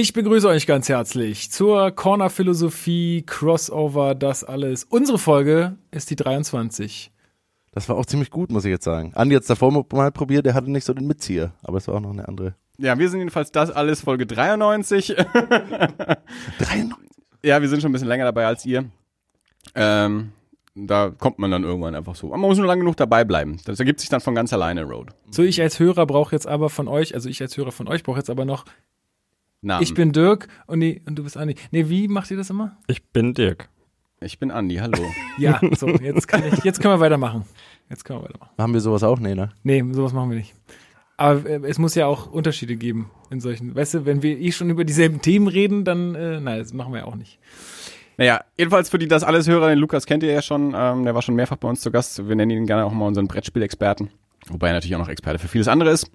Ich begrüße euch ganz herzlich zur Corner Philosophie Crossover, das alles. Unsere Folge ist die 23. Das war auch ziemlich gut, muss ich jetzt sagen. Andi hat es davor mal probiert, der hatte nicht so den Mitzieher, aber es war auch noch eine andere. Ja, wir sind jedenfalls das alles Folge 93. 93? ja, wir sind schon ein bisschen länger dabei als ihr. Ähm, da kommt man dann irgendwann einfach so. Aber man muss nur lange genug dabei bleiben. Das ergibt sich dann von ganz alleine, Road. So, ich als Hörer brauche jetzt aber von euch, also ich als Hörer von euch brauche jetzt aber noch, Namen. ich bin Dirk und, nee, und du bist Andi. Nee, wie macht ihr das immer? Ich bin Dirk. Ich bin Andi, hallo. Ja, so, jetzt kann ich, jetzt können wir weitermachen. Jetzt können wir weitermachen. Haben wir sowas auch? Nee, ne? Nee, sowas machen wir nicht. Aber äh, es muss ja auch Unterschiede geben in solchen, weißt du, wenn wir eh schon über dieselben Themen reden, dann, äh, nein, das machen wir ja auch nicht. Naja, jedenfalls für die das alles Hörer, den Lukas kennt ihr ja schon, ähm, der war schon mehrfach bei uns zu Gast. Wir nennen ihn gerne auch mal unseren Brettspielexperten, wobei er natürlich auch noch Experte für vieles andere ist.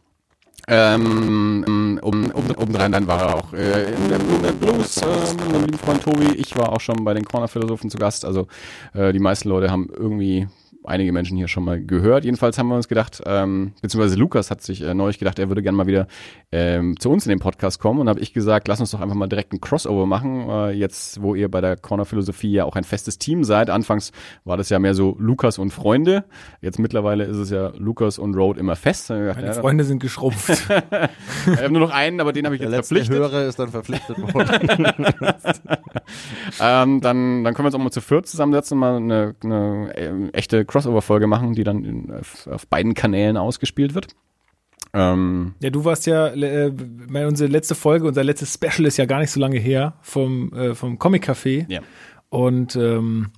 Ähm, um, um, obendrein dann war er auch äh, in der Blue Man Blues äh, mit meinem lieben Freund Tobi. Ich war auch schon bei den Corner Philosophen zu Gast. Also äh, die meisten Leute haben irgendwie einige Menschen hier schon mal gehört. Jedenfalls haben wir uns gedacht, ähm, beziehungsweise Lukas hat sich äh, neulich gedacht, er würde gerne mal wieder ähm, zu uns in den Podcast kommen. Und habe ich gesagt, lass uns doch einfach mal direkt ein Crossover machen. Äh, jetzt, wo ihr bei der Corner Philosophie ja auch ein festes Team seid. Anfangs war das ja mehr so Lukas und Freunde. Jetzt mittlerweile ist es ja Lukas und Road immer fest. Gedacht, Meine ja, Freunde sind geschrumpft. ich habe nur noch einen, aber den habe ich Der jetzt letzte verpflichtet. Hörer ist dann verpflichtet worden. Ähm, dann, dann können wir uns auch mal zu viert zusammensetzen und mal eine, eine äh, echte Crossover-Folge machen, die dann in, auf, auf beiden Kanälen ausgespielt wird. Ähm, ja, du warst ja, äh, meine, unsere letzte Folge, unser letztes Special ist ja gar nicht so lange her vom, äh, vom Comic Café. Ja. Und ähm,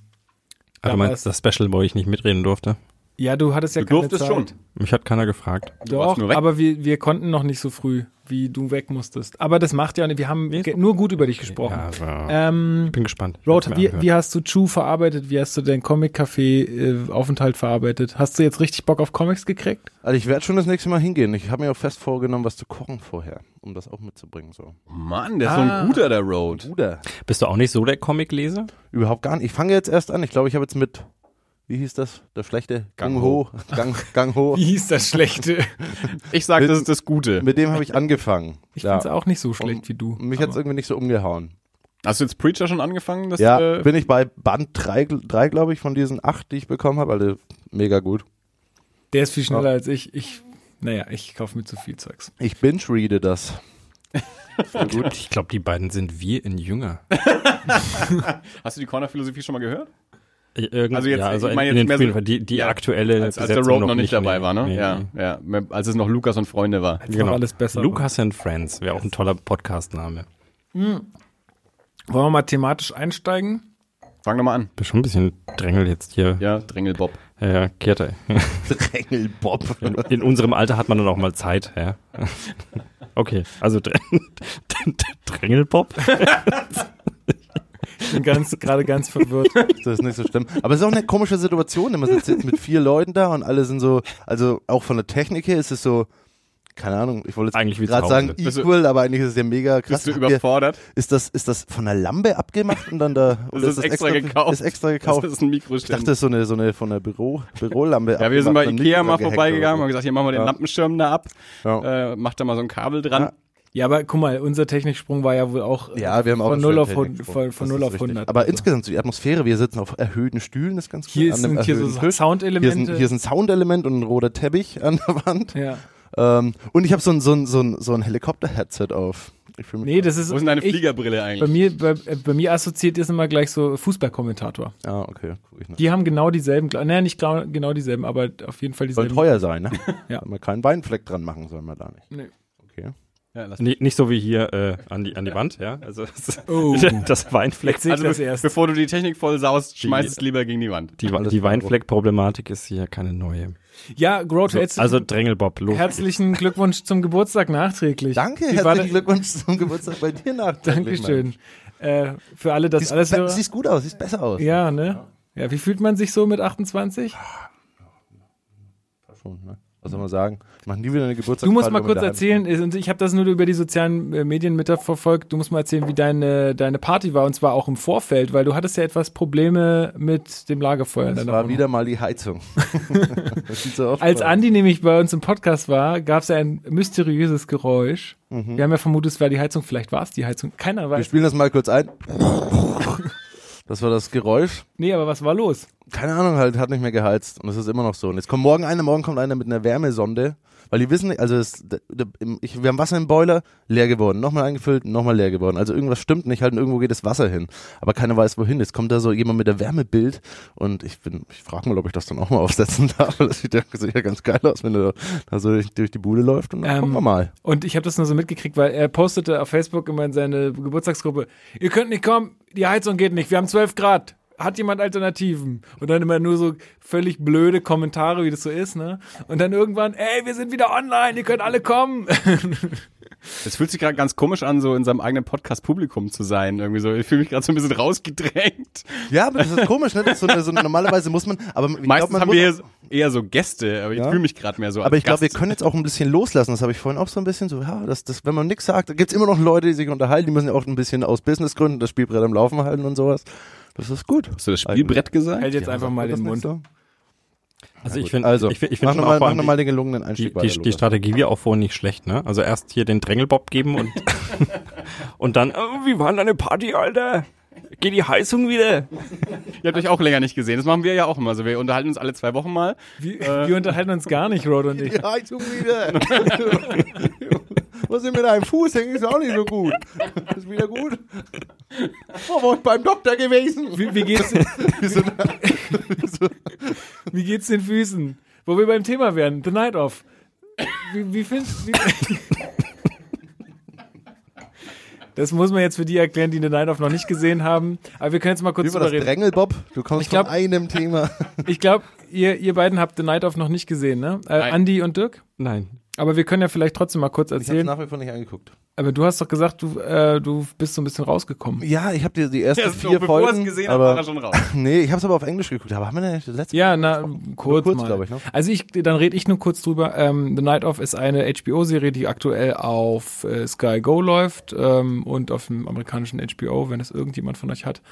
Ah, du meinst das Special, wo ich nicht mitreden durfte? Ja, du hattest ja du keine durftest Zeit. schon. Mich hat keiner gefragt. Doch, nur weg. aber wir, wir konnten noch nicht so früh, wie du weg musstest. Aber das macht ja nicht. Wir haben Nee, nur gut über dich gesprochen. Ja, aber Ähm, bin gespannt. Mir wie, wie hast du Chu verarbeitet? Wie hast du deinen Comic-Café-Aufenthalt verarbeitet? Hast du jetzt richtig Bock auf Comics gekriegt? Also ich werde schon das nächste Mal hingehen. Ich habe mir auch fest vorgenommen, was zu kochen vorher, um das auch mitzubringen. So. Mann, der ist so Ah. ein guter, der Road. Bruder. Bist du auch nicht so der Comicleser? Überhaupt gar nicht. Ich fange jetzt erst an. Ich glaube, ich habe jetzt mit, wie hieß das? Der schlechte? Gang Ho. Gang, Gang Ho. Wie hieß das Schlechte? Ich sag, Mit- das ist das Gute. Mit dem habe ich angefangen. Ich Ja. find's auch nicht so schlecht wie du. Mich hat es aber- irgendwie nicht so umgehauen. Hast du jetzt Preacher schon angefangen? Das, Ja, äh, bin ich bei Band 3, drei, glaube ich, von diesen acht, die ich bekommen habe. Also mega gut. Der ist viel schneller als ich. Ich, naja, ich kaufe mir zu viel Zeugs. Ich binge-reade das. Gut. Ich glaube, die beiden sind wir in jünger. hast du die Corner-Philosophie schon mal gehört? Irgend, Also jetzt- ja, also ich meine in jetzt mehr so- die, die ja, aktuelle Als, als der Road noch nicht dabei nee. war, ne? Nee, ja, nee. ja. Als es noch Lukas und Freunde war. Jetzt noch alles besser. Lucas and Friends wäre auch ein toller Podcastname. Wollen wir mal thematisch einsteigen? Fang doch mal an. Bist schon ein bisschen Drängel jetzt hier. Ja, Drängel Bob. Ja, ja Kehrte. Drängelbob. In, in unserem Alter hat man dann auch mal Zeit, ja. Okay, also Dr Drängelpop. Ich bin ganz, gerade ganz verwirrt. Das ist nicht so schlimm. Aber es ist auch eine komische Situation. Man sitzt jetzt mit vier Leuten da und alle sind so, also auch von der Technik her ist es so, keine Ahnung, ich wollte jetzt gerade sagen du- equal, aber eigentlich ist es ja mega krass. Bist du überfordert? Ist das, ist das von der Lampe abgemacht und dann da, oder ist extra gekauft. Ist extra gekauft. Das ist ein Ich dachte, Mikroständer. das ist so eine, so eine von der Büro, Bürolampe. Ja, wir sind bei Ikea mal vorbeigegangen und gesagt, hier machen wir den Ja. Lampenschirm da ab, Ja. äh, macht da mal so ein Kabel dran. Ja. Ja, aber guck mal, unser Techniksprung war ja wohl auch äh, Ja, wir haben auch von einen 0 schönen auf, 100, Techniksprung. von, von Das 0 ist auf richtig. 100. Aber Also, insgesamt so die Atmosphäre, wir sitzen auf erhöhten Stühlen, ist ganz cool. Hier an ist ein, hier so Tisch. Hier ist, Soundelemente. ein, hier ist ein Soundelement und ein roter Teppich an der Wand. ja. Ähm, und ich habe so ein, so ein, so ein, so ein Helikopter-Headset auf. Ich fühl mich Nee, das ist. Wo ist denn deine ich, Fliegerbrille bei eigentlich? mir, bei, äh, bei mir assoziiert ist immer gleich so Fußballkommentator. Ah, okay. Die haben genau dieselben, naja, nicht genau dieselben, aber auf jeden Fall Soll dieselben. teuer sein, ne? Ja. Wenn man keinen Weinfleck dran machen soll man da nicht. Nee. Okay. Ja, Nee, nicht so wie hier äh, an, die, an die Wand, ja. Also das, Oh. das Weinfleck. Also das erst. bevor du die Technik voll saust, Die- schmeiß es lieber gegen die Wand. Die, Alles die. Weinfleck-Problematik ist hier keine neue. Ja, Grote, So, herzlichen, also Drängelbob, los. herzlichen Glückwunsch zum Geburtstag nachträglich. Danke, Wie war herzlichen Glückwunsch zum Geburtstag bei dir nach. Dankeschön. Äh, für alle, das alles Siehst, Hörer. siehst gut aus, siehst besser aus. Ja, ne? Ja, wie fühlt man sich so mit 28? schon. Ne? Was soll man sagen? Machen die wieder eine Geburtstagsparty. Du musst mal wir kurz erzählen, und ich habe das nur über die sozialen äh, Medien mitverfolgt, du musst mal erzählen, wie deine, deine Party war, und zwar auch im Vorfeld, weil du hattest ja etwas Probleme mit dem Lagerfeuer Das war Wohnung. wieder mal die Heizung. so oft Als. Andi nämlich bei uns im Podcast war, gab es ja ein mysteriöses Geräusch. Mhm. Wir haben ja vermutet, es war die Heizung, vielleicht war es die Heizung, keiner Wir weiß. spielen das mal kurz ein. Das war das Geräusch. Nee, aber was war los? Keine Ahnung, halt, hat nicht mehr geheizt. Und es ist immer noch so. Und jetzt kommt morgen einer, morgen kommt einer mit einer Wärmesonde. Weil die wissen, nicht- also es, ich, wir haben Wasser im Boiler, leer geworden. Nochmal eingefüllt, nochmal leer geworden. Also irgendwas stimmt nicht, halt und irgendwo geht das Wasser hin. Aber keiner weiß wohin. Jetzt kommt da so jemand mit der Wärmebild und ich bin, ich frage mal, ob ich das dann auch mal aufsetzen darf. weil Das sieht ja, sieht ja ganz geil aus, wenn er da so durch, durch die Bude läuft und dann Ähm, gucken wir mal. Und ich habe das nur so mitgekriegt, weil er postete auf Facebook immer in seine Geburtstagsgruppe, ihr könnt nicht kommen, die Heizung geht nicht, wir haben 12 Grad. Hat jemand Alternativen? Und dann immer nur so völlig blöde Kommentare, wie das so ist, ne? Und dann irgendwann, ey, wir sind wieder online, ihr könnt alle kommen. Es fühlt sich gerade ganz komisch an, so in seinem eigenen Podcast Publikum zu sein. Irgendwie so, ich fühle mich gerade so ein bisschen rausgedrängt. Ja, aber das ist komisch, ne? Ist so, eine- so, eine- normalerweise muss man, aber ich Meistens glaub, man haben muss wir auch- eher so Gäste, aber ich Ja. fühle mich gerade mehr so Aber als ich glaube, wir können jetzt auch ein bisschen loslassen. Das habe ich vorhin auch so ein bisschen so, ja, das, das, wenn man nichts sagt, da gibt's immer noch Leute, die sich unterhalten, die müssen ja auch ein bisschen aus Businessgründen das Spielbrett am Laufen halten und sowas. Das ist gut. Hast du das Spielbrett gesagt? Halt jetzt Ja, einfach mal den Mund. so? Also Ja, ich finde, also, ich, find- ich mach finde schon nochmal mach allem noch die, mal den gelungenen die, Einstieg die, die Lukas. Strategie war auch vorhin nicht schlecht, ne? Also erst hier den Drängelbob geben und und dann, oh, wie war denn deine Party, Alter? Geht die Heizung wieder? Ihr habt euch auch länger nicht gesehen. Das machen wir ja auch immer. Also wir unterhalten uns alle zwei Wochen mal. Wir, wir unterhalten uns gar nicht, Rod und ich. Die Heizung wieder. Was ist mit deinem Fuß? Hängt ist auch nicht so gut. Ist wieder gut. Oh, war ich beim Doktor gewesen. Wie, wie, geht's, wie geht's den Füßen? Wo wir beim Thema wären, The Night Off. Wie, wie findest wie, Das muss man jetzt für die erklären, die The Night Off noch nicht gesehen haben. Aber wir können jetzt mal kurz Wie war das reden. Drängelbob? Du kommst Ich glaub- von einem Thema. Ich glaube, ihr, ihr beiden habt The Night Off noch nicht gesehen, ne? Äh, Nein. Andi und Dirk? Nein. Aber wir können ja vielleicht trotzdem mal kurz Ich habe erzählen. nach wie vor nicht angeguckt. Aber du hast doch gesagt, du, äh, du bist so ein bisschen rausgekommen. Ja, ich habe die, die ersten Ja, so, vier bevor er es Folgen. gesehen hat, war aber er schon raus. nee, ich habe es aber auf Englisch geguckt. Aber haben wir denn das letzte Ja, na, kurz, kurz, mal. glaub ich, ne? Also ich, dann rede ich nur kurz drüber. Ähm, The Night Of ist eine HBO-Serie, die aktuell auf äh, Sky Go läuft ähm, und auf dem amerikanischen HBO, wenn es irgendjemand von euch hat.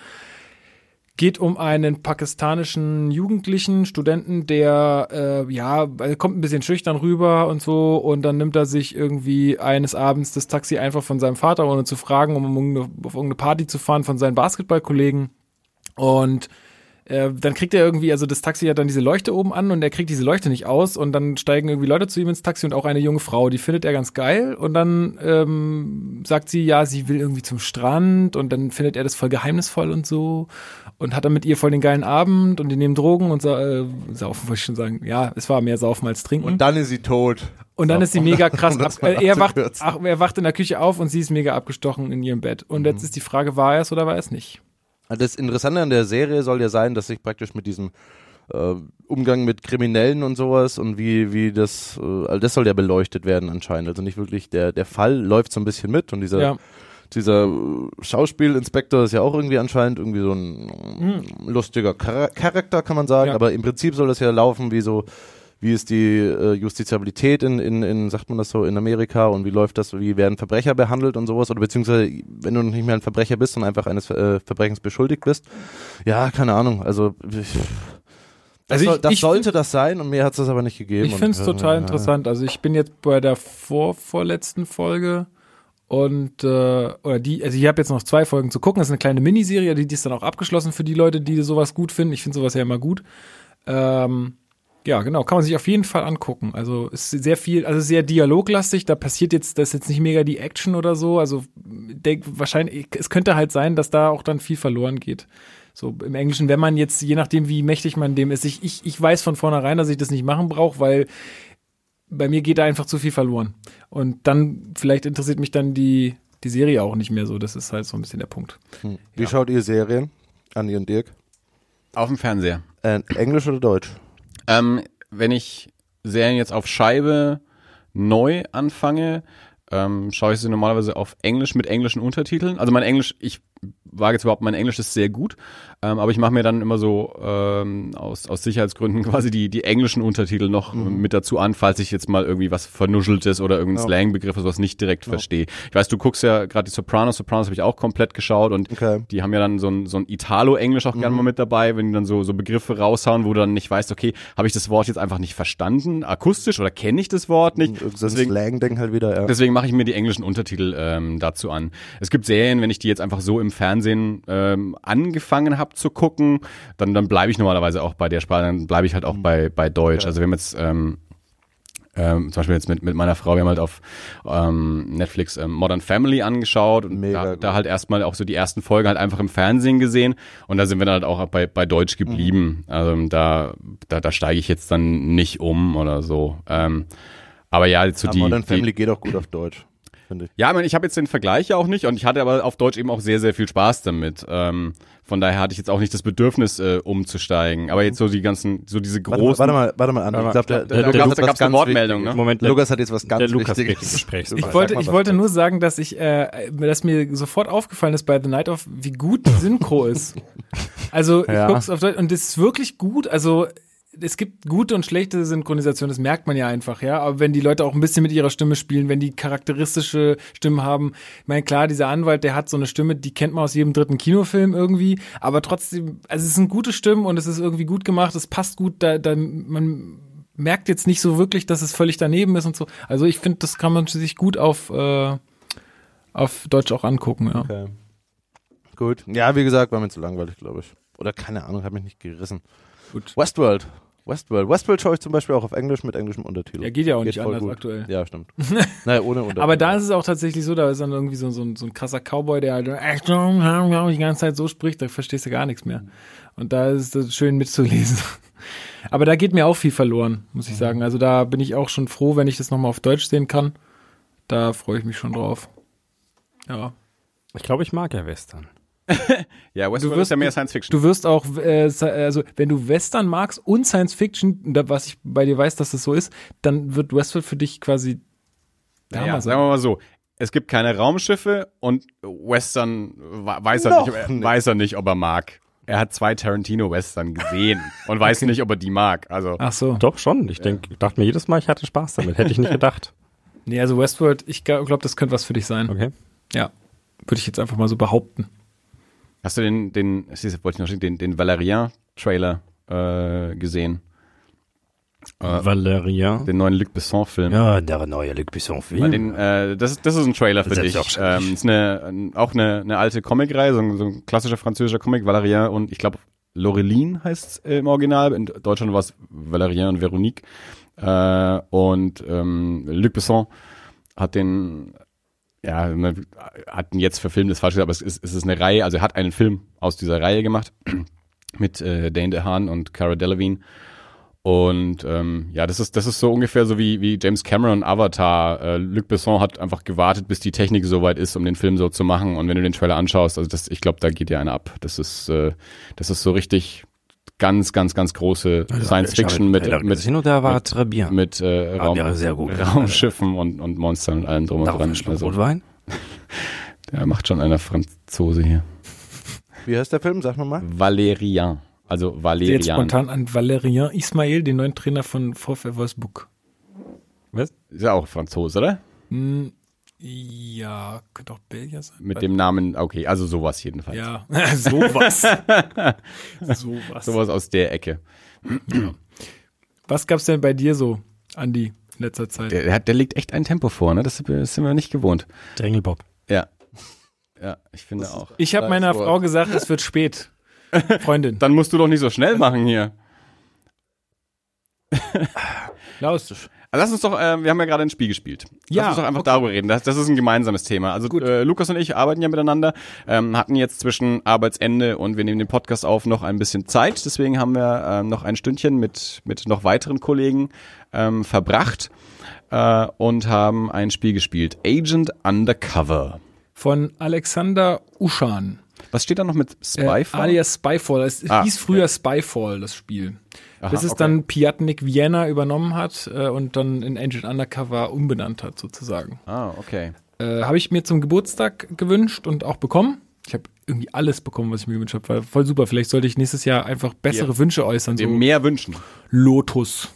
Geht um einen pakistanischen Jugendlichen, Studenten, der, äh, ja, kommt ein bisschen schüchtern rüber und so und dann nimmt er sich irgendwie eines Abends das Taxi einfach von seinem Vater, ohne zu fragen, um auf irgendeine Party zu fahren von seinen Basketballkollegen. Und äh, dann kriegt er irgendwie, also das Taxi hat dann diese Leuchte oben an und er kriegt diese Leuchte nicht aus und dann steigen irgendwie Leute zu ihm ins Taxi und auch eine junge Frau, die findet er ganz geil und dann ähm, sagt sie, ja, sie will irgendwie zum Strand und dann findet er das voll geheimnisvoll und so und hat dann mit ihr voll den geilen Abend und die nehmen Drogen und sa äh, saufen, wollte ich schon sagen. Ja, es war mehr saufen als trinken. Und dann ist sie tot. Und dann So, ist sie mega krass ab. Äh, er, wacht, ach, er wacht in der Küche auf und sie ist mega abgestochen in ihrem Bett. Und Mhm. jetzt ist die Frage, war er es oder war er es nicht? Das Interessante an der Serie soll ja sein, dass sich praktisch mit diesem äh, Umgang mit Kriminellen und sowas und wie, wie das, äh, all das soll ja beleuchtet werden anscheinend. Also nicht wirklich, der, der Fall läuft so ein bisschen mit und dieser, Ja. dieser äh, Schauspielinspektor ist ja auch irgendwie anscheinend irgendwie so ein äh, lustiger Char Charakter, kann man sagen. Ja. Aber im Prinzip soll das ja laufen wie so, wie ist die äh, Justiziabilität in, in, in, sagt man das so, in Amerika und wie läuft das, wie werden Verbrecher behandelt und sowas oder beziehungsweise wenn du nicht mehr ein Verbrecher bist und einfach eines äh, Verbrechens beschuldigt bist. Ja, keine Ahnung, also ich, das, Also ich- das ich sollte das sein und mir hat es das aber nicht gegeben. Ich finde es äh, total ja. interessant. Also ich bin jetzt bei der vor, vorletzten Folge und äh, oder die, also ich habe jetzt noch zwei Folgen zu gucken. Das ist eine kleine Miniserie, die, die ist dann auch abgeschlossen für die Leute, die sowas gut finden. Ich finde sowas ja immer gut. Ähm, ja, genau, kann man sich auf jeden Fall angucken. Also ist sehr viel, also sehr dialoglastig. Da passiert jetzt, das ist jetzt nicht mega die Action oder so. Also denk wahrscheinlich, es könnte halt sein, dass da auch dann viel verloren geht. So im Englischen, wenn man jetzt, je nachdem, wie mächtig man dem ist, ich, ich, ich weiß von vornherein, dass ich das nicht machen brauche, weil bei mir geht da einfach zu viel verloren. Und dann, vielleicht interessiert mich dann die, die Serie auch nicht mehr so. Das ist halt so ein bisschen der Punkt. Hm. Wie schaut ihr Serien? Andi und Dirk? Auf dem Fernseher. Äh, Englisch oder Deutsch? Ähm, wenn ich Serien jetzt auf Scheibe neu anfange, ähm, schaue ich sie normalerweise auf Englisch mit englischen Untertiteln. Also mein Englisch, ich wage jetzt überhaupt, mein Englisch ist sehr gut, ähm, aber ich mache mir dann immer so ähm, aus, aus Sicherheitsgründen quasi die, die englischen Untertitel noch mit dazu an, falls ich jetzt mal irgendwie was Vernuscheltes oder irgendein Ja. Slangbegriff ist, was nicht direkt verstehe. Ich weiß, du guckst ja gerade die Sopranos, Sopranos habe ich auch komplett geschaut und Okay. die haben ja dann so ein, so ein Italo-Englisch auch gerne mal mit dabei, wenn die dann so, so Begriffe raushauen, wo du dann nicht weißt, okay, habe ich das Wort jetzt einfach nicht verstanden, akustisch oder kenne ich das Wort nicht? So ein Deswegen, Slang-Ding halt wieder, ja. Deswegen mache ich mir die englischen Untertitel ähm, dazu an. Es gibt Serien, wenn ich die jetzt einfach so im Fernsehen ähm, angefangen habe zu gucken, dann, dann bleibe ich normalerweise auch bei der Sprache, dann bleibe ich halt auch bei, bei Deutsch. Also wir haben jetzt ähm, ähm, zum Beispiel jetzt mit, mit meiner Frau, wir haben halt auf ähm, Netflix ähm, Modern Family angeschaut und da, da halt erstmal auch so die ersten Folgen halt einfach im Fernsehen gesehen und da sind wir dann halt auch bei, bei Deutsch geblieben. Also da, da, da steige ich jetzt dann nicht um oder so. Ähm, aber ja, zu Aber die, Modern die, Family geht auch gut auf Deutsch, finde ich. ja, ich, meine, ich habe jetzt den Vergleich ja auch nicht und ich hatte aber auf Deutsch eben auch sehr, sehr viel Spaß damit. Ähm, von daher hatte ich jetzt auch nicht das Bedürfnis, äh, umzusteigen. Aber jetzt so die ganzen, so diese Warte mal, großen. warte mal, warte mal an. Ich glaube, der, da gab's- Lukas da hat gab's was eine Wortmeldung, ne? Moment, Der Lukas hat jetzt was ganz der Lukas Wichtiges. Ich wollte, ich wollte nur sagen, dass ich, äh, dass mir sofort aufgefallen ist bei The Night of, wie gut die Synchro ist. Also ich Ja. guck's auf Deutsch und das ist wirklich gut. Also es gibt gute und schlechte Synchronisation, das merkt man ja einfach, ja. Aber wenn die Leute auch ein bisschen mit ihrer Stimme spielen, wenn die charakteristische Stimmen haben, ich meine, klar, dieser Anwalt, der hat so eine Stimme, die kennt man aus jedem dritten Kinofilm irgendwie, aber trotzdem, also es sind gute Stimmen und es ist irgendwie gut gemacht, es passt gut, da, da man merkt jetzt nicht so wirklich, dass es völlig daneben ist und so. Also ich finde, das kann man sich gut auf, äh, auf Deutsch auch angucken, ja. Okay. Gut. Ja, wie gesagt, war mir zu langweilig, glaube ich. Oder keine Ahnung, hat mich nicht gerissen. Gut. Westworld. Westworld. Westworld schaue ich zum Beispiel auch auf Englisch mit englischem Untertitel. Ja, geht ja auch Geht nicht anders gut. aktuell. Ja, stimmt. naja, ohne Untertitel. Aber da ist es auch tatsächlich so, da ist dann irgendwie so, so, ein- so ein krasser Cowboy, der halt echt die ganze Zeit so spricht, da verstehst du gar nichts mehr. Und da ist es schön mitzulesen. Aber da geht mir auch viel verloren, muss ich sagen. Also da bin ich auch schon froh, wenn ich das nochmal auf Deutsch sehen kann. Da freue ich mich schon drauf. Ja. Ich glaube, ich mag ja Western. ja, Westworld wirst- ist ja mehr Science Fiction. Du wirst auch, äh, also wenn du Western magst und Science Fiction, da, was ich bei dir weiß, dass das so ist, dann wird Westworld für dich quasi der ja, sagen wir mal so. Es gibt keine Raumschiffe und Western weiß er, nicht, nicht. weiß er nicht, ob er mag. Er hat zwei Tarantino-Western gesehen und weiß nicht, ob er die mag. Also Ach so. Doch, schon. Ich denk, dachte mir jedes Mal, ich hatte Spaß damit. Hätte ich nicht gedacht. Nee, also Westworld, ich glaube, das könnte was für dich sein. Okay. Ja. Würde ich jetzt einfach mal so behaupten. Hast du den, den, das wollte ich noch schicken, den, den Valerian-Trailer äh, gesehen? Äh, Valeria. den neuen Luc Besson-Film. Ja, der neue Luc Besson-Film. Den, äh, das, ist- das ist ein Trailer für dich. Selbstverständlich. Ähm, ist eine, ein- auch eine, eine alte Comicreihe, so, ein- so ein klassischer französischer Comic, Valérien und ich glaube Laureline heißt äh, im Original. In Deutschland war es Valérien und Veronique. Äh, und ähm, Luc Besson hat den, ja, man hat jetzt verfilmt, ist falsch gesagt, aber es ist, es ist eine Reihe, also er hat einen Film aus dieser Reihe gemacht mit äh, Dane DeHaan und Cara Delevingne. Und ähm, ja, das ist, das ist so ungefähr so wie, wie James Cameron Avatar. Äh, Luc Besson hat einfach gewartet, bis die Technik soweit ist, um den Film so zu machen. Und wenn du den Trailer anschaust, also das, ich glaube, da geht dir einer ab. Das ist, äh, das ist so richtig ganz, ganz, ganz große Science Fiction mit, mit, très bien. mit äh, Raum, ja, sehr gut. Raumschiffen und, und Monstern und allem drum und Darauf dran. Also, Rotwein? der macht schon einer Franzose hier. Wie heißt der Film? Sag mal mal. Valerian. Also Jetzt Valerian. spontan an Valerian Ismail, den neuen Trainer von VfL Wolfsburg. Was? Ist ja auch Franzose, oder? Hm, ja, könnte auch Belgier sein. Mit dem Namen, okay, also sowas jedenfalls. Ja, sowas. sowas. Sowas aus der Ecke. Was gab's denn bei dir so, Andi, in letzter Zeit? Der, der, hat, der legt echt ein Tempo vor, ne? Das, das sind wir nicht gewohnt. Drängelbob. Ja. Ja, ich finde auch. Ich habe meiner Wort. Frau gesagt, es wird spät. Freundin. Dann musst du doch nicht so schnell machen hier. Klaus. Also lass uns doch, äh, wir haben ja gerade ein Spiel gespielt. Lass Ja, uns doch einfach okay. darüber reden. Das, das ist ein gemeinsames Thema. Also Gut. äh, Lukas und ich arbeiten ja miteinander, ähm, hatten jetzt zwischen Arbeitsende und wir nehmen den Podcast auf noch ein bisschen Zeit. Deswegen haben wir ähm, noch ein Stündchen mit, mit noch weiteren Kollegen ähm, verbracht äh, und haben ein Spiel gespielt. Agent Undercover. Von Alexander Uschan. Was steht da noch mit Äh, Spyfall? alias Spyfall. Es Ah, hieß früher Spyfall, das Spiel. Aha, bis es okay. dann Piatnik Vienna übernommen hat äh, und dann in Agent Undercover umbenannt hat, sozusagen. Ah, okay. Äh, habe ich mir zum Geburtstag gewünscht und auch bekommen. Ich habe irgendwie alles bekommen, was ich mir gewünscht habe. War voll super. Vielleicht sollte ich nächstes Jahr einfach bessere Ja. Wünsche äußern. Dir So mehr wünschen. Lotus.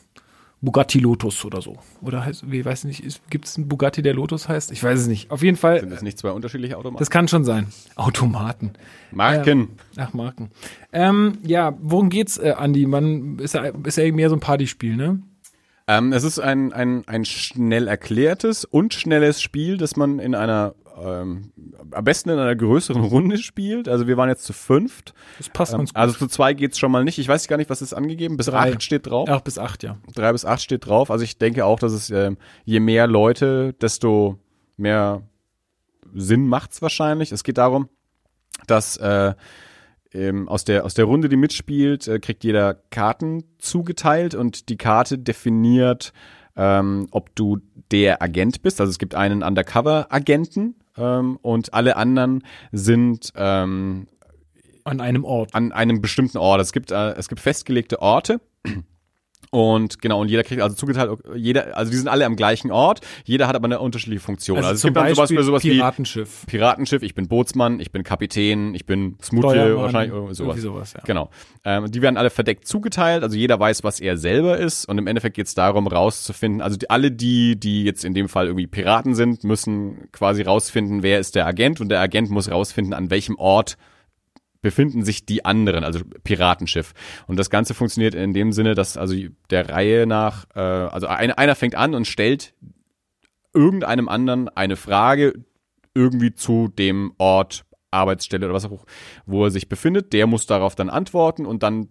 Bugatti Lotus oder so. Oder heißt, wie weiß nicht, gibt es einen Bugatti, der Lotus heißt? Ich weiß es nicht. Auf jeden Sind Fall, das nicht zwei unterschiedliche Automaten? das kann schon sein. Automaten. Marken. Ach, Marken. Ähm, ja, worum geht's, äh, Andi? Man ist ja, ist ja mehr so ein Partyspiel, ne? Ähm, es ist ein, ein, ein schnell erklärtes und schnelles Spiel, das man in einer, ähm, am besten in einer größeren Runde spielt. Also wir waren jetzt zu fünft. Das passt Ähm, ganz gut. also zu zwei geht's schon mal nicht. Ich weiß gar nicht, was ist angegeben. Bis Drei. acht steht drauf. Ach, bis acht, ja. Drei bis acht steht drauf. Also ich denke auch, dass es ähm, je mehr Leute, desto mehr Sinn macht's wahrscheinlich. Es geht darum, dass äh, ähm, aus der aus der Runde, die mitspielt, äh, kriegt jeder Karten zugeteilt und die Karte definiert, ähm, ob du der Agent bist. Also es gibt einen Undercover-Agenten ähm, und alle anderen sind ähm, An einem Ort. an einem bestimmten Ort. Es gibt, äh, es gibt festgelegte Orte. Und genau, und jeder kriegt also zugeteilt, jeder, also die sind alle am gleichen Ort, jeder hat aber eine unterschiedliche Funktion. Also, es zum gibt dann sowas, sowas wie Piratenschiff. Piratenschiff, ich bin Bootsmann, ich bin Kapitän, ich bin Smoothie, wahrscheinlich irgendwie sowas. irgendwie sowas, ja. Genau. Ähm, die werden alle verdeckt zugeteilt, also jeder weiß, was er selber ist und im Endeffekt geht es darum, rauszufinden, also die, alle die, die jetzt in dem Fall irgendwie Piraten sind, müssen quasi rausfinden, wer ist der Agent und der Agent muss rausfinden, an welchem Ort befinden sich die anderen, also Piratenschiff. Und das Ganze funktioniert in dem Sinne, dass also der Reihe nach, äh, also ein, einer fängt an und stellt irgendeinem anderen eine Frage irgendwie zu dem Ort, Arbeitsstelle oder was auch, wo er sich befindet. Der muss darauf dann antworten und dann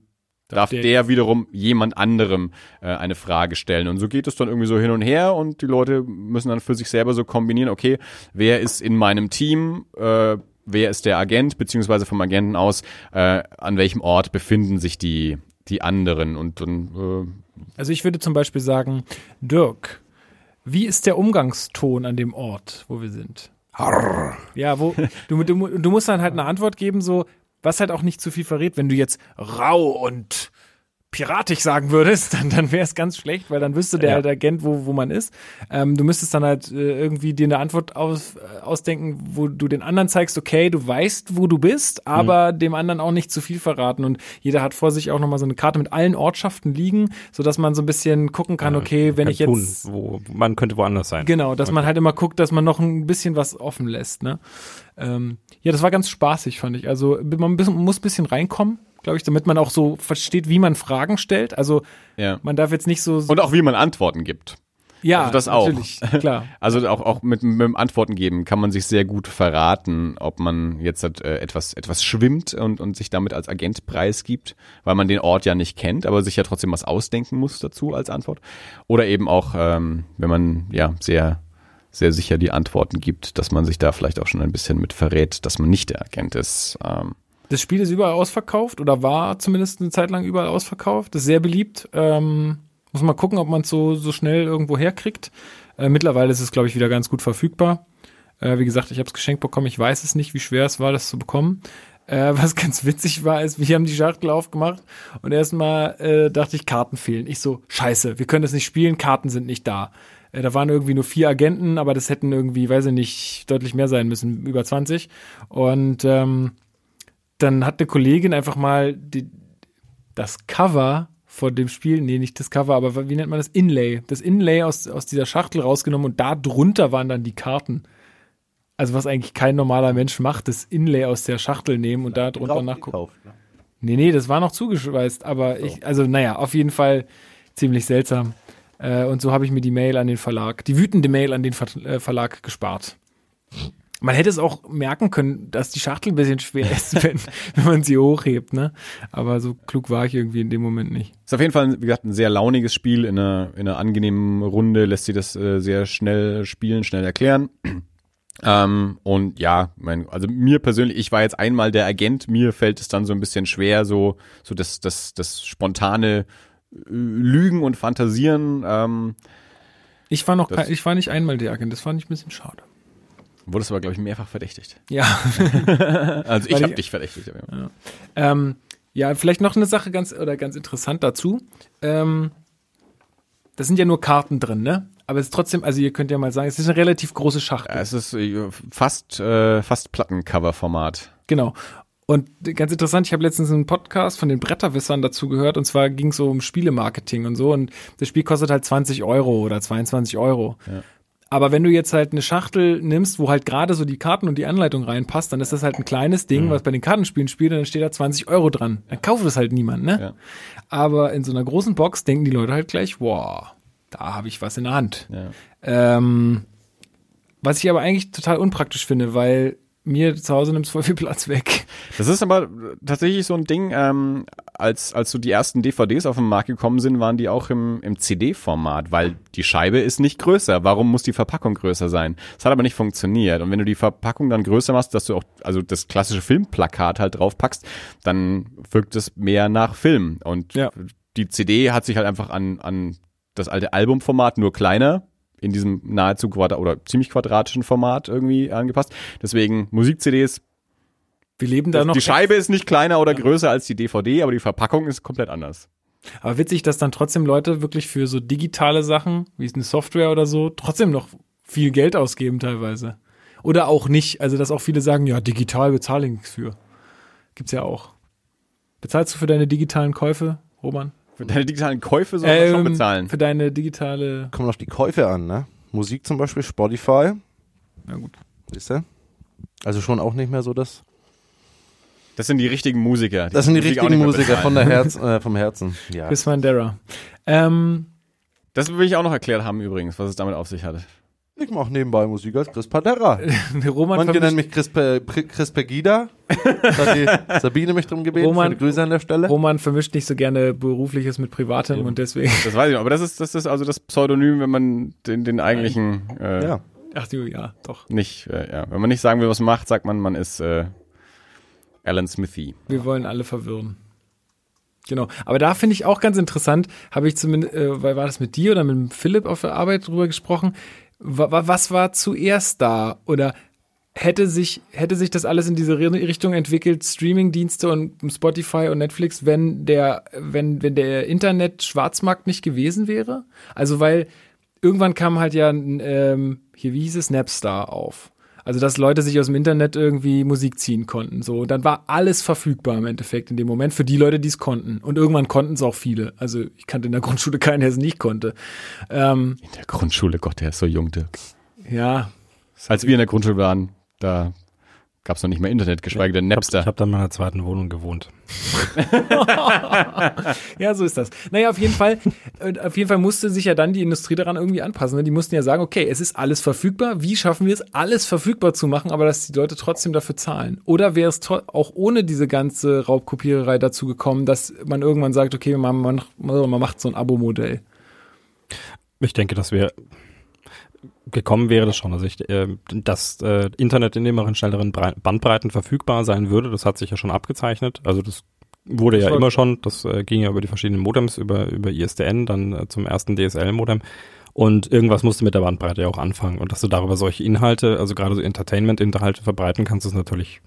darf der- der, wiederum jemand anderem äh, eine Frage stellen. Und so geht es dann irgendwie so hin und her und die Leute müssen dann für sich selber so kombinieren, okay, wer ist in meinem Team, äh, wer ist der Agent, beziehungsweise vom Agenten aus, äh, an welchem Ort befinden sich die, die anderen und dann Also ich würde zum Beispiel sagen, Dirk, wie ist der Umgangston an dem Ort, wo wir sind? Ja, wo du, du, du musst dann halt eine Antwort geben, so was halt auch nicht zu viel verrät. Wenn du jetzt rau und piratig sagen würdest, dann, dann wäre es ganz schlecht, weil dann wüsste der Ja. halt Agent, wo, wo man ist. Ähm, du müsstest dann halt äh, irgendwie dir eine Antwort aus, äh, ausdenken, wo du den anderen zeigst, okay, du weißt, wo du bist, aber dem anderen auch nicht zu viel verraten. Und jeder hat vor sich auch nochmal so eine Karte mit allen Ortschaften liegen, sodass man so ein bisschen gucken kann, okay, wenn Kann ich tun, jetzt wo man könnte woanders sein. Genau, dass man halt immer guckt, dass man noch ein bisschen was offen lässt. Ne? Ähm, ja, das war ganz spaßig, fand ich. Also man muss ein bisschen reinkommen, glaube ich, damit man auch so versteht, wie man Fragen stellt. Also ja. man darf jetzt nicht so. Und auch wie man Antworten gibt. ja, also das auch. Natürlich, klar. Also auch, auch mit, mit dem Antworten geben kann man sich sehr gut verraten, ob man jetzt halt, äh, etwas, etwas schwimmt und, und sich damit als Agent preisgibt, weil man den Ort ja nicht kennt, aber sich ja trotzdem was ausdenken muss dazu als Antwort. Oder eben auch, ähm, wenn man ja sehr, sehr sicher die Antworten gibt, dass man sich da vielleicht auch schon ein bisschen mit verrät, dass man nicht der Agent ist. Ähm, Das Spiel ist überall ausverkauft oder war zumindest eine Zeit lang überall ausverkauft. Das ist sehr beliebt. Ähm, muss man gucken, ob man es so, so schnell irgendwo herkriegt. Äh, mittlerweile ist es, glaube ich, wieder ganz gut verfügbar. Äh, wie gesagt, ich habe es geschenkt bekommen. Ich weiß es nicht, wie schwer es war, das zu bekommen. Äh, was ganz witzig war, ist, wir haben die Schachtel aufgemacht und erstmal äh, dachte ich, Karten fehlen. Ich so, scheiße, wir können das nicht spielen, Karten sind nicht da. Äh, da waren irgendwie nur vier Agenten, aber das hätten irgendwie, weiß ich nicht, deutlich mehr sein müssen, über 20. Und ähm, dann hat eine Kollegin einfach mal die, das Cover von dem Spiel, nee, nicht das Cover, aber wie nennt man das? Inlay. Das Inlay aus, aus dieser Schachtel rausgenommen und da drunter waren dann die Karten. Also was eigentlich kein normaler Mensch macht, das Inlay aus der Schachtel nehmen und da drunter nachgucken. Gekauft, ne? Nee, nee, das war noch zugeschweißt, aber ich, also naja, auf jeden Fall ziemlich seltsam. Äh, und so habe ich mir die Mail an den Verlag, die wütende Mail an den Ver äh, Verlag gespart. Man hätte es auch merken können, dass die Schachtel ein bisschen schwer ist, wenn, wenn man sie hochhebt, ne? Aber so klug war ich irgendwie in dem Moment nicht. Ist auf jeden Fall, wie gesagt, ein sehr launiges Spiel. In einer, in einer angenehmen Runde lässt sich das äh, sehr schnell spielen, schnell erklären. Ähm, und ja, mein, also mir persönlich, ich war jetzt einmal der Agent, mir fällt es dann so ein bisschen schwer, so, so das, das, das spontane äh, Lügen und Fantasieren. Ähm, Ich war noch, Das- ich war nicht einmal der Agent, das fand ich ein bisschen schade. Wurde es aber, glaube ich, mehrfach verdächtigt. Ja. Also ich habe ich- dich verdächtigt. aber- Ähm, ja, vielleicht noch eine Sache ganz oder ganz interessant dazu. Ähm, da sind ja nur Karten drin, ne? Aber es ist trotzdem, also ihr könnt ja mal sagen, es ist eine relativ große Schachtel. Ja, es ist äh, fast, äh, fast Plattencover-Format. Genau. Und ganz interessant, ich habe letztens einen Podcast von den Bretterwissern dazu gehört und zwar ging es so um Spielemarketing und so und das Spiel kostet halt 20 Euro oder 22 Euro. Ja. Aber wenn du jetzt halt eine Schachtel nimmst, wo halt gerade so die Karten und die Anleitung reinpasst, dann ist das halt ein kleines Ding, was bei den Kartenspielen spielt und dann steht da 20 Euro dran. Dann kauft es halt niemand, ne? Ja. Aber in so einer großen Box denken die Leute halt gleich, wow, da habe ich was in der Hand. Ja. Ähm, was ich aber eigentlich total unpraktisch finde, weil mir zu Hause nimmt es voll viel Platz weg. Das ist aber tatsächlich so ein Ding, ähm, als, als so die ersten DVDs auf den Markt gekommen sind, waren die auch im, im CD-Format, weil die Scheibe ist nicht größer. Warum muss die Verpackung größer sein? Das hat aber nicht funktioniert. Und wenn du die Verpackung dann größer machst, dass du auch, also das klassische Filmplakat halt drauf packst, dann wirkt es mehr nach Film. Und Ja. die CD hat sich halt einfach an, an das alte Albumformat nur kleiner in diesem nahezu quadrat oder ziemlich quadratischen Format irgendwie angepasst. Deswegen Musik-CDs Wir leben da noch. die Scheibe ist nicht kleiner oder größer als die DVD, aber die Verpackung ist komplett anders. Aber witzig, dass dann trotzdem Leute wirklich für so digitale Sachen, wie es eine Software oder so, trotzdem noch viel Geld ausgeben teilweise. Oder auch nicht. Also, dass auch viele sagen, ja, digital bezahle ich nichts für. Gibt's ja auch. Bezahlst du für deine digitalen Käufe, Roman? Für deine digitalen Käufe soll man schon Ähm, bezahlen. Für deine digitale. Kommt auf die Käufe an, ne? Musik zum Beispiel, Spotify. Na gut. Siehst du? Also schon auch nicht mehr so das. Das sind die richtigen Musiker. Das sind die Musik richtigen Musiker von der. Herz, äh, vom Herzen. Ja. Chris Mandera. Ähm, Das will ich auch noch erklärt haben übrigens, was es damit auf sich hat. Ich mache nebenbei Musik als Chris Padera. Roman Manche vermischt, nennen mich Chris, Pe Chris Pegida. Da hat die Sabine mich drum gebeten. Roman- Grüße an der Stelle. Roman vermischt nicht so gerne berufliches mit privatem und deswegen. Das weiß ich noch, aber das ist, das ist also das Pseudonym, wenn man den, den eigentlichen äh, Ja. Ach du, ja, doch. nicht, äh, ja, wenn man nicht sagen will, was man macht, sagt man, man ist äh, Alan Smithy. Wir wollen alle verwirren. Genau. Aber da finde ich auch ganz interessant, habe ich zumindest, äh, weil war das mit dir oder mit Philipp auf der Arbeit drüber gesprochen? Wa wa was war zuerst da? Oder hätte sich, hätte sich das alles in diese Ri- Richtung entwickelt, Streamingdienste und Spotify und Netflix, wenn der, wenn, wenn der Internet-Schwarzmarkt nicht gewesen wäre? Also, weil irgendwann kam halt ja, ähm, hier, wie hieß es, Napstar auf. Also, dass Leute sich aus dem Internet irgendwie Musik ziehen konnten. So, und dann war alles verfügbar im Endeffekt in dem Moment für die Leute, die es konnten. Und irgendwann konnten es auch viele. Also, ich kannte in der Grundschule keinen, der es nicht konnte. Ähm, In der Grundschule, Gott, der ist so jung, Dirk. ja, Als wir in der Grundschule waren, da gab es noch nicht mehr Internet, geschweige denn Ich habe Napster. hab dann in meiner zweiten Wohnung gewohnt. Ja, so ist das. Naja, auf jeden Fall, auf jeden Fall musste sich ja dann die Industrie daran irgendwie anpassen. ne? Die mussten ja sagen, okay, es ist alles verfügbar. Wie schaffen wir es, alles verfügbar zu machen, aber dass die Leute trotzdem dafür zahlen? Oder wäre es auch ohne diese ganze Raubkopiererei dazu gekommen, dass man irgendwann sagt, okay, man, man, man macht so ein Abo-Modell? Ich denke, dass wir gekommen wäre das schon. Also ich, äh, dass äh, Internet in immer in schnelleren Brei- Bandbreiten verfügbar sein würde, das hat sich ja schon abgezeichnet. Also das wurde Das ja immer schon, das äh, ging ja über die verschiedenen Modems, über, über ISDN, dann äh, zum ersten DSL-Modem. Und irgendwas musste mit der Bandbreite ja auch anfangen. Und dass du darüber solche Inhalte, also gerade so Entertainment-Inhalte verbreiten kannst, ist natürlich,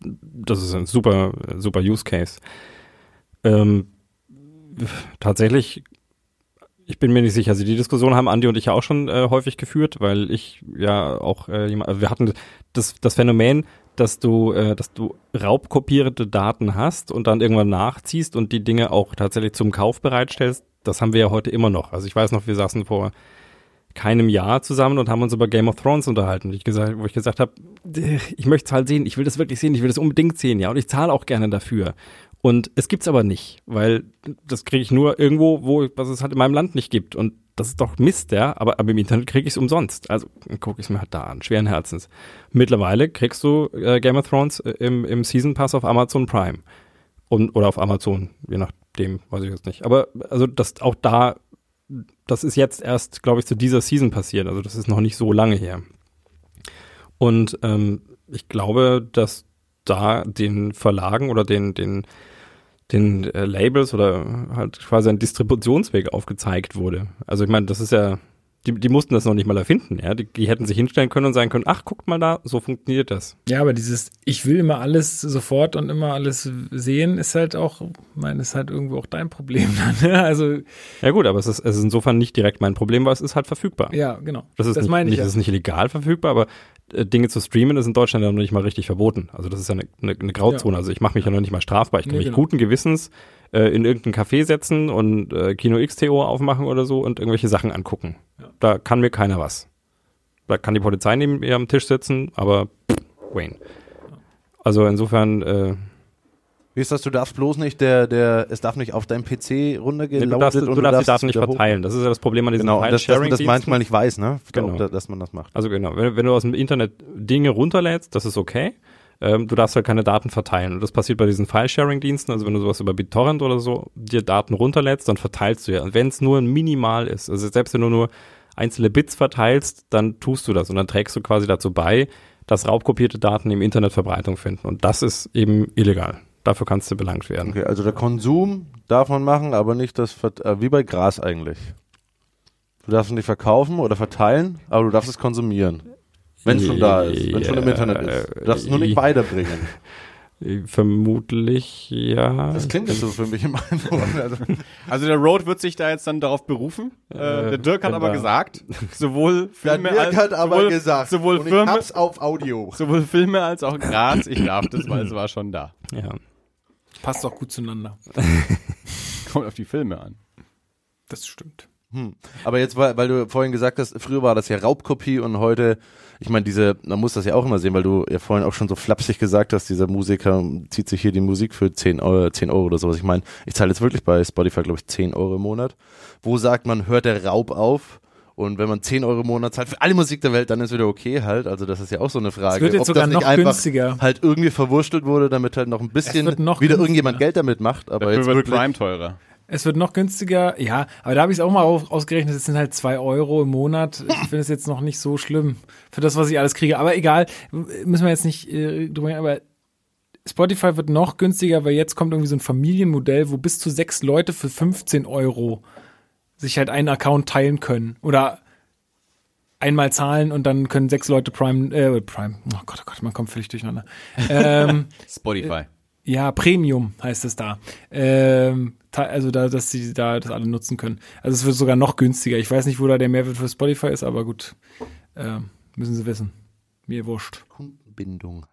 das ist ein super, super Use Case. Ähm, tatsächlich ich bin mir nicht sicher. Also die Diskussion haben Andi und ich ja auch schon äh, häufig geführt, weil ich ja auch äh, jemand, also wir hatten das, das Phänomen, dass du, äh, dass du raubkopierte Daten hast und dann irgendwann nachziehst und die Dinge auch tatsächlich zum Kauf bereitstellst. Das haben wir ja heute immer noch. Also ich weiß noch, wir saßen vor keinem Jahr zusammen und haben uns über Game of Thrones unterhalten. Ich gesagt, wo ich gesagt habe, ich möchte es halt sehen, ich will das wirklich sehen, ich will das unbedingt sehen, ja, und ich zahle auch gerne dafür. Und es gibt's aber nicht, weil das kriege ich nur irgendwo, wo was es halt in meinem Land nicht gibt. Und das ist doch Mist, ja. Aber, aber im Internet kriege ich es umsonst. Also gucke ich es mir halt da an, schweren Herzens. Mittlerweile kriegst du äh, Game of Thrones äh, im, im Season Pass auf Amazon Prime. Und, oder auf Amazon, je nachdem, weiß ich jetzt nicht. Aber also das auch da, das ist jetzt erst, glaube ich, zu dieser Season passiert. Also das ist noch nicht so lange her. Und ähm, ich glaube, dass da den Verlagen oder den, den, den äh, Labels oder halt quasi ein Distributionsweg aufgezeigt wurde. Also ich meine, das ist ja, die, die mussten das noch nicht mal erfinden, ja. Die, die hätten sich hinstellen können und sagen können, ach, guckt mal da, so funktioniert das. Ja, aber dieses, ich will immer alles sofort und immer alles sehen, ist halt auch, ich meine, ist halt irgendwo auch dein Problem dann. Ne? Also, Ja gut, aber es ist, es ist insofern nicht direkt mein Problem, weil es ist halt verfügbar. ja, genau. Das ist, nicht, meine ich nicht, ja. das ist nicht legal verfügbar, aber äh, Dinge zu streamen ist in Deutschland ja noch nicht mal richtig verboten. Also das ist ja eine, eine, eine Grauzone. Also ich mache mich ja noch nicht mal strafbar. Ich kann Nee, mich genau. guten Gewissens äh, in irgendein Café setzen und äh, Kino XTO aufmachen oder so und irgendwelche Sachen angucken. Da kann mir keiner was. Da kann die Polizei neben mir am Tisch sitzen, aber pff, Wayne. Also insofern, äh, Wie ist das? Du darfst bloß nicht, der, der, es darf nicht auf deinem PC nee, runtergeladen du darfst, du und darfst die es Daten nicht verteilen. Das ist ja das Problem an diesen Genau, und das, dass man das manchmal nicht weiß, ne? Genau. Da- Dass man das macht. Also genau, wenn, wenn du aus dem Internet Dinge runterlädst, das ist okay. Ähm, du darfst halt keine Daten verteilen. Und das passiert bei diesen File-Sharing-Diensten. Also wenn du sowas über BitTorrent oder so dir Daten runterlädst, dann verteilst du ja. Und wenn es nur minimal ist, also selbst wenn du nur einzelne Bits verteilst, dann tust du das und dann trägst du quasi dazu bei, dass raubkopierte Daten im Internet Verbreitung finden. Und das ist eben illegal. Dafür kannst du belangt werden. Okay, also der Konsum darf man machen, aber nicht das, Vert- äh, wie bei Gras eigentlich. Du darfst es nicht verkaufen oder verteilen, aber du darfst es konsumieren. Wenn es schon da ist, wenn es schon im Ja, Internet ist. Du darfst es nur äh, nicht weiterbringen. Äh, Vermutlich ja. Das klingt jetzt so für mich in meinen Ohren. Also, Also der Road wird sich da jetzt dann darauf berufen. Äh, der Dirk hat aber gesagt, sowohl der Filme Dirk als, hat aber sowohl, gesagt, sowohl und ich Filme, hab's auf Audio. sowohl Filme als auch Gras. Ich darf das, weil es war schon da. ja. Passt auch gut zueinander. Kommt auf die Filme an. Das stimmt. Hm. Aber jetzt, weil, weil du vorhin gesagt hast, früher war das ja Raubkopie und heute, ich meine, diese, man muss das ja auch immer sehen, weil du ja vorhin auch schon so flapsig gesagt hast, dieser Musiker zieht sich hier die Musik für 10 Euro, 10 Euro oder sowas. Ich meine, ich zahle jetzt wirklich bei Spotify, glaube ich, 10 Euro im Monat. Wo sagt man, hört der Raub auf? Und wenn man 10 Euro im Monat zahlt für alle Musik der Welt, dann ist wieder okay halt. Also das ist ja auch so eine Frage. Es wird jetzt ob sogar das nicht noch einfach günstiger. halt irgendwie verwurstelt wurde, damit halt noch ein bisschen noch wieder günstiger. irgendjemand Geld damit macht. Aber Dafür jetzt wird wirklich, Prime teurer. Es wird noch günstiger, ja, aber da habe ich es auch mal auf, ausgerechnet, es sind halt zwei Euro im Monat. Ich finde es jetzt noch nicht so schlimm für das, was ich alles kriege. Aber egal, müssen wir jetzt nicht äh, drüber reden, aber Spotify wird noch günstiger, weil jetzt kommt irgendwie so ein Familienmodell, wo bis zu sechs Leute für 15 Euro sich halt einen Account teilen können. Oder einmal zahlen und dann können sechs Leute Prime, äh, Prime, oh Gott, oh Gott, man kommt völlig durcheinander. ähm, Spotify. Ja, Premium heißt es da. Ähm, also da, dass sie da das alle nutzen können. Also es wird sogar noch günstiger. Ich weiß nicht, wo da der Mehrwert für Spotify ist, aber gut, ähm, müssen sie wissen. Mir wurscht. Kundenbindung.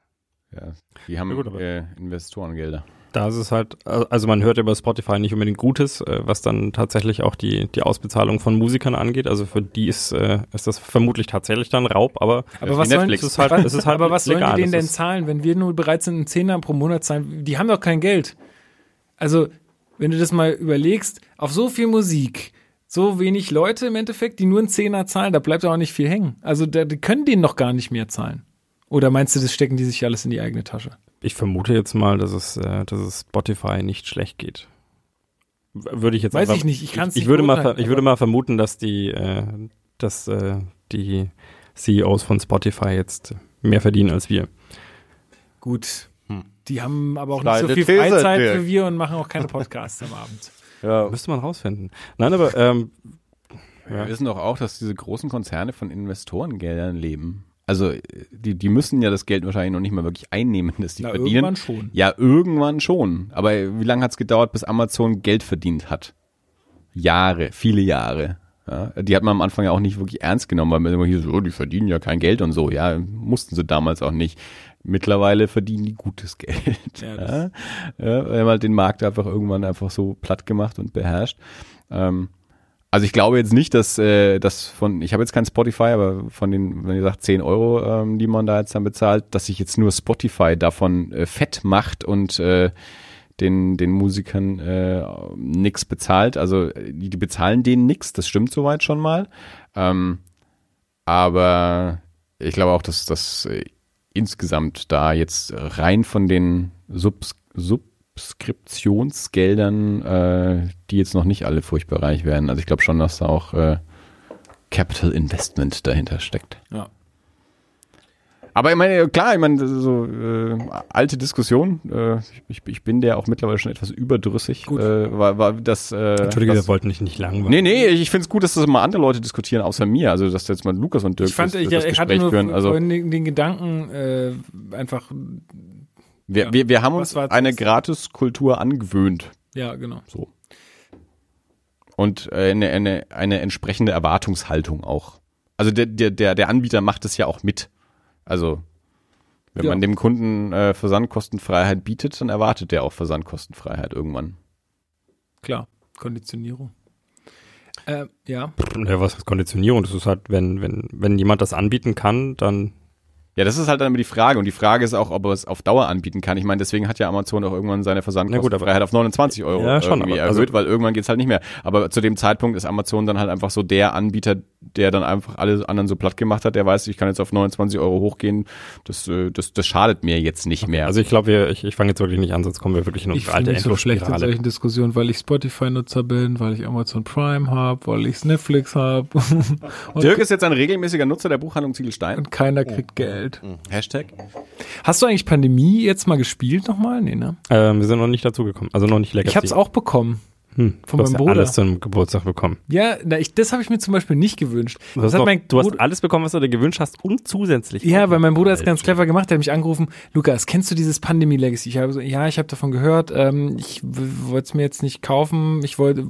Ja, die haben Ja, gut, äh, Investorengelder. Da ist es halt, also man hört über Spotify nicht unbedingt Gutes, äh, was dann tatsächlich auch die, die Ausbezahlung von Musikern angeht. Also für die ist, äh, ist das vermutlich tatsächlich dann Raub, aber Aber was sollen, Netflix. es ist halt, es ist halt aber was sollen legal. die denen denn zahlen, wenn wir nur bereit sind, einen Zehner pro Monat zahlen? Die haben doch kein Geld. Also, wenn du das mal überlegst, auf so viel Musik, so wenig Leute im Endeffekt, die nur einen Zehner zahlen, da bleibt doch auch nicht viel hängen. Also, da, die können denen noch gar nicht mehr zahlen. Oder meinst du, das stecken die sich alles in die eigene Tasche? Ich vermute jetzt mal, dass es, äh, dass es Spotify nicht schlecht geht. Würde ich jetzt Weiß einfach, ich nicht, ich kann's ich, nicht würde mal, ich würde mal vermuten, dass die, äh, dass äh, die CEOs von Spotify jetzt mehr verdienen als wir. Gut. Hm. Die haben aber auch Steile nicht so viel These, Freizeit Dirk. wie wir und machen auch keine Podcasts am Abend. Ja. Müsste man rausfinden. Nein, aber ähm, Wir Ja. wissen doch auch, dass diese großen Konzerne von Investorengeldern leben. Also äh, die, die müssen ja das Geld wahrscheinlich noch nicht mal wirklich einnehmen, das die Na, verdienen. irgendwann schon. Ja, irgendwann schon. Aber wie lange hat es gedauert, bis Amazon Geld verdient hat? Jahre, viele Jahre. Ja, die hat man am Anfang ja auch nicht wirklich ernst genommen, weil man immer hier so, oh, die verdienen ja kein Geld und so. Ja, mussten sie damals auch nicht. Mittlerweile verdienen die gutes Geld. Ja, Ja, ja, wir haben halt den Markt einfach irgendwann einfach so platt gemacht und beherrscht. Ähm, also ich glaube jetzt nicht, dass äh, das von, ich habe jetzt kein Spotify, aber von den, wenn ihr sagt 10 Euro, ähm, die man da jetzt dann bezahlt, dass sich jetzt nur Spotify davon äh, fett macht und äh, den, den Musikern äh, nix bezahlt. Also die, bezahlen denen nix, das stimmt soweit schon mal. Ähm, aber ich glaube auch, dass das äh, insgesamt da jetzt rein von den Subs Subskriptionsgeldern, äh, die jetzt noch nicht alle furchtbar reich werden. Also ich glaube schon, dass da auch äh, Capital Investment dahinter steckt. Ja. Aber ich meine, klar, ich meine, so äh, alte Diskussion. Äh, ich, ich bin der auch mittlerweile schon etwas überdrüssig. Gut. Äh, war, war das, äh, Entschuldige, das, wir wollten dich nicht langweilen. Nee, nee, ich finde es gut, dass das mal andere Leute diskutieren, außer mir. Also, dass jetzt mal Lukas und Dirk Ich fand, das, ich, das ich hatte Gespräch nur führen. Also, den, den Gedanken, äh, einfach, wir, ja. wir, wir haben uns eine? Gratiskultur angewöhnt. ja, genau. So. Und äh, eine, eine, eine entsprechende Erwartungshaltung auch. Also der, der, der, der Anbieter macht es ja auch mit. Also, wenn Ja. man dem Kunden äh, Versandkostenfreiheit bietet, dann erwartet der auch Versandkostenfreiheit irgendwann. Klar, Konditionierung. Äh, ja. Ja, was heißt Konditionierung? Das ist halt, wenn, wenn, wenn jemand das anbieten kann, dann Ja, das ist halt dann immer die Frage. Und die Frage ist auch, ob er es auf Dauer anbieten kann. Ich meine, deswegen hat ja Amazon auch irgendwann seine Versandkostenfreiheit auf 29 Euro Ja, schon, irgendwie aber- also- erhöht, weil irgendwann geht's halt nicht mehr. Aber zu dem Zeitpunkt ist Amazon dann halt einfach so der Anbieter, der dann einfach alle anderen so platt gemacht hat. Der weiß, ich kann jetzt auf 29 Euro hochgehen. Das, äh, das, das schadet mir jetzt nicht mehr. Also ich glaube, wir- ich, ich fange jetzt wirklich nicht an, sonst kommen wir wirklich in Ich unsere fühle alte mich so schlecht in solchen Diskussionen, weil ich Spotify-Nutzer bin, weil ich Amazon Prime habe, weil ich Netflix habe Dirk ist jetzt ein regelmäßiger Nutzer der Buchhandlung Ziegelstein. und keiner kriegt Geld. Hashtag. Hast du eigentlich Pandemie jetzt mal gespielt nochmal? Nee, ne? Ähm, wir sind noch nicht dazugekommen, also noch nicht Legacy. Ich hab's auch bekommen. Hm, von du hast meinem ja Bruder. alles zum Geburtstag bekommen. Ja, na, ich, das habe ich mir zum Beispiel nicht gewünscht. Du hast, hat noch, du hast alles bekommen, was du dir gewünscht hast und zusätzlich. Ja, weil mein Bruder ist Alter. ganz clever gemacht, der hat mich angerufen, Lukas, kennst du dieses Pandemie Legacy? Ich habe so, ja, ich habe davon gehört, ähm, ich wollte es mir jetzt nicht kaufen, ich wollte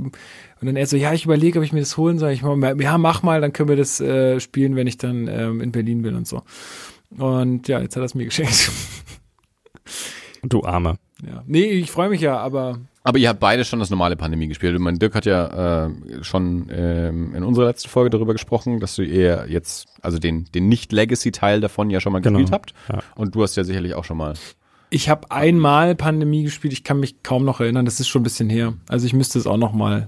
und dann er so, ja, ich überlege, ob ich mir das holen soll. Ich mach, ja, mach mal, dann können wir das äh, spielen, wenn ich dann ähm, in Berlin bin und so. Und ja, jetzt hat er es mir geschenkt. Du Arme. ja. Nee, ich freue mich ja, aber Aber ihr habt beide schon das normale Pandemie gespielt. Und mein Dirk hat ja äh, schon ähm, in unserer letzten Folge darüber gesprochen, dass du eher jetzt, also den, den Nicht-Legacy-Teil davon ja schon mal Genau. gespielt habt. Ja. Und du hast ja sicherlich auch schon mal. ich habe einmal Pandemie gespielt, ich kann mich kaum noch erinnern, das ist schon ein bisschen her. Also ich müsste es auch noch mal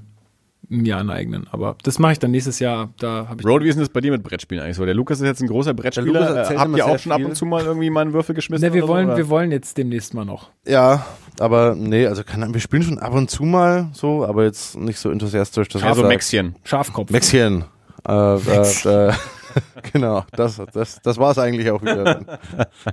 mir aneignen, aber das mache ich dann nächstes Jahr, da habe ich Road, wie ist denn das bei dir mit Brettspielen eigentlich so? Der Lukas ist jetzt ein großer Brettspieler. Habt ihr auch schon ab viel. und zu mal irgendwie mal einen Würfel geschmissen? Ne, wir oder so, wollen, oder? wir wollen jetzt demnächst mal noch. Ja, aber nee, also keine Ahnung, wir spielen schon ab und zu mal so, aber jetzt nicht so enthusiastisch. Das also Maxchen. Schafkopf. Maxchen. Äh, äh, äh, genau, das, das, das war es eigentlich auch wieder.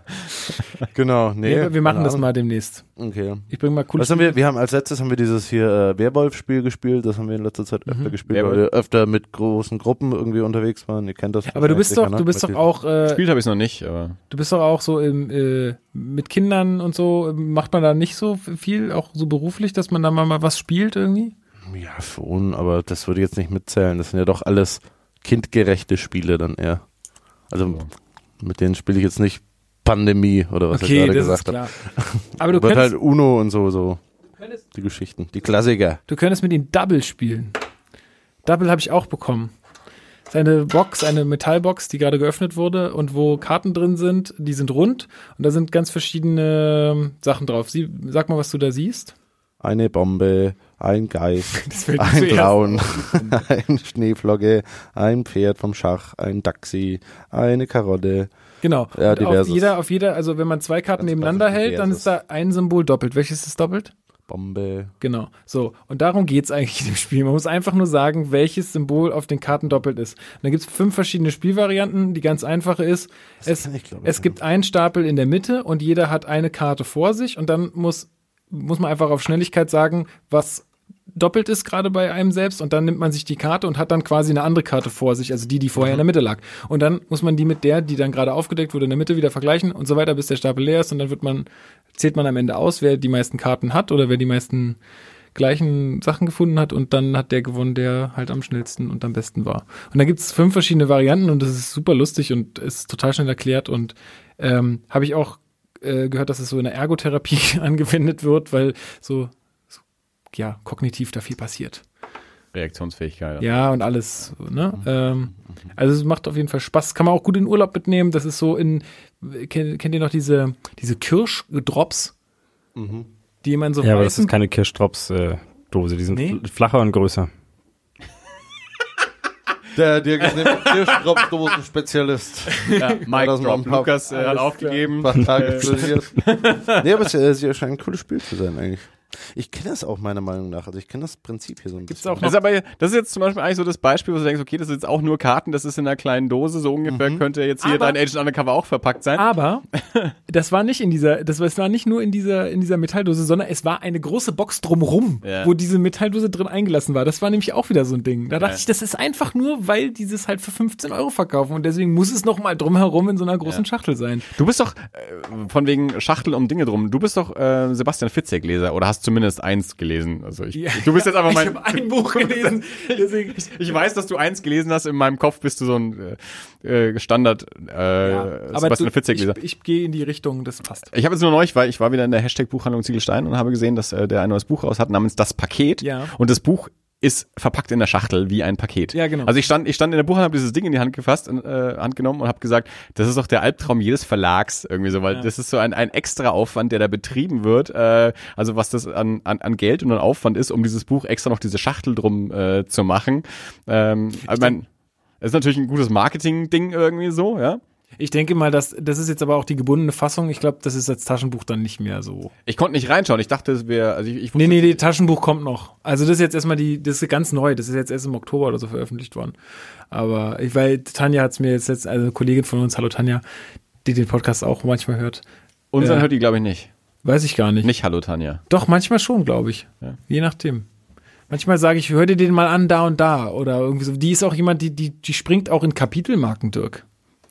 genau, nee. wir, wir machen das mal demnächst. Okay. Ich bringe mal coole Was haben wir, wir haben als letztes haben wir dieses hier äh, Werwolf-Spiel gespielt, das haben wir in letzter Zeit öfter gespielt, Werwolf. weil wir öfter mit großen Gruppen irgendwie unterwegs waren. Ihr kennt das. Aber du bist doch, wahrscheinlich du bist doch auch, äh, Gespielt habe ich noch nicht, aber du bist doch auch so im, äh, mit Kindern und so, macht man da nicht so viel, auch so beruflich, dass man da mal, mal was spielt irgendwie? ne? Ja, schon, aber das würde ich jetzt nicht mitzählen. Das sind ja doch alles kindgerechte Spiele dann eher. Also mit denen spiele ich jetzt nicht Pandemie oder was okay, er gerade das ist gesagt hat. klar. Aber du Wird könntest, halt Uno und so, so. Die Geschichten, die Klassiker. du könntest mit ihnen Double spielen. Double habe ich auch bekommen. Das ist eine Box, eine Metallbox, die gerade geöffnet wurde und wo Karten drin sind, die sind rund und da sind ganz verschiedene ähm, Sachen drauf. Sie, sag mal, was du da siehst. Eine Bombe, ein Geist, Das ein zuerst Clown, ein Schneeflocke, ein Pferd vom Schach, ein Taxi, eine Karotte. Genau. Ja, auf jeder, auf jeder, also wenn man zwei Karten nebeneinander hält, dann ist da ein Symbol doppelt. Welches ist doppelt? Bombe. Genau. So. Und darum geht's eigentlich in dem Spiel. Man muss einfach nur sagen, welches Symbol auf den Karten doppelt ist. Und da gibt's fünf verschiedene Spielvarianten. Die ganz einfache ist, es, kenn ich, ich, es gibt einen Stapel in der Mitte und jeder hat eine Karte vor sich und dann muss, muss man einfach auf Schnelligkeit sagen, was doppelt ist gerade bei einem selbst und dann nimmt man sich die Karte und hat dann quasi eine andere Karte vor sich, also die, die vorher in der Mitte lag. Und dann muss man die mit der, die dann gerade aufgedeckt wurde, in der Mitte wieder vergleichen und so weiter, bis der Stapel leer ist und dann wird man, zählt man am Ende aus, wer die meisten Karten hat oder wer die meisten gleichen Sachen gefunden hat und dann hat der gewonnen, der halt am schnellsten und am besten war. Und da gibt's fünf verschiedene Varianten und das ist super lustig und ist total schnell erklärt und ähm, habe ich auch äh, gehört, dass es so in der Ergotherapie angewendet wird, weil so, so ja, kognitiv da viel passiert. Reaktionsfähigkeit. Ja, und alles, ne? Ähm, also es macht auf jeden Fall Spaß. Kann man auch gut in Urlaub mitnehmen. Das ist so in, kennt, kennt ihr noch diese, diese Kirschdrops? Die man so Ja, aber das weißen- ist keine Kirschdrops-Dose. Die sind Nee? fl- flacher und größer. Der Dirk ist nämlich Kirschdrops-Dosen-Spezialist. Ja, Mike das Drop. Lukas äh, hat aufgegeben. Ein paar Tage studiert. nee, aber es, es scheint ein cooles Spiel zu sein eigentlich. Ich kenne das auch meiner Meinung nach. Also ich kenne das Prinzip hier so ein Gibt's bisschen. auch Das ist aber, das ist jetzt zum Beispiel eigentlich so das Beispiel, wo du denkst, okay, das ist jetzt auch nur Karten, das ist in einer kleinen Dose, so ungefähr könnte jetzt hier Aber- dein Agent Undercover auch verpackt sein. Aber das war nicht in dieser, das war, es war nicht nur in dieser, in dieser Metalldose, sondern es war eine große Box drumrum, Ja. wo diese Metalldose drin eingelassen war. Das war nämlich auch wieder so ein Ding. Da dachte Ja. ich, das ist einfach nur, weil dieses halt für 15 Euro verkaufen und deswegen muss es noch mal drumherum in so einer großen Schachtel sein. Du bist doch, äh, von wegen Schachtel um Dinge drum, du bist doch äh, Sebastian Fitzek-Leser oder hast zumindest eins gelesen. Also ich, Ja, du bist jetzt einfach ich mein. habe ein Buch gelesen. Deswegen, Ich weiß, dass du eins gelesen hast. In meinem Kopf bist du so ein äh, äh, Standard äh, ja, aber Sebastian Fitzek-Leser. ich, ich gehe in die Richtung, das passt. Ich habe jetzt nur neulich, weil ich war wieder in der Hashtag Buchhandlung Ziegelstein und habe gesehen, dass äh, der ein neues Buch raus hat namens Das Paket. Ja. Und das Buch ist verpackt in der Schachtel wie ein Paket. Ja, genau. Also ich stand, ich stand in der Buchhandlung, habe dieses Ding in die Hand gefasst, äh, Hand genommen und habe gesagt, das ist doch der Albtraum jedes Verlags irgendwie so, weil Ja. das ist so ein, ein extra Aufwand, der da betrieben wird. Äh, also was das an, an, an Geld und an Aufwand ist, um dieses Buch extra noch diese Schachtel drum äh, zu machen. Ähm, also mein, ist natürlich ein gutes Marketing-Ding irgendwie so, ja. Ich denke mal, dass das ist jetzt aber auch die gebundene Fassung. Ich glaube, das ist als Taschenbuch dann nicht mehr so. Ich konnte nicht reinschauen. Ich dachte, es wäre, also ich, ich Nee, nee, die Taschenbuch kommt noch. Also das ist jetzt erstmal die, das ist ganz neu. Das ist jetzt erst im Oktober oder so veröffentlicht worden. Aber ich, weil Tanja hat es mir jetzt, letzt, also eine Kollegin von uns, hallo Tanja, die den Podcast auch manchmal hört. Unseren Ja. hört die, glaube ich, nicht. Weiß ich gar nicht. Nicht Hallo Tanja. Doch, manchmal schon, glaube ich. Ja. Je nachdem. Manchmal sage ich, hör dir den mal an, da und da. Oder irgendwie so. Die ist auch jemand, die, die, die springt auch in Kapitelmarken, Dirk.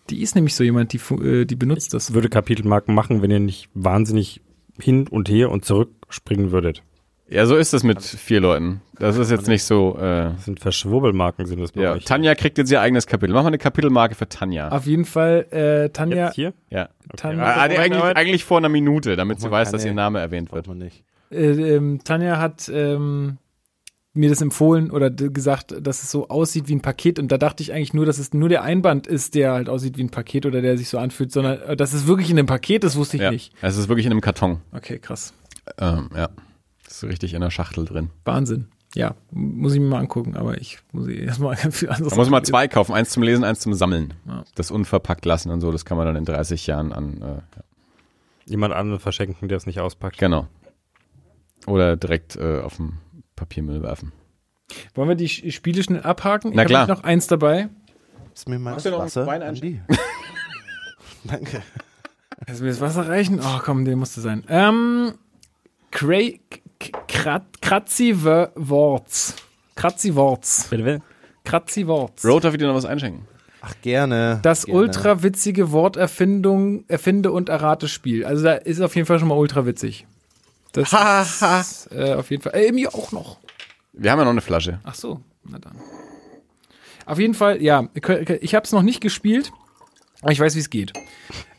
Die ist nämlich so jemand, die, äh, die benutzt das. würde Kapitelmarken machen, wenn ihr nicht wahnsinnig hin und her und zurück springen würdet. Ja, so ist es mit vier Leuten. Das ist jetzt nicht so. Äh, Das sind Verschwurbelmarken, sind das bei ja, euch. Tanja kriegt jetzt ihr eigenes Kapitel. Mach mal eine Kapitelmarke für Tanja. Auf jeden Fall, äh, Tanja, Jetzt hier? Ja. Tanja, Ah, die eigentlich, eigentlich vor einer Minute, damit sie man weiß, dass ihr Name erwähnt wird. man nicht. äh, ähm, Tanja hat ähm, mir das empfohlen oder gesagt, dass es so aussieht wie ein Paket und da dachte ich eigentlich nur, dass es nur der Einband ist, der halt aussieht wie ein Paket oder der sich so anfühlt, sondern äh, dass es wirklich in einem Paket ist, wusste ich Ja. nicht. Es ist wirklich in einem Karton. Okay, krass. Ähm, ja. Ist so richtig in der Schachtel drin. Wahnsinn. Ja, muss ich mir mal angucken, aber ich muss erstmal ganz viel anderes. Da muss man zwei kaufen. Eins zum Lesen, eins zum Sammeln. Ja. Das unverpackt lassen und so. Das kann man dann in 30 Jahren an. Äh, ja. Jemand anderen verschenken, der es nicht auspackt. Genau. Oder direkt äh, auf den Papiermüll werfen. Wollen wir die Spiele schnell abhaken? Na ich klar. habe noch eins dabei. Ist mir mal Magst das du Wasser, Wein Andi? Danke. Also mir das Wasser reichen? Oh, komm, der musste sein. Ähm, Cray, Krat, Kratzi Worts. Kratzi Worts. Bitte, bitte. Kratzi Worts. Road darf ich dir noch was einschenken. Ach, gerne. Das gerne. ultra witzige Worterfindung, erfinde und errate Spiel. Also da ist auf jeden Fall schon mal ultra witzig. Das ist äh, auf jeden Fall. Äh, mir auch noch. Wir haben ja noch eine Flasche. Ach so, na dann. Auf jeden Fall, ja, ich habe es noch nicht gespielt, aber ich weiß, wie es geht.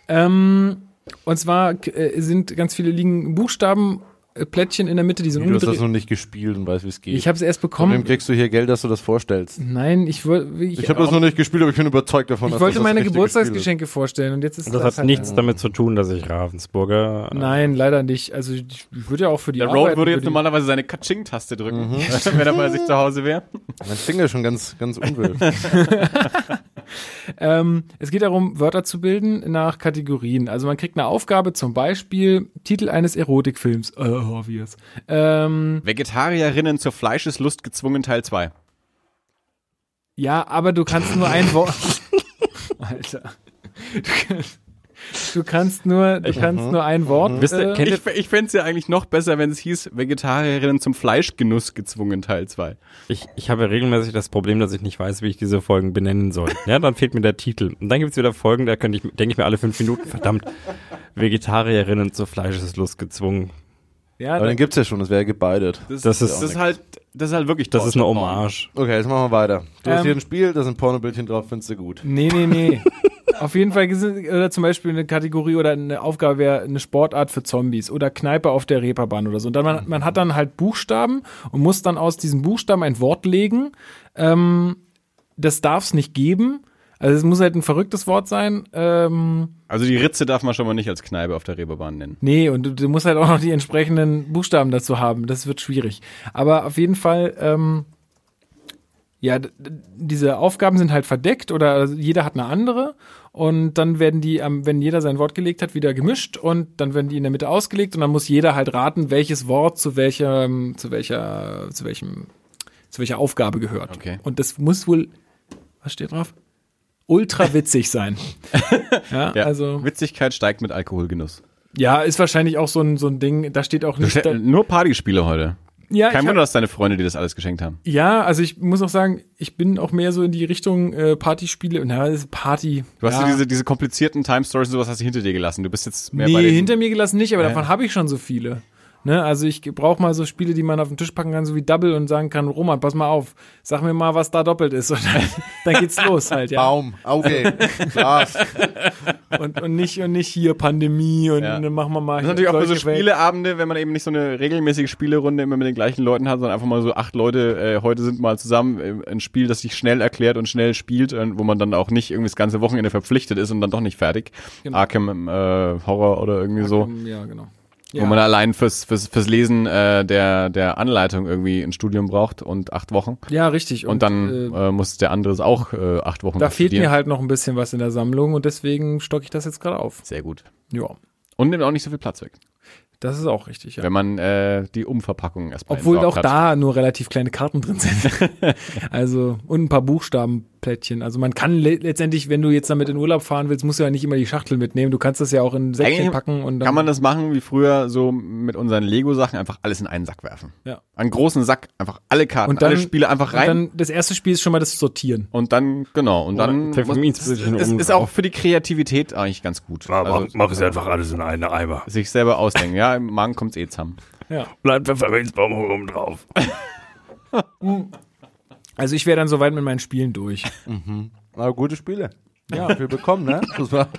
Ähm, und zwar äh, sind ganz viele liegen Buchstaben, Plättchen in der Mitte, die sind Du hast das umgedreht. noch nicht gespielt und weißt, wie es geht. Ich habe es erst Von wem bekommen. kriegst du hier Geld, dass du das vorstellst? Nein, ich wollte. Ich, Ich habe das noch nicht gespielt, aber ich bin überzeugt davon, ich dass wollte das das meine Spiel Geburtstagsgeschenke vorstellen und jetzt ist Das das hat nichts damit zu tun, dass ich Ravensburger. äh, Nein, leider nicht. Also ich ich würde ja auch für die Der Road würde jetzt normalerweise seine Katsching-Taste drücken, wenn er bei sich zu Hause wäre. Mein Finger ist schon ganz, ganz unwild. Ähm, es geht darum, Wörter zu bilden nach Kategorien. Also man kriegt eine Aufgabe, zum Beispiel Titel eines Erotikfilms. Äh, obvious. Ähm, Vegetarierinnen zur Fleischeslust gezwungen Teil 2. ja, aber du kannst nur ein Wort. Alter. Du kannst, du kannst nur, du kannst nur ein Wort. Wisst ihr, äh, kennt Ich, ich fände es ja eigentlich noch besser, wenn es hieß Vegetarierinnen zum Fleischgenuss gezwungen Teil 2. Ich, ich habe regelmäßig das Problem, dass ich nicht weiß, wie ich diese Folgen benennen soll. Ja, dann fehlt mir der Titel. Und dann gibt's wieder Folgen, da könnte ich, denke ich mir alle fünf Minuten, verdammt, Vegetarierinnen zur Fleischeslust gezwungen. Ja, Aber den gibt's ja schon, das wäre gebeidet. Das das ist- ist halt, das ist halt wirklich Das ist eine. Hommage. Okay, jetzt machen wir weiter. Du hast Ähm, hier ein Spiel, da sind Pornobildchen drauf, findest du gut. Nee, nee, nee. Auf jeden Fall oder zum Beispiel eine Kategorie oder eine Aufgabe wäre eine Sportart für Zombies oder Kneipe auf der Reeperbahn oder so. Und dann man, man hat dann halt Buchstaben und muss dann aus diesen Buchstaben ein Wort legen. Ähm, das darf es nicht geben. Also es muss halt ein verrücktes Wort sein. Ähm, Also die Ritze darf man schon mal nicht als Kneipe auf der Reeperbahn nennen. nee, und du, du musst halt auch noch die entsprechenden Buchstaben dazu haben. Das wird schwierig. Aber auf jeden Fall, ähm, ja, diese Aufgaben sind halt verdeckt oder also jeder hat eine andere und dann werden die, ähm, wenn jeder sein Wort gelegt hat, wieder gemischt und dann werden die in der Mitte ausgelegt und dann muss jeder halt raten, welches Wort zu welchem, zu welcher, zu welchem, zu welcher Aufgabe gehört. Okay. Und das muss wohl, was steht drauf? Ultra witzig sein. ja, Ja. also, Witzigkeit steigt mit Alkoholgenuss. ja, ist wahrscheinlich auch so ein, so ein Ding, da steht auch nicht, da, Nur Partyspiele heute. ja, Kein Wunder, dass deine Freunde dir das alles geschenkt haben. ja, also ich muss auch sagen, ich bin auch mehr so in die Richtung äh, Partyspiele, na, das ist Party. Du hast ja. diese, diese komplizierten Time Stories und sowas hast du hinter dir gelassen. Du bist jetzt mehr bei Nee, den, hinter mir gelassen nicht, aber Ja. davon habe ich schon so viele. Ne? Also ich brauche mal so Spiele, die man auf den Tisch packen kann, so wie Double und sagen kann, Roman, pass mal auf, sag mir mal, was da doppelt ist. Und dann, dann geht's los halt, ja. Baum, Auge, Glas. Und, und nicht und nicht hier Pandemie und Ja. dann machen wir mal Das ist natürlich auch für so Spieleabende, wenn man eben nicht so eine regelmäßige Spielerunde immer mit den gleichen Leuten hat, sondern einfach mal so acht Leute, äh, heute sind mal zusammen äh, ein Spiel, das sich schnell erklärt und schnell spielt, äh, wo man dann auch nicht irgendwie das ganze Wochenende verpflichtet ist und dann doch nicht fertig. Genau. Arkham äh, Horror oder irgendwie so. Ja, genau. Wo man allein fürs, fürs, fürs Lesen äh, der, der Anleitung irgendwie ein Studium braucht und acht Wochen. ja, richtig. Und, dann äh, äh, muss der andere es auch äh, acht Wochen da fehlt studieren. mir halt noch ein bisschen was in der Sammlung und deswegen stocke ich das jetzt gerade auf. Sehr gut. Ja, Und nimmt auch nicht so viel Platz weg. das ist auch richtig, ja. Wenn man äh, die Umverpackung erstmal Obwohl auch hat. da nur relativ kleine Karten drin sind. also, und ein paar Buchstabenplättchen. Also man kann le letztendlich, wenn du jetzt damit in Urlaub fahren willst, musst du ja nicht immer die Schachtel mitnehmen. Du kannst das ja auch in Säckchen Eigentlich packen und dann. Kann man das machen wie früher so mit unseren Lego-Sachen einfach alles in einen Sack werfen. Ja. Einen großen Sack, einfach alle Karten, und dann, alle Spiele einfach und rein. dann das erste Spiel ist schon mal das Sortieren. und dann, genau, und dann vielleicht muss, es ist, oben ist auch für die Kreativität eigentlich ganz gut. Also, mach es einfach alles in einen Eimer. sich selber ausdenken. Ja, im Magen kommt's eh zusammen. Ja. Bleibt Pfefferminzbaum oben drauf. Also ich wäre dann soweit mit meinen Spielen durch. Aber gute Spiele. Ja. Wir bekommen, ne? Das war,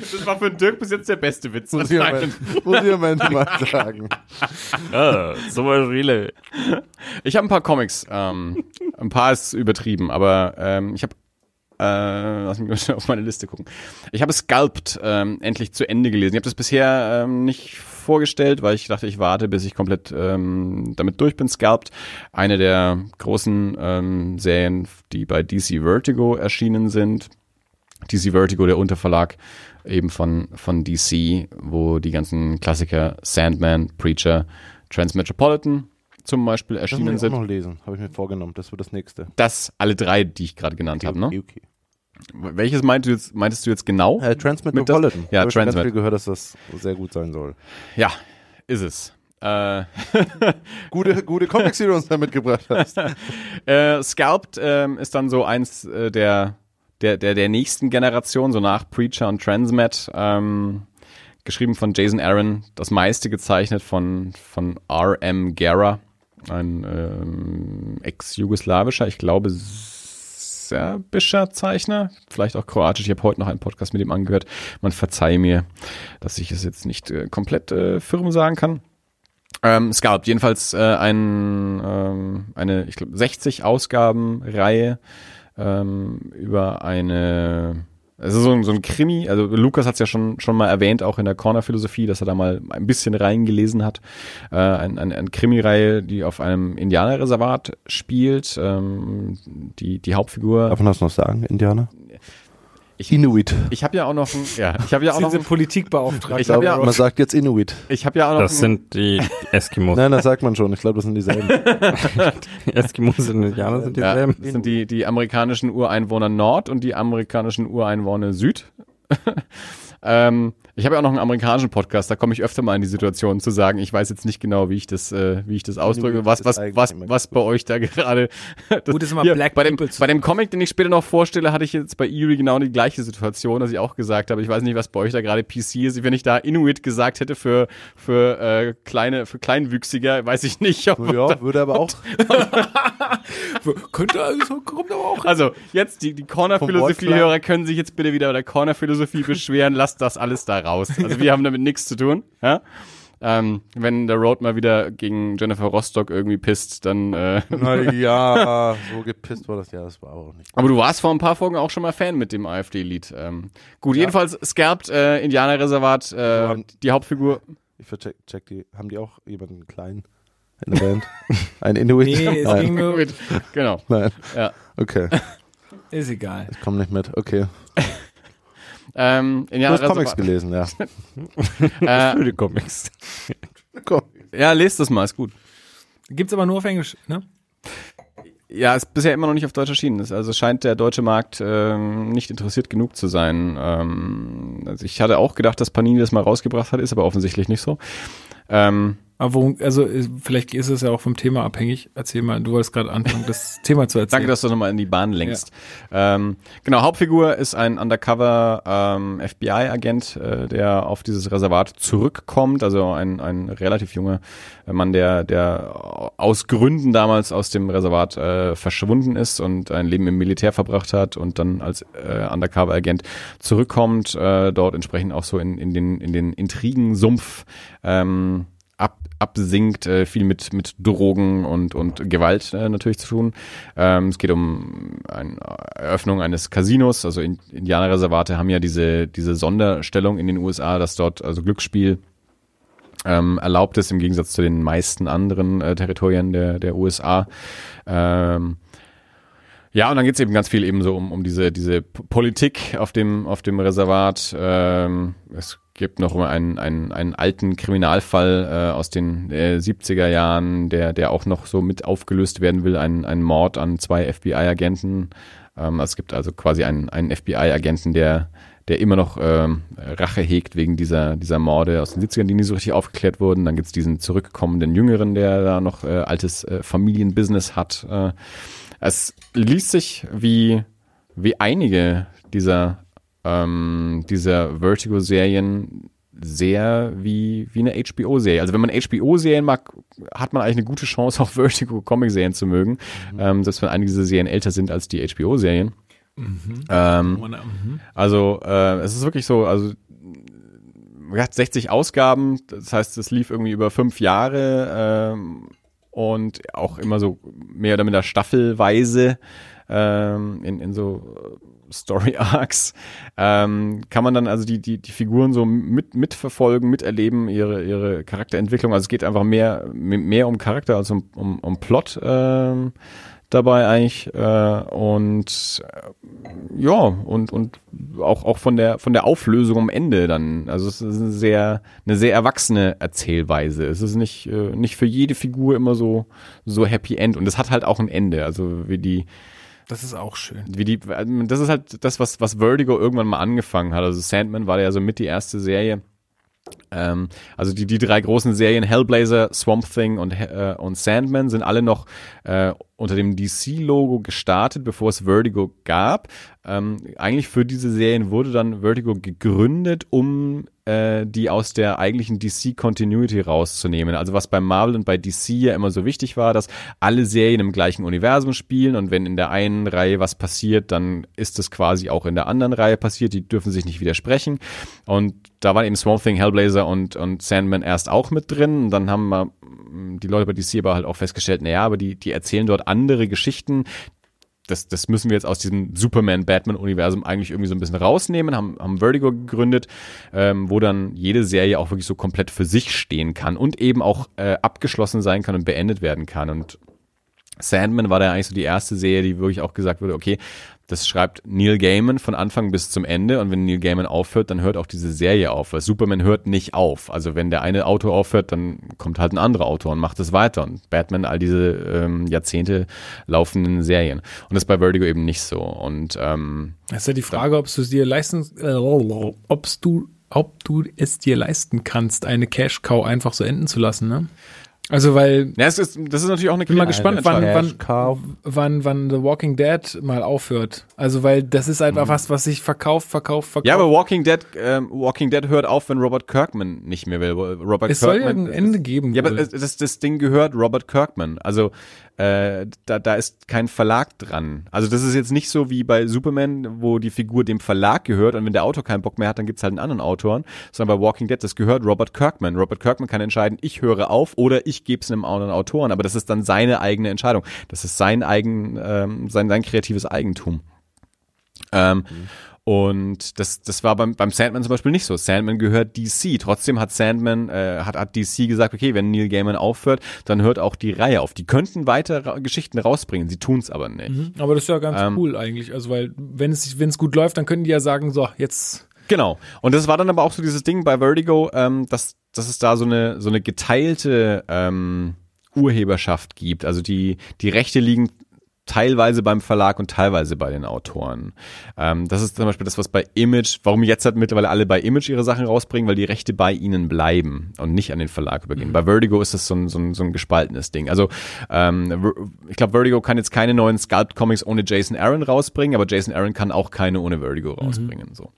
Das war für Dirk bis jetzt der beste Witz. muss ich am Ende, mal sagen. Ja, so was Spiele. Ich habe ein paar Comics. Ähm, ein paar ist übertrieben, aber ähm, ich habe äh, lass mich auf meine Liste gucken. Ich habe Scalped ähm, endlich zu Ende gelesen. Ich habe das bisher ähm, nicht vorgestellt, weil ich dachte, ich warte, bis ich komplett ähm, damit durch bin. Scalped, eine der großen ähm, Serien, die bei DC Vertigo erschienen sind. DC Vertigo, der Unterverlag eben von, von DC, wo die ganzen Klassiker Sandman, Preacher, Transmetropolitan zum Beispiel Das erschienen muss ich auch sind. noch lesen. Habe ich mir vorgenommen. Das wird das nächste. Das alle drei, die ich gerade genannt habe, ne? Okay, okay. Welches meintest du jetzt, meintest du jetzt genau? Äh, Transmetropolitan. Ja, Hab ich schon ganz Transmet. viel gehört, dass das sehr gut sein soll. Ja, ist es. Äh, Gute, gute Comics, die du uns da mitgebracht hast. äh, Scalped ähm, ist dann so eins äh, der, der, der, der nächsten Generation, so nach Preacher und Transmet. Ähm, geschrieben von Jason Aaron, das meiste gezeichnet von, von R.M. Guerra, ein ähm, ex-jugoslawischer, ich glaube serbischer Zeichner, vielleicht auch kroatisch. Ich habe heute noch einen Podcast mit ihm angehört. Man verzeihe mir, dass ich es jetzt nicht äh, komplett äh, firm sagen kann. Ähm, Scalp, jedenfalls äh, ein, ähm, eine, ich glaube, 60 Ausgaben-Reihe ähm, über eine, also so ein, so ein Krimi, also Lukas hat es ja schon, schon mal erwähnt, auch in der Corner-Philosophie, dass er da mal ein bisschen reingelesen hat. Äh, ein, ein, eine Krimi-Reihe, die auf einem Indianerreservat spielt. Ähm, die, die Hauptfigur. Darf man das noch sagen, Indianer? Ich- Inuit. Ich habe ja auch noch ein, ja, ich habe ja auch noch, Diese ein, Politikbeauftragte. Ich hab ja- man sagt jetzt Inuit. ich habe ja auch noch Das ein, sind die Eskimos. Nein, das sagt man schon. Ich glaube, das sind dieselben. Eskimos und Indianer sind Ja, dieselben. das sind die, die amerikanischen Ureinwohner Nord und die amerikanischen Ureinwohner Süd. ähm, ich habe ja auch noch einen amerikanischen Podcast, da komme ich öfter mal in die Situation zu sagen, ich weiß jetzt nicht genau, wie ich das, äh, wie ich das ausdrücke, was, was, was, was bei euch da gerade. Das, Gut ist immer Black bei dem, bei dem Comic, den ich später noch vorstelle, hatte ich jetzt bei Erie genau die gleiche Situation, dass ich auch gesagt habe, ich weiß nicht, was bei euch da gerade PC ist. Wenn ich da Inuit gesagt hätte für, für äh, kleine, für Kleinwüchsiger, weiß ich nicht, ob ja, würde aber auch. Könnte also, kommt aber auch. Also, jetzt die, die Corner-Philosophie-Hörer können sich jetzt bitte wieder bei der Corner-Philosophie beschweren. Lasst das alles da raus. Also, wir haben damit nichts zu tun. Ja? Ähm, wenn der Road mal wieder gegen Jennifer Rostock irgendwie pisst, dann. Äh, Na ja, so gepisst war das ja, das war aber auch nicht. aber du warst vor ein paar Folgen auch schon mal Fan mit dem AfD-Lied. Ähm, gut, jedenfalls Scalped, äh, Indianerreservat, äh, haben- die Hauptfigur. Ich vercheck check die. Haben die auch jemanden kleinen in der Band? Ein Inuit? Nee, es Nein. ging nur, Genau. Nein. Ja. Okay, ist egal. ich komme nicht mit. Okay. Ähm, Du hast Comics gelesen, ja. Äh, Für die Comics. Ja, lest das mal, ist gut. Gibt's aber nur auf Englisch, ne? Ja, ist bisher immer noch nicht auf Deutsch erschienen. Also scheint der deutsche Markt ähm, nicht interessiert genug zu sein. Ähm, also ich hatte auch gedacht, dass Panini das mal rausgebracht hat, ist aber offensichtlich nicht so. Ähm, Aber worum, also äh, vielleicht ist es ja auch vom Thema abhängig. Erzähl mal, du wolltest gerade anfangen, das Thema zu erzählen. Danke, dass du nochmal in die Bahn lenkst. Ähm, genau, Hauptfigur ist ein Undercover ähm, FBI-Agent, äh, der auf dieses Reservat zurückkommt. Also ein, ein relativ junger Mann, der, der aus Gründen damals aus dem Reservat äh, verschwunden ist und ein Leben im Militär verbracht hat und dann als äh, Undercover-Agent zurückkommt, äh, dort entsprechend auch so in, in den, in den Intrigensumpf ähm, ab, absinkt, äh, viel mit, mit Drogen und, und Gewalt äh, natürlich zu tun. Ähm, es geht um eine Eröffnung eines Casinos. Also in, Indianerreservate haben ja diese, diese Sonderstellung in den USA, dass dort also Glücksspiel ähm, erlaubt ist, im Gegensatz zu den meisten anderen äh, Territorien der, der USA. Ähm, ja, und dann geht's eben ganz viel eben so um, um diese, diese Politik auf dem, auf dem Reservat. Ähm, es gibt noch einen, einen, einen alten Kriminalfall äh, aus den äh, 70er Jahren, der, der auch noch so mit aufgelöst werden will, ein, ein Mord an zwei FBI-Agenten. Ähm, es gibt also quasi einen, einen FBI-Agenten, der, der immer noch ähm, Rache hegt wegen dieser, dieser Morde aus den 70ern, die nie so richtig aufgeklärt wurden. Dann gibt's diesen zurückkommenden Jüngeren, der da noch äh, altes äh, Familienbusiness hat. Äh, es liest sich wie, wie einige dieser, ähm, dieser Vertigo-Serien sehr wie, wie eine HBO-Serie. Also wenn man HBO-Serien mag, hat man eigentlich eine gute Chance, auch Vertigo-Comic-Serien zu mögen. Ähm, selbst wenn einige dieser Serien älter sind als die HBO-Serien. Ähm, Mhm. also äh, es ist wirklich so, also man hat 60 Ausgaben, das heißt, es lief irgendwie über fünf Jahre ähm, und auch immer so mehr oder minder staffelweise ähm, in, in so Story Arcs ähm, kann man dann also die die die Figuren so mit mitverfolgen, miterleben ihre ihre Charakterentwicklung. Also es geht einfach mehr mehr um Charakter als um um, um Plot ähm, dabei eigentlich äh, und äh, ja und und auch auch von der von der Auflösung am Ende dann. Also es ist eine sehr eine sehr erwachsene Erzählweise. Es ist nicht äh, nicht für jede Figur immer so so Happy End. Und es hat halt auch ein Ende. Also wie die Das ist auch schön. wie die das ist halt das was was Vertigo irgendwann mal angefangen hat also Sandman war ja so mit die erste Serie ähm, also die, die drei großen Serien Hellblazer, Swamp Thing und, äh, und Sandman sind alle noch äh, unter dem DC-Logo gestartet, bevor es Vertigo gab. Ähm, eigentlich für diese Serien wurde dann Vertigo gegründet, um äh, die aus der eigentlichen DC-Continuity rauszunehmen. Also was bei Marvel und bei DC ja immer so wichtig war, dass alle Serien im gleichen Universum spielen und wenn in der einen Reihe was passiert, dann ist es quasi auch in der anderen Reihe passiert. Die dürfen sich nicht widersprechen. Und da waren eben Swamp Thing, Hellblazer und, und Sandman erst auch mit drin. Und dann haben wir die Leute bei DC aber halt auch festgestellt, naja, aber die, die erzählen dort andere Geschichten. Das, das müssen wir jetzt aus diesem Superman-Batman-Universum eigentlich irgendwie so ein bisschen rausnehmen, haben, haben Vertigo gegründet, ähm, wo dann jede Serie auch wirklich so komplett für sich stehen kann und eben auch äh, abgeschlossen sein kann und beendet werden kann. Und Sandman war da eigentlich so die erste Serie, die wirklich auch gesagt wurde, okay, das schreibt Neil Gaiman von Anfang bis zum Ende und wenn Neil Gaiman aufhört, dann hört auch diese Serie auf, weil Superman hört nicht auf. Also wenn der eine Autor aufhört, dann kommt halt ein anderer Autor und macht es weiter und Batman all diese ähm, Jahrzehnte laufenden Serien. Und das ist bei Vertigo eben nicht so und ähm, Das ist ja die Frage, ob du es dir leisten, äh, ob du, ob du es dir leisten kannst, eine Cash Cow einfach so enden zu lassen, ne? Also weil ja, es ist, das ist natürlich auch eine bin mal gespannt, wann, wann, wann, wann The Walking Dead mal aufhört. Also weil das ist einfach was, was sich verkauft, verkauft, verkauft. Ja, aber Walking Dead, ähm, Walking Dead hört auf, wenn Robert Kirkman nicht mehr will. Robert es soll ja Kirkman, ein Ende geben. Ja, aber wohl. das, das, das Ding gehört Robert Kirkman. Also äh, da, da ist kein Verlag dran. Also das ist jetzt nicht so wie bei Superman, wo die Figur dem Verlag gehört und wenn der Autor keinen Bock mehr hat, dann gibt's halt einen anderen Autoren. Sondern bei Walking Dead, das gehört Robert Kirkman. Robert Kirkman kann entscheiden, ich höre auf oder ich gebe es einem anderen Autoren. Aber das ist dann seine eigene Entscheidung. Das ist sein eigen, ähm, sein, sein kreatives Eigentum. Ähm, Und das, das war beim, beim Sandman zum Beispiel nicht so. Sandman gehört DC. Trotzdem hat Sandman, äh, hat, hat DC gesagt, okay, wenn Neil Gaiman aufhört, dann hört auch die Reihe auf. Die könnten weiter ra Geschichten rausbringen, sie tun's aber nicht. Mhm. Aber das ist ja ganz Ähm, cool eigentlich. Also weil wenn es wenn es gut läuft, dann können die ja sagen, so jetzt Genau. Und das war dann aber auch so dieses Ding bei Vertigo, ähm, dass, dass es da so eine, so eine geteilte ähm, Urheberschaft gibt. Also die, die Rechte liegen teilweise beim Verlag und teilweise bei den Autoren. Ähm, das ist zum Beispiel das, was bei Image, warum jetzt halt mittlerweile alle bei Image ihre Sachen rausbringen, weil die Rechte bei ihnen bleiben und nicht an den Verlag übergehen. Mhm. Bei Vertigo ist das so ein, so ein, so ein gespaltenes Ding. Also ähm, ich glaube, Vertigo kann jetzt keine neuen Sculpt-Comics ohne Jason Aaron rausbringen, aber Jason Aaron kann auch keine ohne Vertigo Mhm. rausbringen. So.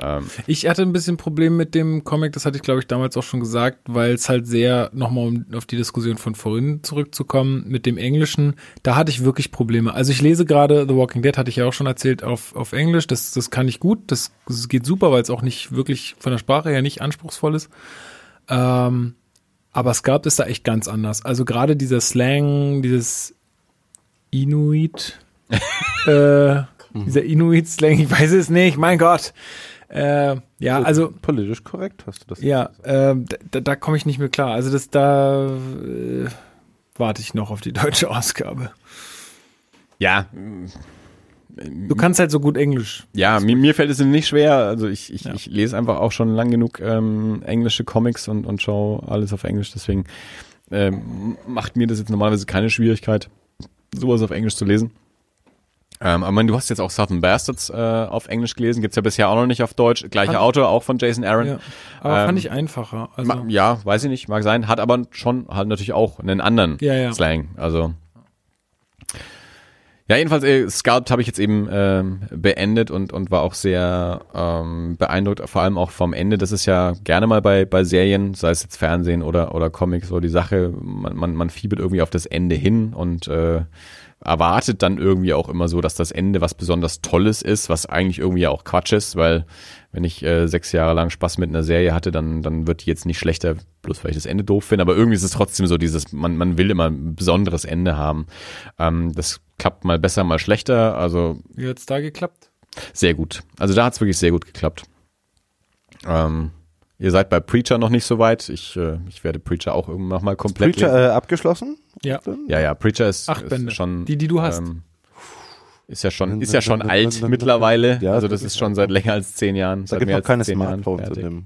Ähm, Ich hatte ein bisschen Problem mit dem Comic, das hatte ich glaube ich damals auch schon gesagt, weil es halt sehr, nochmal um auf die Diskussion von vorhin zurückzukommen, mit dem Englischen, da hatte ich wirklich Probleme. Also ich lese gerade The Walking Dead, hatte ich ja auch schon erzählt, auf, auf Englisch, das, das kann ich gut, das, das geht super, weil es auch nicht wirklich von der Sprache her nicht anspruchsvoll ist. Ähm, aber Sculpt ist da echt ganz anders. Also gerade dieser Slang, dieses Inuit, äh, dieser Inuit-Slang, ich weiß es nicht, mein Gott. Äh, ja, also Politisch korrekt hast du das. ja, ähm, da, da komme ich nicht mehr klar. Also das da äh, warte ich noch auf die deutsche Ausgabe. ja, Du kannst halt so gut Englisch. Ja, mir, mir fällt es nicht schwer. Also ich, ich, Ja. ich lese einfach auch schon lang genug ähm, englische Comics und, und schaue alles auf Englisch. Deswegen ähm, macht mir das jetzt normalerweise keine Schwierigkeit, sowas auf Englisch zu lesen. Ähm, aber du hast jetzt auch Southern Bastards äh, auf Englisch gelesen. Gibt's ja bisher auch noch nicht auf Deutsch. Gleicher Autor, auch von Jason Aaron. Ja. Aber Ähm, fand ich einfacher. Also, Ma- ja, weiß ich nicht, mag sein. Hat aber schon halt natürlich auch einen anderen Ja, ja. Slang. Also ja, jedenfalls äh, Sculpt habe ich jetzt eben ähm, beendet und und war auch sehr ähm, beeindruckt, vor allem auch vom Ende. Das ist ja gerne mal bei bei Serien, sei es jetzt Fernsehen oder oder Comics, so die Sache. Man man, man fiebert irgendwie auf das Ende hin und äh, erwartet dann irgendwie auch immer so, dass das Ende was besonders Tolles ist, was eigentlich irgendwie auch Quatsch ist, weil wenn ich äh, sechs Jahre lang Spaß mit einer Serie hatte, dann, dann wird die jetzt nicht schlechter, bloß weil ich das Ende doof finde, aber irgendwie ist es trotzdem so dieses, man, man will immer ein besonderes Ende haben. Ähm, das klappt mal besser, mal schlechter, also wie hat's da geklappt? sehr gut. Also da hat's wirklich sehr gut geklappt. Ähm, ihr seid bei Preacher noch nicht so weit. Ich, äh, ich werde Preacher auch irgendwann noch mal komplett lesen. Preacher äh, abgeschlossen? Ja. Ja, ja, Preacher ist, Acht Bände. ist schon. Die, die du hast. Ähm, ist ja schon, ist ja schon alt mittlerweile. Ja, also das ist ist schon seit länger als zehn Jahren. Da gibt mehr noch keine Smartphones in dem,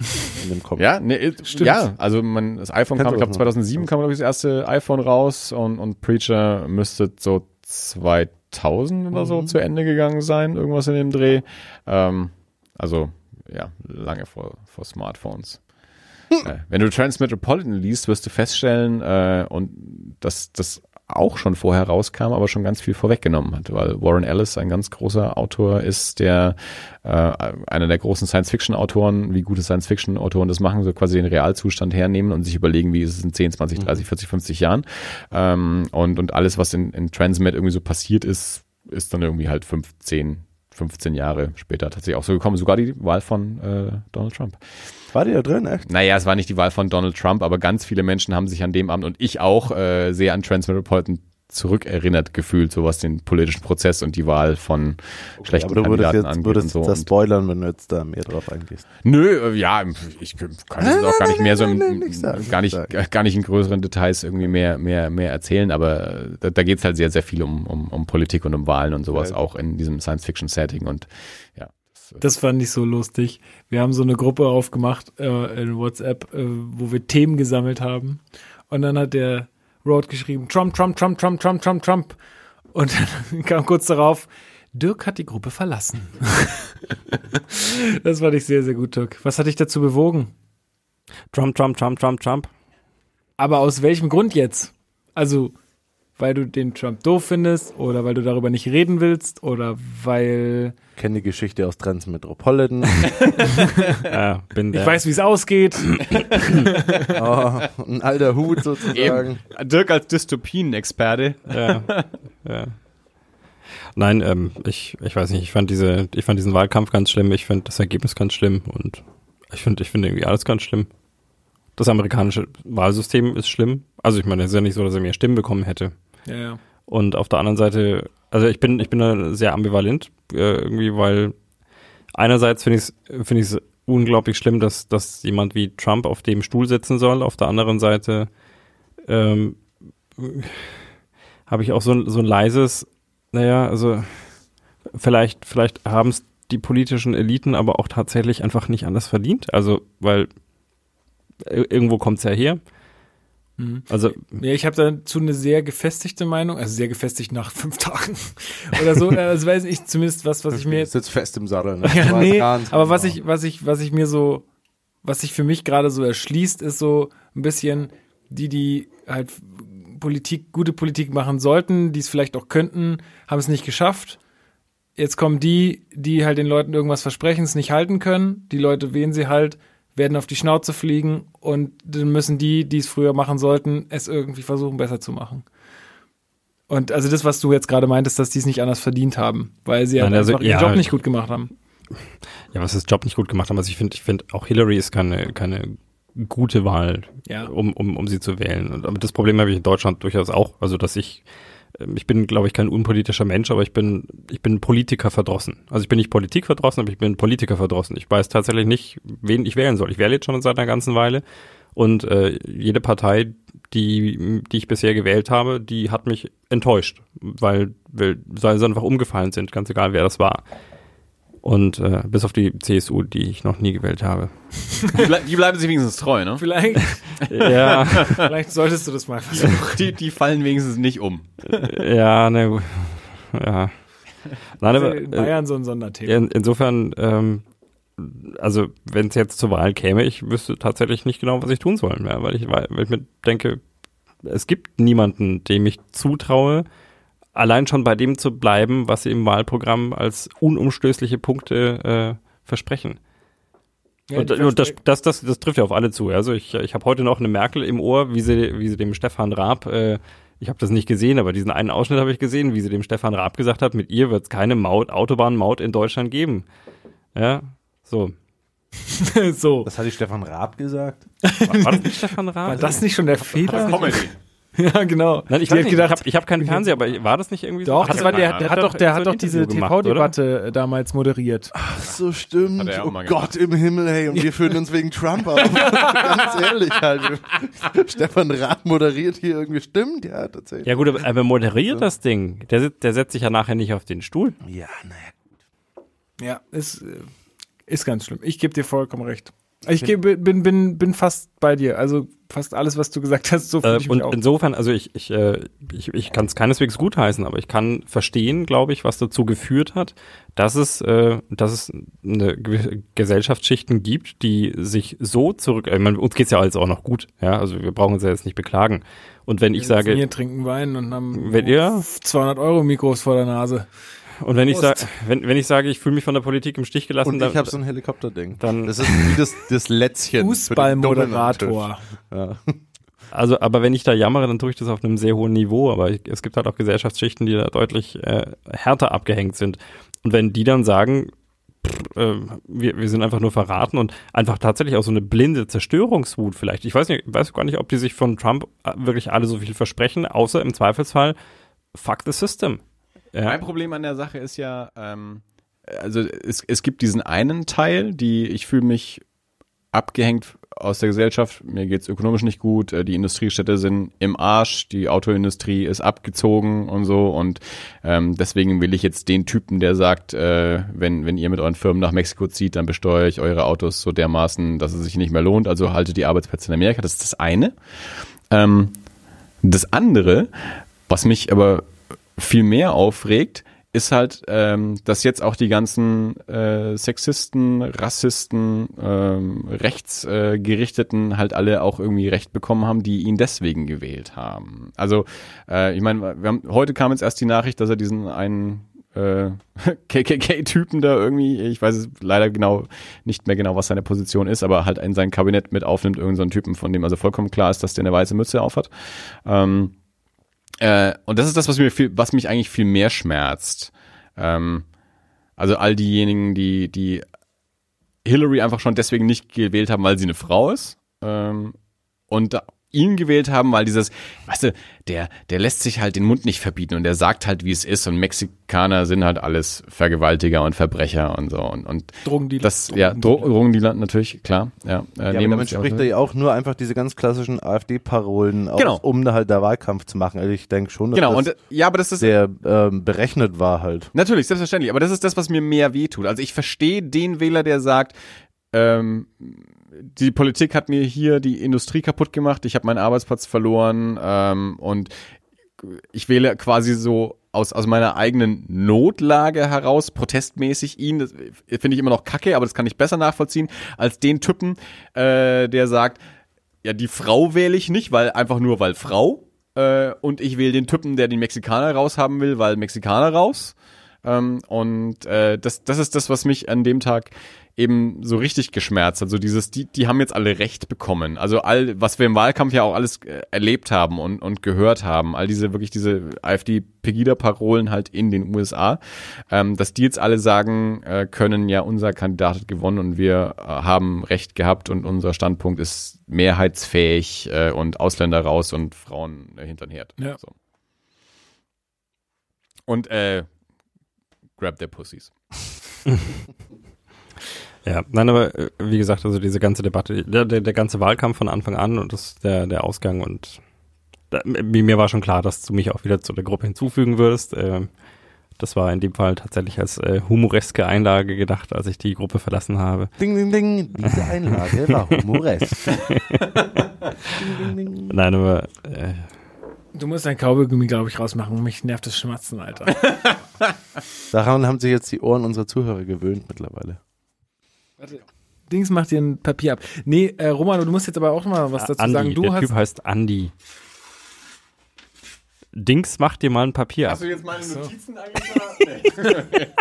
in dem Comic. Ja, ne, äh, Stimmt. ja, also man, das iPhone Kennst kam, ich glaube das noch? 2007 kam glaube ich das erste iPhone raus und, und Preacher müsste so 2000 oder so Mhm. zu Ende gegangen sein, irgendwas in dem Dreh. Ähm, also ja, lange vor, vor Smartphones. äh, wenn du Transmetropolitan liest, wirst du feststellen, äh, und dass das auch schon vorher rauskam, aber schon ganz viel vorweggenommen hat, weil Warren Ellis ein ganz großer Autor ist, der äh, einer der großen Science-Fiction-Autoren, wie gute Science-Fiction-Autoren das machen, so quasi den Realzustand hernehmen und sich überlegen, wie ist es in 10, 20, 30, 40, 50 Jahren. Ähm, und, und alles, was in, in Transmet irgendwie so passiert ist, ist dann irgendwie halt 15, 15 Jahre später tatsächlich auch so gekommen. Sogar die Wahl von äh, Donald Trump. War die da drin, echt? Naja, es war nicht die Wahl von Donald Trump, aber ganz viele Menschen haben sich an dem Abend und ich auch äh, sehr an Transmetropolitan zurückerinnert gefühlt, so was den politischen Prozess und die Wahl von schlechten aber du würdest Kandidaten jetzt angeht würdest und so. das spoilern, wenn du jetzt da mehr drauf eingehst. nö, äh, ja, ich kann es auch gar nicht mehr so im, gar nicht gar nicht in größeren Details irgendwie mehr mehr mehr erzählen, aber äh, da, da geht's halt sehr sehr viel um, um um Politik und um Wahlen und sowas Ja. auch in diesem Science Fiction Setting und ja. Das, äh, Das fand ich so lustig. Wir haben so eine Gruppe aufgemacht äh, in WhatsApp, äh, wo wir Themen gesammelt haben. Und dann hat der Road geschrieben, Trump, Trump, Trump, Trump, Trump, Trump, Trump. Und dann kam kurz darauf, Dirk hat die Gruppe verlassen. das fand ich sehr, sehr gut, Dirk. Was hat dich dazu bewogen? Trump, Trump, Trump, Trump, Trump. Aber aus welchem Grund jetzt? Also, weil du den Trump doof findest oder weil du darüber nicht reden willst oder weil Kenne die Geschichte aus Transmetropolitan. Ja, bin ich der. weiß, wie es ausgeht. oh, ein alter Hut sozusagen. Eben. Dirk als Dystopien-Experte. ja, ja. Nein, ähm, ich, ich weiß nicht, ich fand diese, ich fand diesen Wahlkampf ganz schlimm, ich fand das Ergebnis ganz schlimm und ich finde, ich finde irgendwie alles ganz schlimm. Das amerikanische Wahlsystem ist schlimm. Also ich meine, es ist ja nicht so, dass er mehr Stimmen bekommen hätte. Ja, ja. Und auf der anderen Seite, also ich bin, ich bin da sehr ambivalent, äh, irgendwie, weil einerseits finde ich es es unglaublich schlimm, dass, dass jemand wie Trump auf dem Stuhl sitzen soll. Auf der anderen Seite ähm, habe ich auch so ein, so ein leises, naja, also vielleicht, vielleicht haben es die politischen Eliten aber auch tatsächlich einfach nicht anders verdient. Also, weil ir- irgendwo kommt es ja her. Also Ja, ich habe dazu eine sehr gefestigte Meinung, also sehr gefestigt nach fünf Tagen oder so. Also weiß ich zumindest was, was ich mir sitzt fest im Sattel. Ne? Ja, nee, aber was genau. ich, was ich, was ich mir so, was sich für mich gerade so erschließt, ist so ein bisschen die, die halt Politik, gute Politik machen sollten, die es vielleicht auch könnten, haben es nicht geschafft. Jetzt kommen die, die halt den Leuten irgendwas versprechen, es nicht halten können. Die Leute wählen sie halt, werden auf die Schnauze fliegen und dann müssen die, die es früher machen sollten, es irgendwie versuchen besser zu machen. Und also das, was du jetzt gerade meintest, dass die es nicht anders verdient haben, weil sie halt Nein, also, einfach ihren ja. Job nicht gut gemacht haben. Ja, was das Job nicht gut gemacht haben. Also ich finde, ich finde auch Hillary ist keine, keine gute Wahl, Ja. um, um, um sie zu wählen. Und aber das Problem habe ich in Deutschland durchaus auch. Also dass ich, ich bin, glaube ich, kein unpolitischer Mensch, aber ich bin, ich bin Politiker verdrossen. Also ich bin nicht Politik verdrossen, aber ich bin Politiker verdrossen. Ich weiß tatsächlich nicht, wen ich wählen soll. Ich wähle jetzt schon seit einer ganzen Weile und äh, jede Partei, die, die ich bisher gewählt habe, die hat mich enttäuscht, weil, weil, weil sie einfach umgefallen sind, ganz egal wer das war. Und äh, bis auf die CSU, die ich noch nie gewählt habe. Die, ble die bleiben sich wenigstens treu, ne? Vielleicht, Ja, vielleicht solltest du das mal versuchen. Die, die fallen wenigstens nicht um. ja, ne, ja. Nein, aber in äh, Bayern so ein Sonderthema. in, insofern, ähm, also wenn es jetzt zur Wahl käme, ich wüsste tatsächlich nicht genau, was ich tun soll, ja, weil ich, weil ich mir denke, es gibt niemanden, dem ich zutraue, allein schon bei dem zu bleiben, was sie im Wahlprogramm als unumstößliche Punkte äh, versprechen. Ja, und und das, das, das, das trifft ja auf alle zu. Also ich, ich habe heute noch eine Merkel im Ohr, wie sie, wie sie dem Stefan Raab, äh, ich habe das nicht gesehen, aber diesen einen Ausschnitt habe ich gesehen, wie sie dem Stefan Raab gesagt hat, mit ihr wird es keine Maut, Autobahnmaut in Deutschland geben. Ja, so. so. Das hat die Stefan Raab gesagt. War, war das nicht Stefan Raab? War das nicht schon der Fehler? Comedy. ja, genau. Nein, ich, hat nicht, ich habe hab keinen Fernseher, aber war das nicht irgendwie so? Doch, Hat das war der, der hat doch, der so hat doch diese? TV-Debatte äh, damals moderiert. Ach so, stimmt. Oh gemacht. Gott im Himmel, hey, und wir fühlen uns wegen Trump auf. Ganz ehrlich halt. Stefan Raab moderiert hier irgendwie. Stimmt, ja, tatsächlich. Ja gut, aber, aber moderiert das Ding. Der, der setzt sich ja nachher nicht auf den Stuhl. Ja, naja. Ja, ist, äh, ist ganz schlimm. Ich gebe dir vollkommen recht. Ich gebe, bin, bin, bin fast bei dir. Also fast alles, was du gesagt hast, so Äh, und insofern, also ich, ich, äh, ich, ich kann es keineswegs gutheißen, aber ich kann verstehen, glaube ich, was dazu geführt hat, dass es, äh, dass es eine Gesellschaftsschichten gibt, die sich so zurück, ich meine, uns geht's ja alles auch noch gut, ja, also wir brauchen uns ja jetzt nicht beklagen. Und wenn ich sage, Wir trinken Wein und haben Wenn ihr- 200 Euro Mikros vor der Nase. Und wenn ich sage, wenn, wenn ich sage, ich fühle mich von der Politik im Stich gelassen, Und dann, ich habe so ein Helikopterding. dann- das ist wie das, das Lätzchen. Fußballmoderator. Ja. Also, aber wenn ich da jammere, dann tue ich das auf einem sehr hohen Niveau. Aber ich, es gibt halt auch Gesellschaftsschichten, die da deutlich äh, härter abgehängt sind. Und wenn die dann sagen, pff, äh, wir, wir sind einfach nur verraten und einfach tatsächlich auch so eine blinde Zerstörungswut vielleicht. Ich weiß nicht, weiß gar nicht, ob die sich von Trump äh, wirklich alle so viel versprechen, außer im Zweifelsfall fuck the system. Ja. Mein Problem an der Sache ist ja, ähm, also es, es gibt diesen einen Teil, die ich fühle mich abgehängt aus der Gesellschaft. Mir geht's ökonomisch nicht gut. äh, Die Industriestädte sind im Arsch. Die Autoindustrie ist abgezogen und so. Und ähm, deswegen will ich jetzt den Typen, der sagt, äh, wenn, wenn ihr mit euren Firmen nach Mexiko zieht, dann besteuere ich eure Autos so dermaßen, dass es sich nicht mehr lohnt. Also haltet die Arbeitsplätze in Amerika. Das ist das eine. Ähm, das andere, was mich aber viel mehr aufregt, ist halt, ähm, dass jetzt auch die ganzen äh, Sexisten, Rassisten, ähm, Rechtsgerichteten halt alle auch irgendwie Recht bekommen haben, die ihn deswegen gewählt haben. Also, äh, ich meine, heute kam jetzt erst die Nachricht, dass er diesen einen äh, KKK-Typen da irgendwie, ich weiß es leider genau nicht mehr genau, was seine Position ist, aber halt in sein Kabinett mit aufnimmt, irgendeinen so einen Typen, von dem also vollkommen klar ist, dass der eine weiße Mütze aufhat. Ähm, äh, und das ist das, was mir viel, was mich eigentlich viel mehr schmerzt. Ähm, also all diejenigen, die, die Hillary einfach schon deswegen nicht gewählt haben, weil sie eine Frau ist. Ähm, und ihn gewählt haben, weil dieses, weißt du, der, der lässt sich halt den Mund nicht verbieten und der sagt halt, wie es ist und Mexikaner sind halt alles Vergewaltiger und Verbrecher und so und, und Drogendealer. das, ja, Dro Drogendealer natürlich, klar, ja. Äh, Ja, aber damit spricht er ja auch nur einfach diese ganz klassischen AfD-Parolen aus, Genau. um da halt da Wahlkampf zu machen. Also ich denke schon, dass Genau, das und ja, aber das ist sehr ähm, berechnet war halt. Natürlich, selbstverständlich. Aber das ist das, was mir mehr wehtut. Also ich verstehe den Wähler, der sagt, ähm, die Politik hat mir hier die Industrie kaputt gemacht, ich habe meinen Arbeitsplatz verloren ähm, und ich wähle quasi so aus, aus meiner eigenen Notlage heraus, protestmäßig ihn, das finde ich immer noch kacke, aber das kann ich besser nachvollziehen, als den Typen, äh, der sagt, ja, die Frau wähle ich nicht, weil einfach nur weil Frau. Äh, und ich wähle den Typen, der den Mexikaner raushaben will, weil Mexikaner raus. Ähm, und äh, das, das ist das, was mich an dem Tag eben so richtig geschmerzt. Also dieses, die, die haben jetzt alle Recht bekommen. Also all, was wir im Wahlkampf ja auch alles äh, erlebt haben und, und gehört haben, all diese wirklich diese AfD-Pegida-Parolen halt in den USA, ähm, dass die jetzt alle sagen äh, können, ja, unser Kandidat hat gewonnen und wir äh, haben Recht gehabt und unser Standpunkt ist mehrheitsfähig äh, und Ausländer raus und Frauen äh, hinter den Herd. Ja. So. Und äh, grab their pussies. Ja, nein, aber äh, wie gesagt, also diese ganze Debatte, der, der, der ganze Wahlkampf von Anfang an und das, der, der Ausgang und da, mir mir war schon klar, dass du mich auch wieder zu der Gruppe hinzufügen würdest. Ähm, das war in dem Fall tatsächlich als äh, humoreske Einlage gedacht, als ich die Gruppe verlassen habe. Ding, ding, ding. Diese Einlage war humoresk. ding, ding, ding. Nein, aber äh, Du musst dein Kaugummi, glaube ich, rausmachen. Mich nervt das Schmatzen, Alter. Daran haben sich jetzt die Ohren unserer Zuhörer gewöhnt mittlerweile. Dings macht dir ein Papier ab. Nee, äh, Romano, du musst jetzt aber auch mal was dazu Andi, sagen. Du der hast. Typ heißt Andi. Dings macht dir mal ein Papier ab. du jetzt meine so. Notizen eigentlich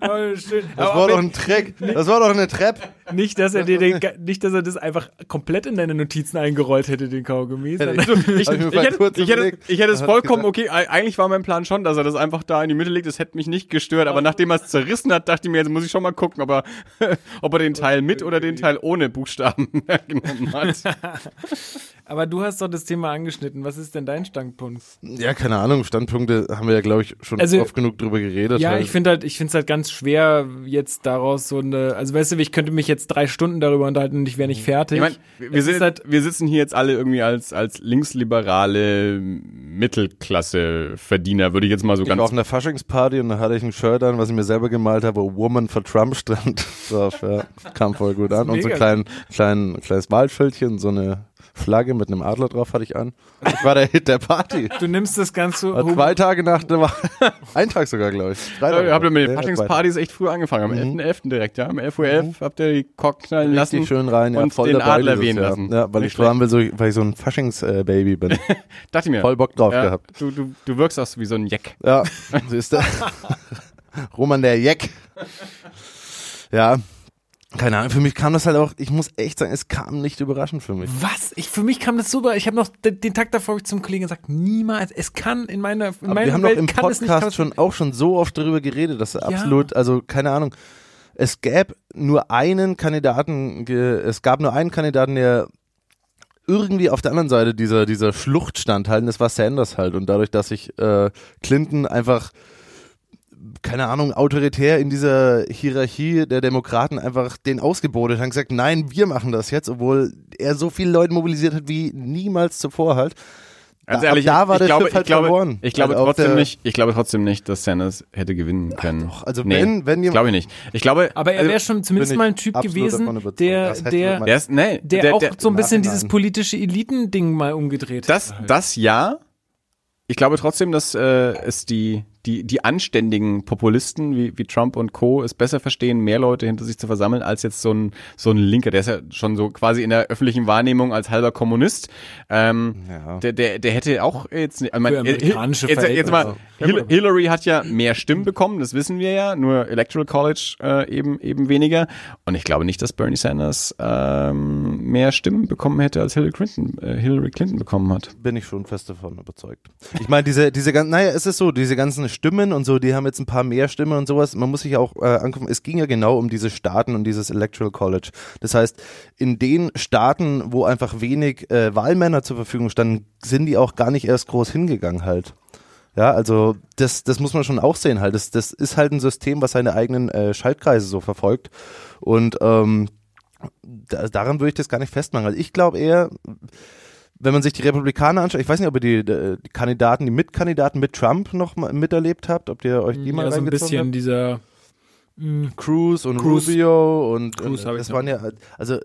Oh, schön. Das war doch ein Trick. Das war doch eine Treppe. nicht, dass er dir den, nicht, dass er das einfach komplett in deine Notizen eingerollt hätte, den Kaugummi. Ich, ich ich, ich, hätte, überlegt. ich hätte es vollkommen okay. Eig- Eigentlich war mein Plan schon, dass er das einfach da in die Mitte legt. Das hätte mich nicht gestört. Aber nachdem er es zerrissen hat, dachte ich mir, jetzt muss ich schon mal gucken, ob er, ob er den Teil mit oder den Teil ohne Buchstaben genommen hat. Aber du hast doch das Thema angeschnitten. Was ist denn dein Standpunkt? Ja, keine Ahnung. Standpunkte haben wir ja, glaube ich, schon Also- oft genug drüber geredet. Ja, ich finde halt, ich finde es halt ganz schwer, jetzt daraus so eine, also weißt du, ich könnte mich jetzt drei Stunden darüber unterhalten und ich wäre nicht fertig. Ich meine, wir, ist sind, halt- wir sitzen hier jetzt alle irgendwie als, als linksliberale Mittelklasse-Verdiener, würde ich jetzt mal so Ich war ganz auf einer Faschingsparty und da hatte ich ein Shirt an, was ich mir selber gemalt habe, wo Woman for Trump stand drauf. Ja, kam voll gut an. Und so ein klein, klein, kleines Wahlschildchen, so eine Flagge mit einem Adler drauf hatte ich an. Ich war der Hit der Party. du nimmst das Ganze War zwei Tage nach der Wahl. Ein Tag sogar, glaube ich. Drei Ja, Tage. ihr habt ja mit den Ja, Faschingspartys echt früh angefangen, am 11.11. direkt, ja. Um 11.11 Uhr habt ihr die Kork knallen lassen. Richtig schön rein, ja, und voll den dabei Adler wehen Jahr. lassen. Ja, weil Nicht ich so haben will, so, weil ich so ein Faschings-Baby bin. Dachte ich mir. Voll Bock drauf ja, gehabt. Du, du, du wirkst auch wie so ein Jack. Ja, so ist der. Roman der Jeck. Ja, keine Ahnung, für mich kam das halt auch, ich muss echt sagen, es kam nicht überraschend für mich. Was? Ich, für mich kam das super. Ich habe noch den, den Tag davor ich zum Kollegen gesagt, niemals. Es kann in meiner, in meiner wir haben doch Welt im es nicht. Podcast schon auch schon so oft darüber geredet, dass Ja. absolut, also keine Ahnung, es gäbe nur einen Kandidaten, es gab nur einen Kandidaten, der irgendwie auf der anderen Seite dieser, dieser Schlucht stand halt, und das war Sanders halt. Und dadurch, dass sich äh, Clinton einfach, keine Ahnung, autoritär in dieser Hierarchie der Demokraten einfach den ausgebotet hat und gesagt, nein, wir machen das jetzt, obwohl er so viele Leute mobilisiert hat wie niemals zuvor halt. Ganz Da- ehrlich, ab da war ich, der glaube, Schiff halt ich glaube, verloren. Ich glaube Also auf trotzdem nicht, ich glaube trotzdem nicht, dass Sanders hätte gewinnen können. doch, also nee, wenn- wenn jemand- glaube ich nicht. Ich glaube, Aber er also, wäre schon zumindest mal ein Typ gewesen, der, Das der, der ist, nee, der, der, auch der, so ein bisschen dieses politische Elitending mal umgedreht das, hat. das ja. Ich glaube trotzdem, dass äh, es die, die, die anständigen Populisten wie, wie Trump und Co. es besser verstehen, mehr Leute hinter sich zu versammeln, als jetzt so ein, so ein Linker. Der ist ja schon so quasi in der öffentlichen Wahrnehmung als halber Kommunist. Ähm, Ja. der, der, der hätte auch jetzt, ich meine, jetzt, jetzt mal, Verhältnisse. Hil Hillary hat ja mehr Stimmen bekommen, das wissen wir ja, nur Electoral College äh, eben, eben weniger. Und ich glaube nicht, dass Bernie Sanders ähm, mehr Stimmen bekommen hätte, als Hillary Clinton, äh, Hillary Clinton bekommen hat. bin ich schon fest davon überzeugt. Ich meine, diese, diese ganzen, naja, es ist so, diese ganzen Stimmen und so, die haben jetzt ein paar mehr Stimmen und sowas. Man muss sich auch äh, angucken, es ging ja genau um diese Staaten und dieses Electoral College. Das heißt, in den Staaten, wo einfach wenig äh, Wahlmänner zur Verfügung standen, sind die auch gar nicht erst groß hingegangen halt. Ja, also das, das muss man schon auch sehen halt. Das, das ist halt ein System, was seine eigenen äh, Schaltkreise so verfolgt. Und ähm, da, daran würde ich das gar nicht festmachen. Also ich glaube eher, wenn man sich die Republikaner anschaut, ich weiß nicht, ob ihr die, die, die Kandidaten, die Mitkandidaten mit Trump noch mal miterlebt habt, ob ihr euch die mal ja, so ein bisschen habt. dieser Cruz und Cruz. Rubio und, Cruz und das waren ja, also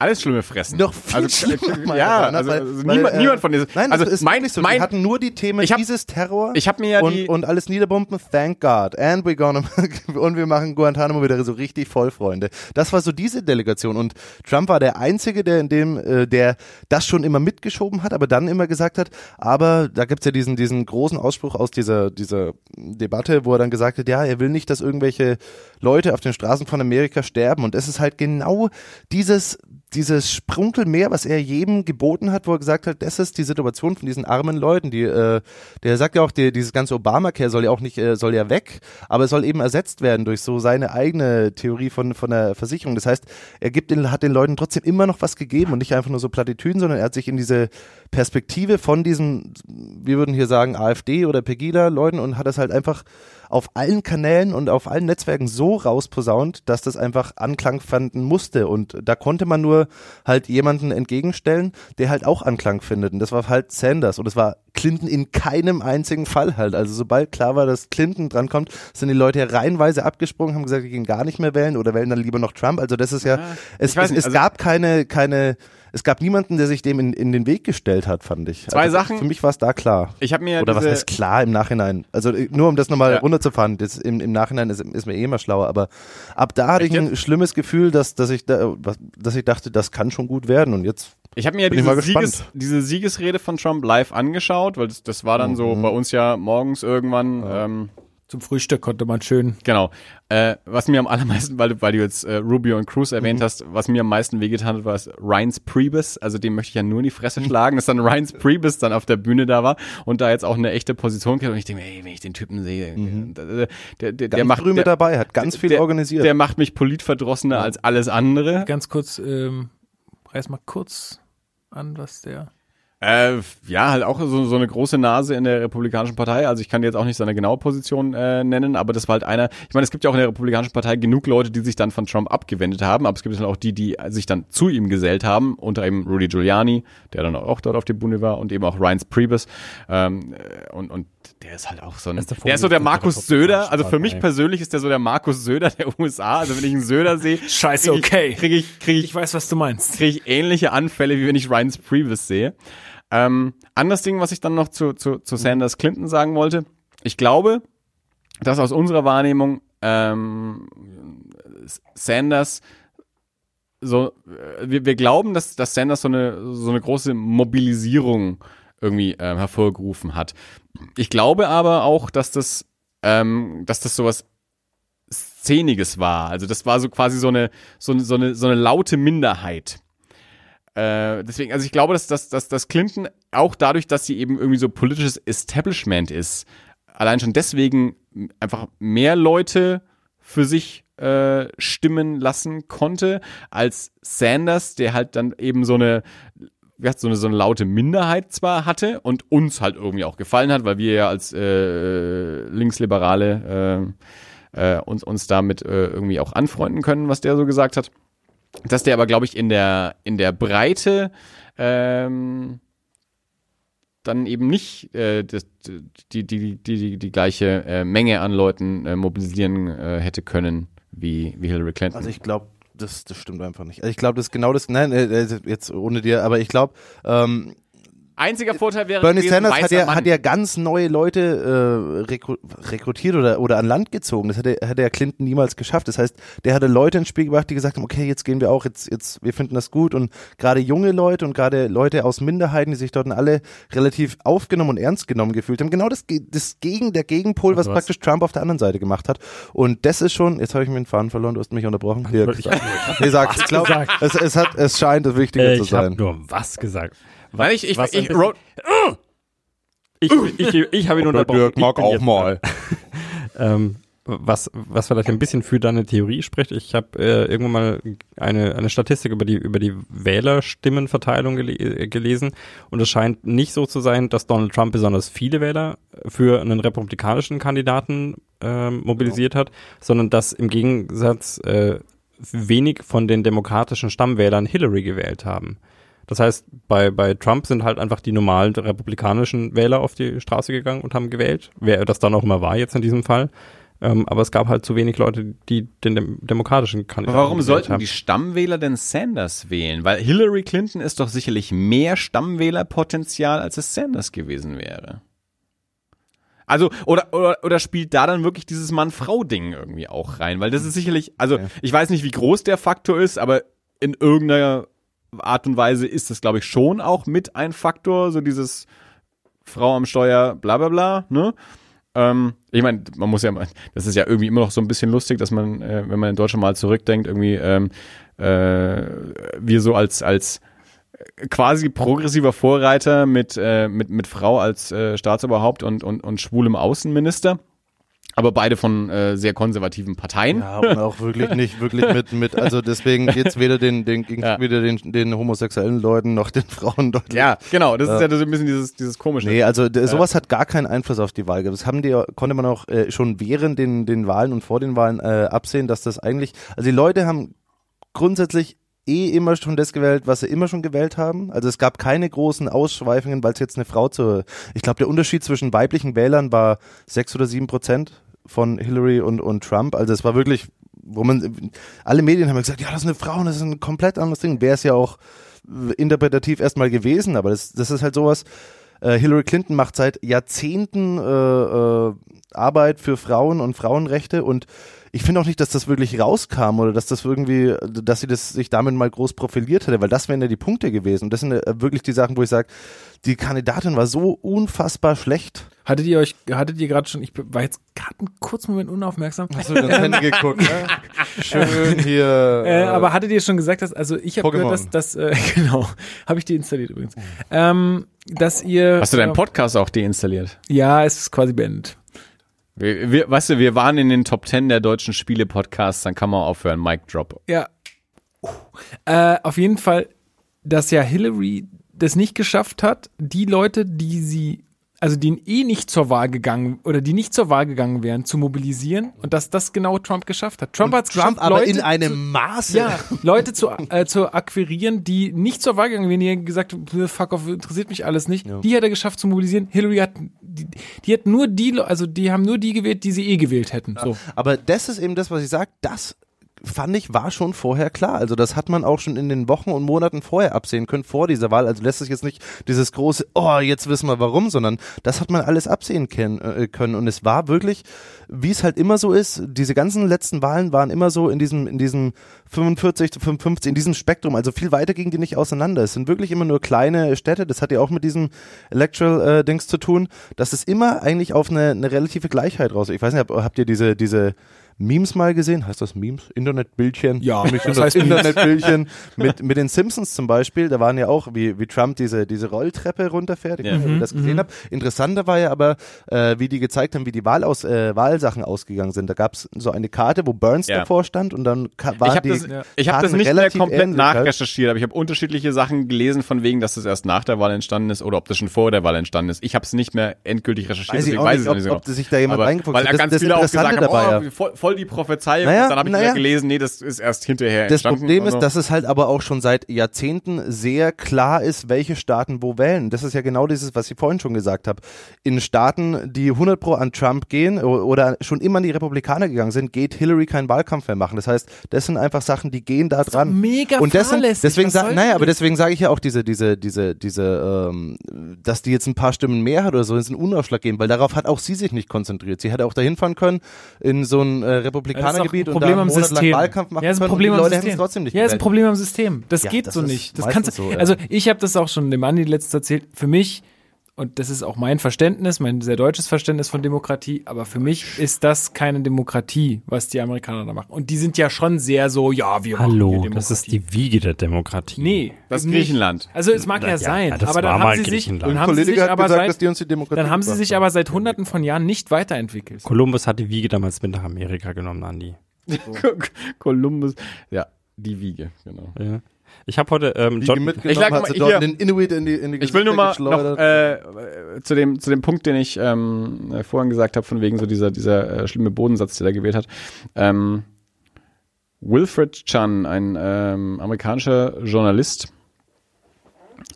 Alles schlimme Fressen. noch viel also, schlimmer, meiner ja, nach, also, weil- also weil, niemand, äh, niemand von diesen. Nein, also ist mein, nicht so. mein, die hatten nur die Themen hab- dieses Terror ich habe mir ja und, die, und alles niederbomben, thank God. And we gonna und wir machen Guantanamo wieder so richtig voll, Freunde. Das war so diese Delegation und Trump war der einzige, der in dem, äh, der das schon immer mitgeschoben hat, aber dann immer gesagt hat, aber da gibt's ja diesen, diesen großen Ausspruch aus dieser, dieser Debatte, wo er dann gesagt hat, ja, er will nicht, dass irgendwelche Leute auf den Straßen von Amerika sterben und es ist halt genau dieses dieses Sprunkelmeer, was er jedem geboten hat, wo er gesagt hat, das ist die Situation von diesen armen Leuten, die, äh, der sagt ja auch, die, dieses ganze Obamacare soll ja auch nicht, äh, soll ja weg, aber es soll eben ersetzt werden durch so seine eigene Theorie von, von der Versicherung. Das heißt, er gibt den, hat den Leuten trotzdem immer noch was gegeben und nicht einfach nur so Plattitüden, sondern er hat sich in diese Perspektive von diesen, wir würden hier sagen, AfD oder Pegida-Leuten und hat das halt einfach auf allen Kanälen und auf allen Netzwerken so rausposaunt, dass das einfach Anklang fanden musste. Und da konnte man nur halt jemanden entgegenstellen, der halt auch Anklang findet. Und das war halt Sanders. Und das war Clinton in keinem einzigen Fall halt. Also sobald klar war, dass Clinton drankommt, sind die Leute ja reihenweise abgesprungen, haben gesagt, die gehen gar nicht mehr wählen oder wählen dann lieber noch Trump. Also das ist ja, es, weiß es, nicht, es also- gab keine, keine, es gab niemanden, der sich dem in, in den Weg gestellt hat, fand ich. Zwei also Sachen. Für mich war es da klar. ich habe mir Oder was heißt klar im Nachhinein? Also nur um das nochmal Ja. runterzufahren, das im, im Nachhinein ist, ist mir eh immer schlauer, aber ab da hatte ich ein schlimmes Gefühl, dass, dass, ich da, dass ich dachte, das kann schon gut werden und jetzt Ich habe mir ja diese. Sieges, diese Siegesrede von Trump live angeschaut, weil das, das war dann so Mhm. bei uns ja morgens irgendwann. Ähm, Zum Frühstück konnte man schön. genau. Äh, was mir am allermeisten, weil, du- weil du jetzt äh, Rubio und Cruz erwähnt hast, was mir am meisten wehgetan hat, war es Ryan's Priebus. Also dem möchte ich ja nur in die Fresse schlagen, dass dann Ryan's Priebus dann auf der Bühne da war und da jetzt auch eine echte Position kriegt. Und ich denke, mir, ey, wenn ich den Typen sehe, der, der, der, der ganz macht früh mit der, dabei, hat ganz viel der, organisiert. Der macht mich politverdrossener als alles andere. Ganz kurz, ähm, reiß mal kurz an, was der. Äh, ja, halt auch so, so eine große Nase in der Republikanischen Partei. Also ich kann jetzt auch nicht seine genaue Position äh, nennen, aber das war halt einer. Ich meine, es gibt ja auch in der Republikanischen Partei genug Leute, die sich dann von Trump abgewendet haben, aber es gibt dann auch die, die sich dann zu ihm gesellt haben, unter eben Rudy Giuliani, der dann auch dort auf der Bühne war, und eben auch Reince Priebus. Ähm, äh, und, und der ist halt auch so ein, ist der der ist so der der Markus Söder. Also für mich persönlich ist der so der Markus Söder der USA. Also wenn ich einen Söder sehe, Scheiße, krieg okay. ich, kriege ich, krieg ich Ich weiß, was du meinst. kriege ich ähnliche Anfälle, wie wenn ich Ryan's Previous sehe. Ähm, anderes Ding, was ich dann noch zu, zu, zu Sanders Clinton sagen wollte. Ich glaube, dass aus unserer Wahrnehmung ähm, Sanders so, äh, wir, wir glauben, dass, dass Sanders so eine, so eine große Mobilisierung irgendwie ähm, hervorgerufen hat. Ich glaube aber auch, dass das, ähm, dass das sowas Szeniges war. Also das war so quasi so eine, so, so eine, so eine laute Minderheit. Äh, deswegen, also ich glaube, dass, dass, dass, dass Clinton auch dadurch, dass sie eben irgendwie so politisches Establishment ist, allein schon deswegen einfach mehr Leute für sich äh, stimmen lassen konnte, als Sanders, der halt dann eben so eine, so eine, so eine laute Minderheit zwar hatte und uns halt irgendwie auch gefallen hat, weil wir ja als äh, Linksliberale äh, äh, uns, uns damit äh, irgendwie auch anfreunden können, was der so gesagt hat. Dass der aber, glaube ich, in der, in der Breite ähm, dann eben nicht äh, das, die, die, die, die, die gleiche äh, Menge an Leuten äh, mobilisieren äh, hätte können wie, wie Hillary Clinton. Also ich glaube, das, das stimmt einfach nicht. Also ich glaube, das ist genau das, nein, äh, äh, jetzt ohne dir, aber ich glaube, ähm, Einziger Vorteil wäre Bernie gewesen, Sanders hat ja, Mann. hat ja ganz neue Leute äh, rekru rekrutiert oder, oder an Land gezogen. Das hätte, hätte ja Clinton niemals geschafft. Das heißt, der hatte Leute ins Spiel gebracht, die gesagt haben, okay, jetzt gehen wir auch, jetzt, jetzt, wir finden das gut. Und gerade junge Leute und gerade Leute aus Minderheiten, die sich dort alle relativ aufgenommen und ernst genommen gefühlt haben. Genau das, das Gegen, der Gegenpol, was was? praktisch Trump auf der anderen Seite gemacht hat. Und das ist schon, jetzt habe ich mir den Faden verloren, du hast mich unterbrochen. Dirk. Ich hab Nee, sag, ich glaube, es, es, hat, es scheint das Wichtige Äh, zu ich habe sein. nur was gesagt. Nein, ich, ich, ich, bisschen- wrote, Ich, ich, ich habe ihn unterbrochen. Ich bin jetzt dran. Ähm, was, was vielleicht ein bisschen für deine Theorie spricht, ich habe äh, irgendwann mal eine, eine Statistik über die, über die Wählerstimmenverteilung gele äh, gelesen und es scheint nicht so zu sein, dass Donald Trump besonders viele Wähler für einen republikanischen Kandidaten ähm, mobilisiert hat, sondern dass im Gegensatz äh, wenig von den demokratischen Stammwählern Hillary gewählt haben. Das heißt, bei, bei Trump sind halt einfach die normalen republikanischen Wähler auf die Straße gegangen und haben gewählt, wer das dann auch immer war jetzt in diesem Fall. Ähm, aber es gab halt zu wenig Leute, die den dem demokratischen Kandidaten Warum sollten haben. die Stammwähler denn Sanders wählen? Weil Hillary Clinton ist doch sicherlich mehr Stammwählerpotenzial, als es Sanders gewesen wäre. Also, oder, oder, oder spielt da dann wirklich dieses Mann-Frau-Ding irgendwie auch rein? Weil das ist sicherlich, also, ich weiß nicht, wie groß der Faktor ist, aber in irgendeiner Art und Weise ist das, glaube ich, schon auch mit ein Faktor, so dieses Frau am Steuer, bla, bla, bla, ne? Ähm, ich meine, man muss ja, das ist ja irgendwie immer noch so ein bisschen lustig, dass man, äh, wenn man in Deutschland mal zurückdenkt, irgendwie ähm, äh, wir so als als quasi progressiver Vorreiter mit äh, mit mit Frau als äh, Staatsoberhaupt und und und schwulem Außenminister, aber beide von äh, sehr konservativen Parteien. Ja, und auch wirklich nicht wirklich mit, mit also deswegen geht's weder den, den, Ja. weder den, den homosexuellen Leuten noch den Frauen dort. Ja, genau, das ist ja so ein bisschen dieses dieses komische. Nee, also d- sowas hat gar keinen Einfluss auf die Wahl. Das haben die, konnte man auch äh, schon während den, den Wahlen und vor den Wahlen äh, absehen, dass das eigentlich, also die Leute haben grundsätzlich eh immer schon das gewählt, was sie immer schon gewählt haben. Also es gab keine großen Ausschweifungen, weil es jetzt eine Frau zur, ich glaube, der Unterschied zwischen weiblichen Wählern war sechs oder sieben Prozent von Hillary und, und Trump. Also es war wirklich, wo man, alle Medien haben gesagt, ja, das ist eine Frau und das ist ein komplett anderes Ding. Wäre es ja auch interpretativ erstmal gewesen, aber das, das ist halt sowas, äh, Hillary Clinton macht seit Jahrzehnten äh, äh, Arbeit für Frauen und Frauenrechte und ich finde auch nicht, dass das wirklich rauskam oder dass das irgendwie, dass sie das sich damit mal groß profiliert hätte, weil das wären ja die Punkte gewesen. Und das sind ja wirklich die Sachen, wo ich sage, die Kandidatin war so unfassbar schlecht. Hattet ihr euch, hattet ihr gerade schon, ich war jetzt gerade einen kurzen Moment unaufmerksam. Hast du das Handy geguckt, ne? Schön hier. Äh, aber hattet ihr schon gesagt, dass, also ich habe gehört, dass, dass äh, genau, habe ich die installiert übrigens, ähm, dass ihr, Hast du deinen äh, Podcast auch deinstalliert? Ja, es ist quasi beendet. Wir, wir, weißt du, wir waren in den Top 10 der deutschen Spiele-Podcasts, dann kann man aufhören. Mic Drop. Ja. Äh, auf jeden Fall, dass ja Hillary das nicht geschafft hat, die Leute, die sie, also die eh nicht zur Wahl gegangen oder die nicht zur Wahl gegangen wären, zu mobilisieren und dass das genau Trump geschafft hat. Trump hat es Trump geschafft, aber Leute in einem zu, Maße. ja, Leute zu, äh, zu akquirieren, die nicht zur Wahl gegangen wären, die gesagt fuck off, interessiert mich alles nicht. Die hat er geschafft zu mobilisieren. Hillary hat, die, die hat nur die, also die haben nur die gewählt, die sie eh gewählt hätten. So. Aber das ist eben das, was ich sage, das fand ich, war schon vorher klar. Also das hat man auch schon in den Wochen und Monaten vorher absehen können, vor dieser Wahl. Also lässt sich jetzt nicht dieses große, oh, jetzt wissen wir warum, sondern das hat man alles absehen äh, können. Und es war wirklich, wie es halt immer so ist, diese ganzen letzten Wahlen waren immer so in diesem, in diesem 45 zu 55, in diesem Spektrum. Also viel weiter gingen die nicht auseinander. Es sind wirklich immer nur kleine Städte. Das hat ja auch mit diesem Electoral-Dings zu tun, dass es immer eigentlich auf eine, eine relative Gleichheit raus. Ich weiß nicht, hab- habt ihr diese, diese Memes mal gesehen? Heißt das Memes? Internetbildchen? Ja, das sind heißt. Internetbildchen. mit, mit den Simpsons zum Beispiel, da waren ja auch, wie, wie Trump diese, diese Rolltreppe runterfährt. Ich weiß nicht, ob ihr das gesehen habt. Interessanter war ja aber, äh, wie die gezeigt haben, wie die Wahlaus, äh, Wahlsachen ausgegangen sind. Da gab es so eine Karte, wo Burns Ja. davor stand und dann waren Ich habe die das, ich hab das nicht mehr komplett ähnlich halt. nachrecherchiert, aber ich habe unterschiedliche Sachen gelesen, von wegen, dass das erst nach der Wahl entstanden ist oder ob das schon vor der Wahl entstanden ist. Ich habe es nicht mehr endgültig recherchiert, Weiß ich auch weiß nicht, ich ob- nicht so ob genau. sich da jemand aber, reingefuchst Weil hat. da Das- ganz das viele auch gesagt haben, dabei, oh, voll, voll die Prophezeiung. Naja, und dann habe ich naja. wieder gelesen, nee, das ist erst hinterher Das entstanden. Problem ist, Also- dass es halt aber auch schon seit Jahrzehnten sehr klar ist, welche Staaten wo wählen. Das ist ja genau dieses, was ich vorhin schon gesagt habe. In Staaten, die 100 pro an Trump gehen oder schon immer an die Republikaner gegangen sind, geht Hillary keinen Wahlkampf mehr machen. Das heißt, das sind einfach Sachen, die gehen da dran. mega Und das sind, fahrlässig. deswegen Was sag, soll naja, aber deswegen sage ich ja auch diese, diese, diese, diese, ähm, dass die jetzt ein paar Stimmen mehr hat oder so, ist ein Unausschlaggebend, weil darauf hat auch sie sich nicht konzentriert. Sie hätte auch dahin fahren können in so ein äh, Republikanergebiet auch ein und da einen am Monat lang. Wahlkampf machen ja, ist ein können Problem und die Leute hätten es trotzdem nicht ja, ist ein. Problem am System. Das Ja, geht das so nicht. Das kannst du, so, ja. also ich habe das auch schon dem Andi letztens erzählt. Für mich und das ist auch mein Verständnis, mein sehr deutsches Verständnis von Demokratie, aber für mich ist das keine Demokratie, was die Amerikaner da machen. Und die sind ja schon sehr so, ja, wir machen hier Hallo, Demokratie. das ist die Wiege der Demokratie. Nee, Das nicht. Griechenland. Also es mag ja, Ja, sein, ja, das aber dann war haben mal sie sich, dann Und haben sie sich aber gesagt, seit, dass die uns die Demokratie dann haben sie sich aber seit hunderten von Jahren nicht weiterentwickelt. Kolumbus hat die Wiege damals mit nach Amerika genommen, Andi. Columbus. Ja, die Wiege, genau. Ja. Ich habe heute ähm, Die John, mitgenommen Ich mal- hier- den Inuit in die, in die Ich will nur mal noch äh, zu dem zu dem Punkt, den ich ähm, äh, vorhin gesagt habe, von wegen so dieser dieser äh, schlimme Bodensatz, der da gewählt hat. Ähm, Wilfred Chan, ein ähm, amerikanischer Journalist,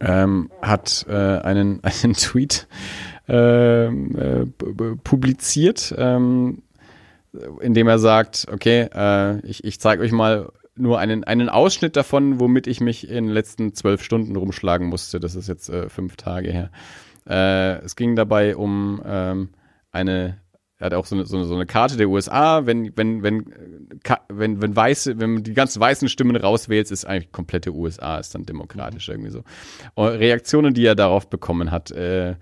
ähm, hat äh, einen einen Tweet ähm, äh, pu- publiziert. Ähm, indem er sagt, okay, äh, ich, ich zeige euch mal nur einen, einen Ausschnitt davon, womit ich mich in den letzten zwölf Stunden rumschlagen musste. Das ist jetzt äh, fünf Tage her. Äh, es ging dabei um ähm, eine, er hat auch so eine, so eine, so eine Karte der USA, wenn, wenn, wenn, äh, wenn, wenn weiße, wenn man die ganzen weißen Stimmen rauswählt, ist eigentlich komplette USA, ist dann demokratisch irgendwie so. Und Reaktionen, die er darauf bekommen hat, äh,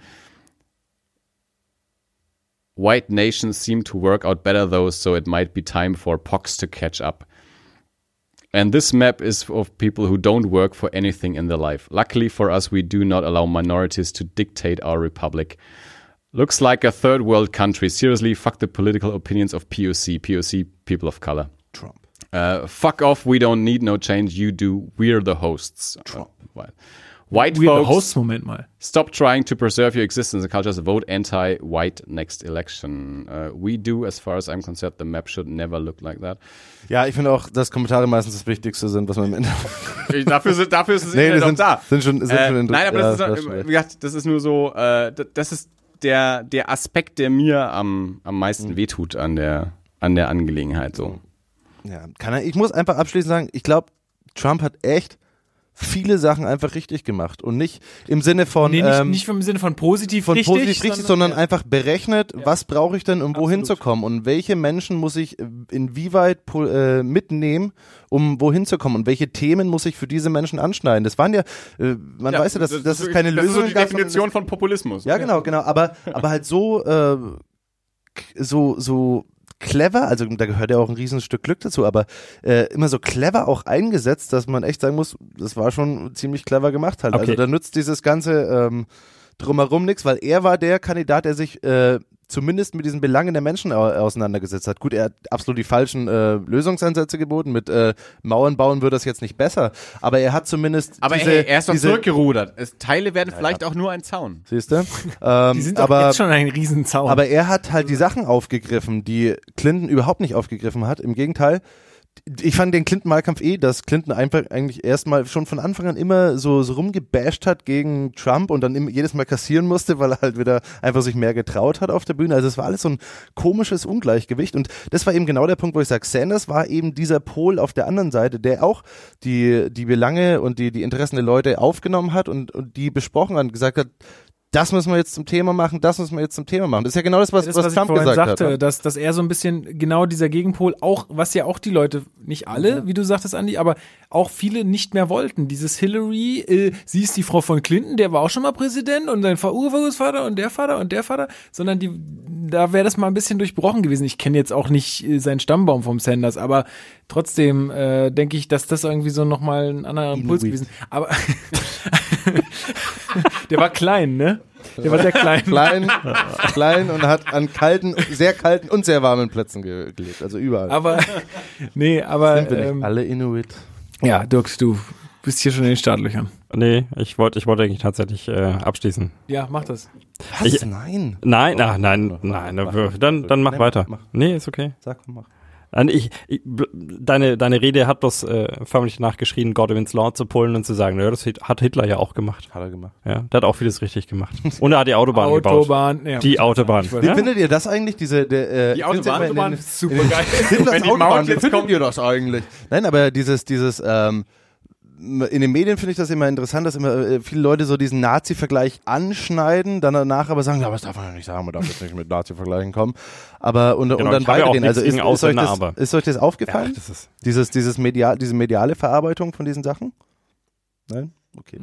White nations seem to work out better though, so it might be time for Pox to catch up. And this map is of people who don't work for anything in their life. Luckily for us, we do not allow minorities to dictate our republic. Looks like a third world country. Seriously, fuck the political opinions of POC, POC, people of color. Trump. Uh, fuck off, we don't need no change, you do. We're the hosts. Uh, well. White Weird folks, Host, Moment mal. stop trying to preserve your existence and cultures. Vote anti-white next election. Uh, we do, as far as I'm concerned, the map should never look like that. Ja, ich finde auch, dass Kommentare meistens das Wichtigste sind, was man im Internet. dafür, sind, dafür ist es Nee, Internet sind, da. sind schon, sind Äh, schon nein, aber ja, das, ist, wie gesagt, das ist nur so, äh, das ist der, der Aspekt, der mir am, am Mhm. meisten wehtut an der, an der Angelegenheit. So. Ja, kann er, ich muss einfach abschließend sagen, ich glaube, Trump hat echt viele Sachen einfach richtig gemacht und nicht im Sinne von, Nee, nicht, ähm, nicht im Sinne von positiv von richtig, positiv richtig, sondern ja. einfach berechnet, was brauche ich denn, um wohin Absolut. zu kommen und welche Menschen muss ich inwieweit äh, mitnehmen, um wohin zu kommen und welche Themen muss ich für diese Menschen anschneiden. Das waren ja, äh, man weiß ja, dass, dass es keine das Lösung ist so die sondern Definition von Populismus. Ja, genau, genau. Aber, aber halt so, äh, so, so clever, also da gehört ja auch ein Riesenstück Glück dazu, aber äh, immer so clever auch eingesetzt, dass man echt sagen muss, das war schon ziemlich clever gemacht halt. Also Okay. da nützt dieses ganze ähm, drumherum nichts, weil er war der Kandidat, der sich äh, zumindest mit diesen Belangen der Menschen au auseinandergesetzt hat. Gut, er hat absolut die falschen äh, Lösungsansätze geboten. Mit äh, Mauern bauen wird das jetzt nicht besser, aber er hat zumindest Aber diese, hey, er ist doch diese, zurückgerudert. Es, Teile werden vielleicht auch nur ein Zaun. Siehst du? Ähm, Die sind doch aber, jetzt schon ein Riesenzaun. aber er hat halt die Sachen aufgegriffen, die Clinton überhaupt nicht aufgegriffen hat. Im Gegenteil. Ich fand den Clinton-Wahlkampf eh, dass Clinton einfach eigentlich erstmal schon von Anfang an immer so, so rumgebasht hat gegen Trump und dann jedes Mal kassieren musste, weil er halt wieder einfach sich mehr getraut hat auf der Bühne. Also es war alles so ein komisches Ungleichgewicht und das war eben genau der Punkt, wo ich sage, Sanders war eben dieser Pol auf der anderen Seite, der auch die, die Belange und die, die Interessen der Leute aufgenommen hat und, und die besprochen hat und gesagt hat, das müssen wir jetzt zum Thema machen, das müssen wir jetzt zum Thema machen. Das ist ja genau das, was, das, was, was ich Trump vorhin gesagt sagte, hat. ne? dass, dass er so ein bisschen genau dieser Gegenpol auch, was ja auch die Leute, nicht alle, wie du sagtest, Andi, aber auch viele nicht mehr wollten. Dieses Hillary, äh, sie ist die Frau von Clinton, der war auch schon mal Präsident und sein Urgroßvater und der Vater und der Vater, sondern die, da wäre das mal ein bisschen durchbrochen gewesen. Ich kenne jetzt auch nicht äh, seinen Stammbaum vom Sanders, aber trotzdem äh, denke ich, dass das irgendwie so nochmal ein anderer Impuls gewesen. Aber der war klein, ne? Der war sehr klein. Klein, klein und hat an kalten, sehr kalten und sehr warmen Plätzen ge gelebt. Also überall. Aber nee, aber Sind wir nicht ähm, alle Inuit? ja, Dirk, du bist hier schon in den Startlöchern. Nee, ich wollte ich wollte eigentlich tatsächlich äh, abschließen. Ja, mach das. Was? Ich- nein. Nein, ach, nein, nein, mach, dann, mach. dann, mach Nee, weiter. mach. Nee, ist okay. Sag, mach. Ich, ich, deine, deine Rede hat bloß äh, förmlich nachgeschrien, Godwin's Law zu pullen und zu sagen, naja, das hit- hat Hitler ja auch gemacht. Hat er gemacht. Ja, der hat auch vieles richtig gemacht. Und er hat die Autobahn, gebaut. Autobahn. Ja. Die Autobahn. Wie sagen, findet ihr das eigentlich, diese, der, äh, Die Autobahn- Autobahn ist super geil. Hitlers Wenn die Autobahn, wie findet kommen. ihr das eigentlich? Nein, aber dieses, dieses, ähm, in den Medien finde ich das immer interessant, dass immer äh, viele Leute so diesen Nazi-Vergleich anschneiden, dann danach aber sagen, ja, aber das darf man ja nicht sagen, man darf jetzt nicht mit Nazi-Vergleichen kommen. Aber und, und Genau, dann ja auch weitergehen. Also ist, ist, euch das, ist euch das aufgefallen? Ja, das ist, dieses, dieses medial, diese mediale Verarbeitung von diesen Sachen? Nein? Okay.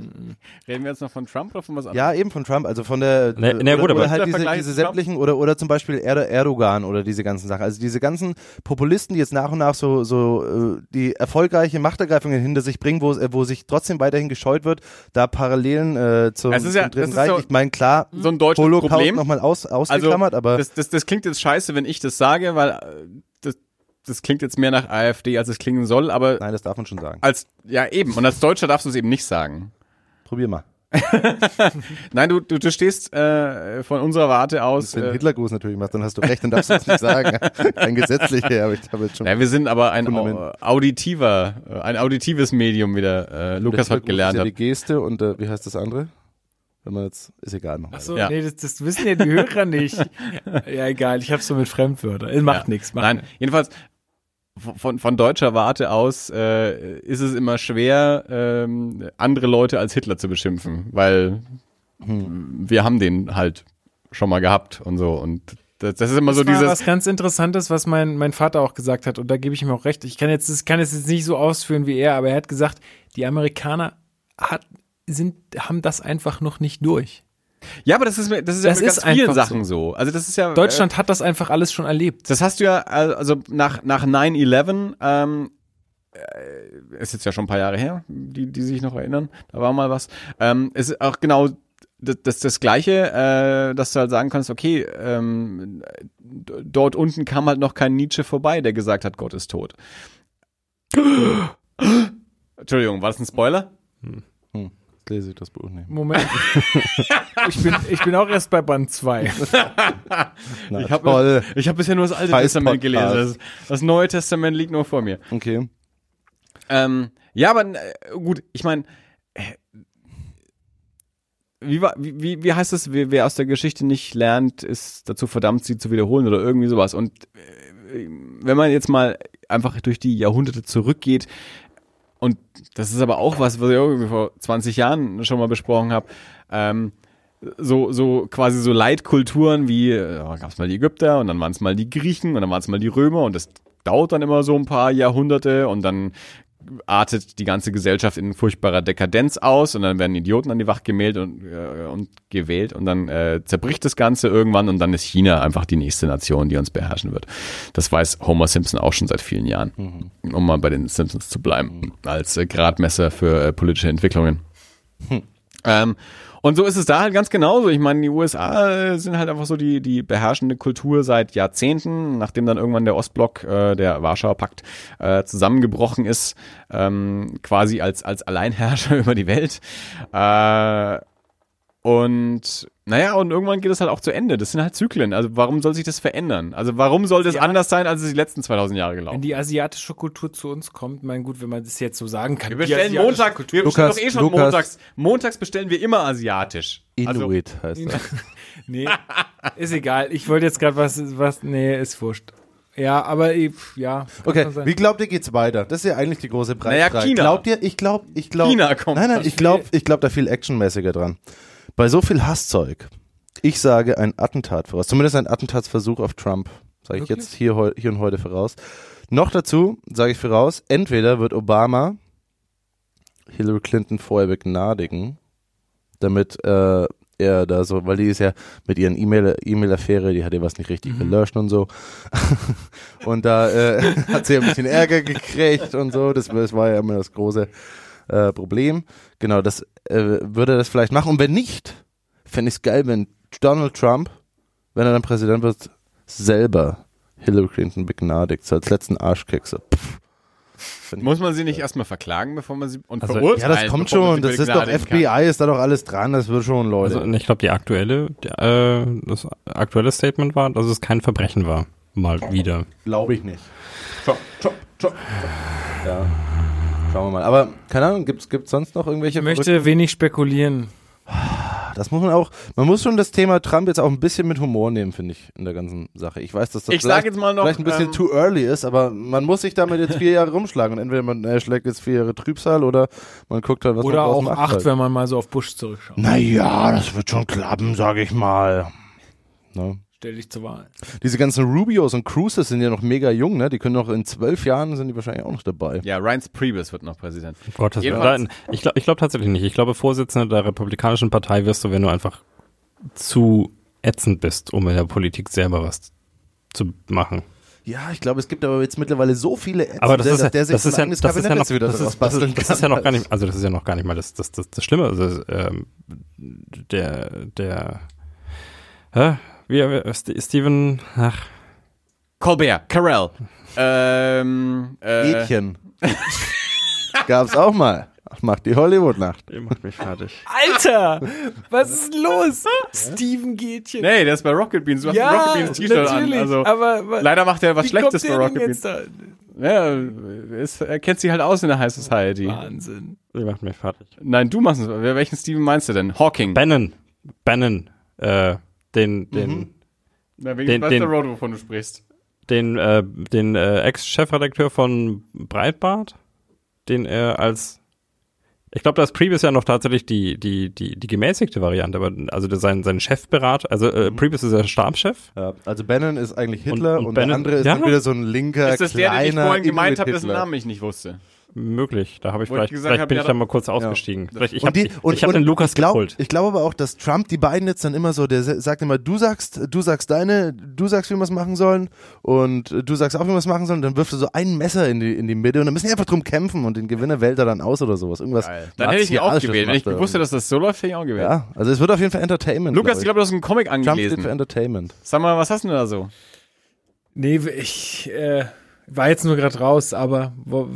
Reden wir jetzt noch von Trump oder von was anderes? Ja, eben von Trump, also von der Ne- ne, oder, gut, aber- oder halt Der diese, diese sämtlichen oder oder zum Beispiel Erdo Erdogan oder diese ganzen Sachen. Also diese ganzen Populisten, die jetzt nach und nach so so äh, die erfolgreiche Machtergreifungen hinter sich bringen, wo äh, wo sich trotzdem weiterhin gescheut wird, da Parallelen äh, zum, ja- zum Dritten Reich. so- ich meine klar, So ein deutsches Holocaust Problem. nochmal aus, ausgeklammert, aber das, das, das klingt jetzt scheiße, wenn ich das sage, weil äh, das, klingt jetzt mehr nach AfD, als es klingen soll, aber nein, das darf man schon sagen. als, ja eben, und als Deutscher darfst du es eben nicht sagen. Probier mal. Nein, du, du, du stehst äh, von unserer Warte aus. Wenn Äh, Hitlergruß natürlich macht, dann hast du recht, dann darfst du es nicht sagen. Kein gesetzlicher, aber ich habe jetzt schon. ja, wir sind aber ein au- auditiver, äh, ein auditives Medium wieder. Äh, Lukas Der hat gelernt. ist ja Hat. die Geste und äh, wie heißt das andere? Wenn man jetzt, ist egal, Ach so, Ja. nee, das, das wissen ja die Hörer nicht. Ja, egal, ich hab's so mit Fremdwörtern. Macht Ja. nichts. Macht Nein, nix. jedenfalls von, von deutscher Warte aus äh, ist es immer schwer, ähm, andere Leute als Hitler zu beschimpfen, weil wir haben den halt schon mal gehabt und so und das, das ist immer so das war dieses was ganz Interessantes, was mein, mein Vater auch gesagt hat, und da gebe ich ihm auch recht. Ich kann jetzt, ich kann es jetzt nicht so ausführen wie er, aber er hat gesagt, die Amerikaner hat, sind, haben das einfach noch nicht durch. Ja, aber das ist mir- das ist ja Das mit ist ganz vielen Sachen so. Also das ist ja Deutschland hat das einfach alles schon erlebt. Das hast du ja, also nach, nach 9-11, ähm, äh, ist jetzt ja schon ein paar Jahre her, die, die sich noch erinnern, da war mal was. Ähm, es ist auch genau das, das, das Gleiche, äh, dass du halt sagen kannst, okay, ähm, dort unten kam halt noch kein Nietzsche vorbei, der gesagt hat, Gott ist tot. Entschuldigung, war das ein Spoiler? Jetzt lese ich das Buch nicht. Moment. ich, bin, ich bin auch erst bei Band 2. Na, Ich hab- habe bisher nur das Alte Scheiß Testament gelesen. Podcast. Das, das Neue Testament liegt nur vor mir. Okay. Ähm, ja, aber äh, gut, ich meine, wie, war- wie, wie, wie heißt es, wer, wer aus der Geschichte nicht lernt, ist dazu verdammt, sie zu wiederholen oder irgendwie sowas. Und äh, wenn man jetzt mal einfach durch die Jahrhunderte zurückgeht, und das ist aber auch was, was ich irgendwie vor 20 Jahren schon mal besprochen habe, ähm, so, so quasi so Leitkulturen wie, äh, gab es mal die Ägypter und dann waren es mal die Griechen und dann waren es mal die Römer und das dauert dann immer so ein paar Jahrhunderte und dann artet die ganze Gesellschaft in furchtbarer Dekadenz aus und dann werden Idioten an die Wacht gemäht und, äh, und gewählt und dann äh, zerbricht das Ganze irgendwann und dann ist China einfach die nächste Nation, die uns beherrschen wird. Das weiß Homer Simpson auch schon seit vielen Jahren, um mal bei den Simpsons zu bleiben, als äh, Gradmesser für äh, politische Entwicklungen. Ähm, und so ist es da halt ganz genauso. Ich meine, die USA sind halt einfach so die, die beherrschende Kultur seit Jahrzehnten, nachdem dann irgendwann der Ostblock, äh, der Warschauer Pakt, äh, zusammengebrochen ist, ähm, quasi als, als Alleinherrscher über die Welt. Äh, und naja, und irgendwann geht es halt auch zu Ende. Das sind halt Zyklen. Also warum soll sich das verändern? Also warum soll das Ja. anders sein, als es die letzten 2000 Jahre gelaufen Wenn die asiatische Kultur zu uns kommt, mein gut, wenn man das jetzt so sagen kann. Wir bestellen Montag, Kultur- wir bestellen Lukas, doch eh schon Lukas. montags. Montags bestellen wir immer asiatisch. Also, Inuit heißt das. Nee, ist egal. Ich wollte jetzt gerade was, was, nee, ist wurscht. Ja, aber ich- ja. Okay, wie glaubt ihr, geht's weiter? Das ist ja eigentlich die große Preisfrage. Naja, China. Glaubt ihr, ich glaube, ich glaube. China kommt Nein, nein, ich glaube, ich glaube da viel actionmäßiger dran. Bei so viel Hasszeug, ich sage ein Attentat voraus. Zumindest ein Attentatsversuch auf Trump. Sage ich Wirklich? jetzt hier, hier und heute voraus. Noch dazu sage ich voraus, entweder wird Obama Hillary Clinton vorher begnadigen, damit äh, er da so, weil die ist ja mit ihren E-Mail- E-Mail-Affäre, die hat ja was nicht richtig gelöscht und so. und da äh, hat sie ein bisschen Ärger gekriegt und so. Das, das war ja immer das große äh, Problem. Genau, das äh, würde er das vielleicht machen. Und wenn nicht, fände ich es geil, wenn Donald Trump, wenn er dann Präsident wird, selber Hillary Clinton begnadigt, so als letzten Arschkick. So. Pff. Muss man sie nicht erstmal verklagen, bevor man sie und Also, verurteilen? Ja, das kommt schon. Das ist doch begnadigen kann? FBI, ist da doch alles dran. Das wird schon, Leute. Also ich glaube, die aktuelle, der, äh, das aktuelle Statement war, dass es kein Verbrechen war. Mal wieder. Glaube ich nicht. Ja. Schauen wir mal. Aber keine Ahnung, gibt's gibt's sonst noch irgendwelche Ich möchte wenig spekulieren. Das muss man auch, man muss schon das Thema Trump jetzt auch ein bisschen mit Humor nehmen, finde ich, in der ganzen Sache. Ich weiß, dass das Ich vielleicht, jetzt mal noch, vielleicht ein bisschen ähm, too early ist, aber man muss sich damit jetzt vier Jahre rumschlagen und entweder man äh, schlägt jetzt vier Jahre Trübsal oder man guckt halt, was Oder man draus auch macht. acht, halt. wenn man mal so auf Bush zurückschaut. Naja, das wird schon klappen, sage ich mal. Ne? Stell dich zur Wahl. Diese ganzen Rubios und Cruises sind ja noch mega jung, ne? Die können noch in zwölf Jahren sind die wahrscheinlich auch noch dabei. Ja, Ryan Priebus wird noch Präsident. Gottes Willen. Ich glaube ich glaub tatsächlich nicht. Ich glaube, Vorsitzender der Republikanischen Partei wirst du, wenn du einfach zu ätzend bist, um in der Politik selber was zu machen. Ja, ich glaube, es gibt aber jetzt mittlerweile so viele Ärzte, Aber das ist, ja, dass der sich das ist ja, das ist ja Kabinett noch, wieder das ist, das basteln ist, das ist ja kann. noch gar nicht, also das ist ja noch gar nicht mal das, das, das, das Schlimme. Also, ähm, der, der, hä? Wie, wie St- Steven, ach, Colbert, Carell. Ähm, äh, Mädchen. Gab's auch mal. Macht die Hollywood-Nacht. ihr macht mich fertig. Alter! Was ist denn los? Steven Gätchen. Nee, der ist bei Rocket Beans. Du hast ein ja, Rocket Beans T-Shirt an. natürlich. Also, aber leider macht er was Schlechtes bei Rocket Beans. Ja, ist, er kennt sich halt aus in der High Society. Wahnsinn. Die macht mich fertig. Nein, du machst es. Welchen Steven meinst du denn? Hawking. Bannon. Bannon. Äh, den, den, Na, wegen den- weiß den- der Road, wovon du sprichst. den, äh, den äh, Ex-Chefredakteur von Breitbart, den er als ich glaube, das Previous ja noch tatsächlich die, die, die, die gemäßigte Variante, aber also der- sein, sein Chefberater, also äh, Previous ist der Stabschef. Ja, also Bannon ist eigentlich Hitler Und- und, und der Bannon- andere ist Ja? dann wieder so ein linker, Ist das der, den ich kleiner vorhin gemeint habe, dessen. Namen ich nicht wusste? Möglich, da habe ich Wo ich vielleicht, gesagt vielleicht hab, bin ja, ich da mal kurz ausgestiegen. Vielleicht, ich habe hab den Lukas ich glaub, geholt. Ich glaube aber auch, dass Trump die beiden jetzt dann immer so, der sa- sagt immer, du sagst, du sagst deine, du sagst, wie wir es machen sollen und du sagst auch, wie wir es machen sollen, dann wirft er so ein Messer in die, in die Mitte und dann müssen die einfach drum kämpfen und den Gewinner wählt er dann aus oder sowas. Irgendwas. Dann hätte ich ihn auch gewählt. Wenn ich wusste, dass das so läuft, hätte ich auch gewählt. Ja, also es wird auf jeden Fall Entertainment. Lukas, ich glaub glaube, du hast einen Comic Trump steht für angelesen. Entertainment. Sag mal, was hast du denn da so? Nee, ich äh, war jetzt nur gerade raus, aber wo,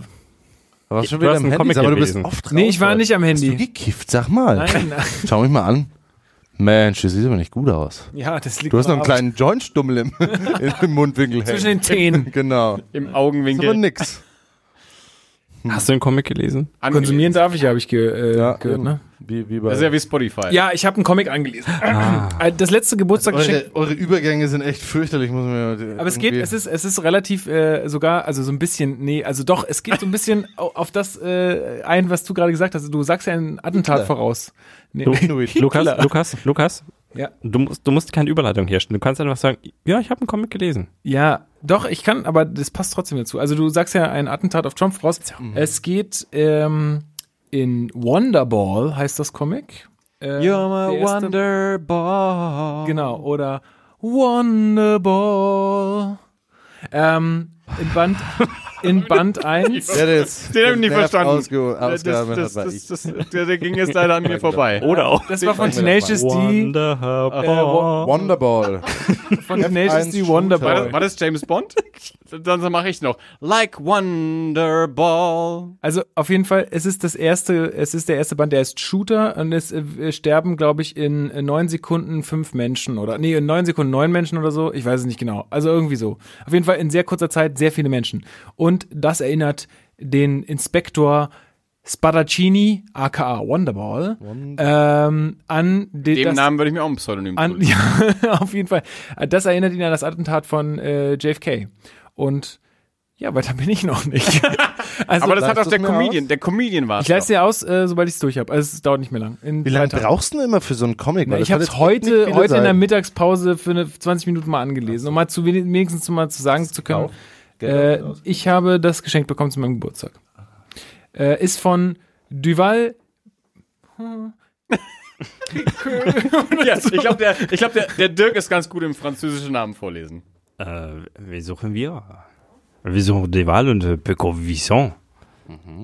Du schon wieder am Handy, Comic aber du bist oft raus. Nee, ich war nicht am Hast du Handy. gekifft? Sag mal. Nein, nein. Schau mich mal an. Mensch, das sieht aber nicht gut aus. ja, das liegt Du hast noch einen kleinen Jointstummel im, im Mundwinkel Arsch. zwischen hängen. den Zähnen. Genau. Im Ist aber Augenwinkel. nix. Hast du den Comic gelesen? angelesen. Konsumieren darf ich, habe ich ge äh, Ja, gehört, ne? Wie, wie bei Das ist ja wie Spotify. Ja, ich habe einen Comic angelesen. Äh, Das letzte Geburtstagsgeschenk. eure, eure Übergänge sind echt fürchterlich, muss man mir Aber es geht, es ist, es ist relativ äh, sogar, also so ein bisschen, nee, also doch, es geht so ein bisschen au- auf das äh, ein, was du gerade gesagt hast. Du sagst ja ein Attentat Hitler. voraus. Nee, Du. Lukas, Lukas, Lukas, Ja. du musst, du musst keine Überleitung herstellen. Du kannst einfach sagen, ja, ich habe einen Comic gelesen. Ja, doch, ich kann, aber das passt trotzdem dazu. Also du sagst ja ein Attentat auf Trump voraus. Es geht ähm, in Wonderball, heißt das Comic. Äh, You're my Wonderball. Genau, oder Wonderball. Ähm, in Band, in Band 1. Der, der jetzt Den hab ich nicht verstanden. Ausge Das, das, das, das, der, der ging jetzt leider an mir vorbei. Oder auch. Das war von Tenacious D. Wonderful. Wonderball. Von Tenacious D F1 War Wonderball. das, war das James Bond? Dann mache ich noch. Like Wonderball. Also auf jeden Fall, es ist das erste, es ist der erste Band, der ist Shooter und es äh, sterben, glaube ich, in äh, neun Sekunden fünf Menschen oder nee, in neun Sekunden neun Menschen oder so. Ich weiß es nicht genau. Also irgendwie so. Auf jeden Fall in sehr kurzer Zeit sehr viele Menschen. Und das erinnert den Inspektor Spadaccini, aka Wonderball, ähm, an den, Dem das, Namen würde ich mir auch ein Pseudonym an, ja, auf jeden Fall. Das erinnert ihn an das Attentat von äh, JFK. Und ja, weiter bin ich noch nicht. also, Aber das hat auch der Comedian. aus? Der Comedian war ich leiste dir aus, äh, sobald ich es durch habe. Also es dauert nicht mehr lang. In Wie lange brauchst du denn immer für so einen Comic? Na, ich habe es heute, heute in der. Mittagspause für eine 20 Minuten mal angelesen, um mal zu wenig- wenigstens mal zu sagen zu können. Auch. Geld Äh, ich habe das geschenkt bekommen zu meinem Geburtstag. Äh, ist von Duval. Ja, ich glaube, der, ich glaub, der, der Dirk ist ganz gut im französischen Namen vorlesen. Äh, wie suchen wir? Wir suchen Deval und äh, Pecovisson.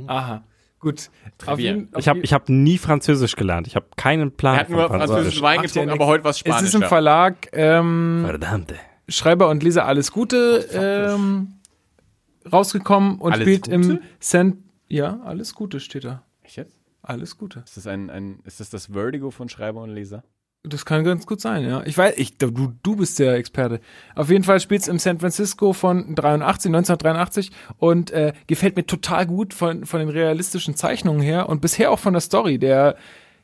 Aha. Gut. Auf Ich habe ich hab nie Französisch gelernt. Ich habe keinen Plan Er hat nur französischen Wein getrunken, aber heute was es Spanisch. ist im Verlag ähm, Verdammte. Schreiber und Leser alles Gute ähm, rausgekommen und Alles spielt Gute? im Cent. Ja, alles Gute steht da. Echt jetzt? Alles Gute. Ist das, ein, ein, ist das das Vertigo von Schreiber und Leser? Das kann ganz gut sein, ja. Ich weiß, ich, du, du bist der Experte. Auf jeden Fall spielt's im San Francisco von 83, 1983 und äh, gefällt mir total gut von, von den realistischen Zeichnungen her und bisher auch von der Story. Der,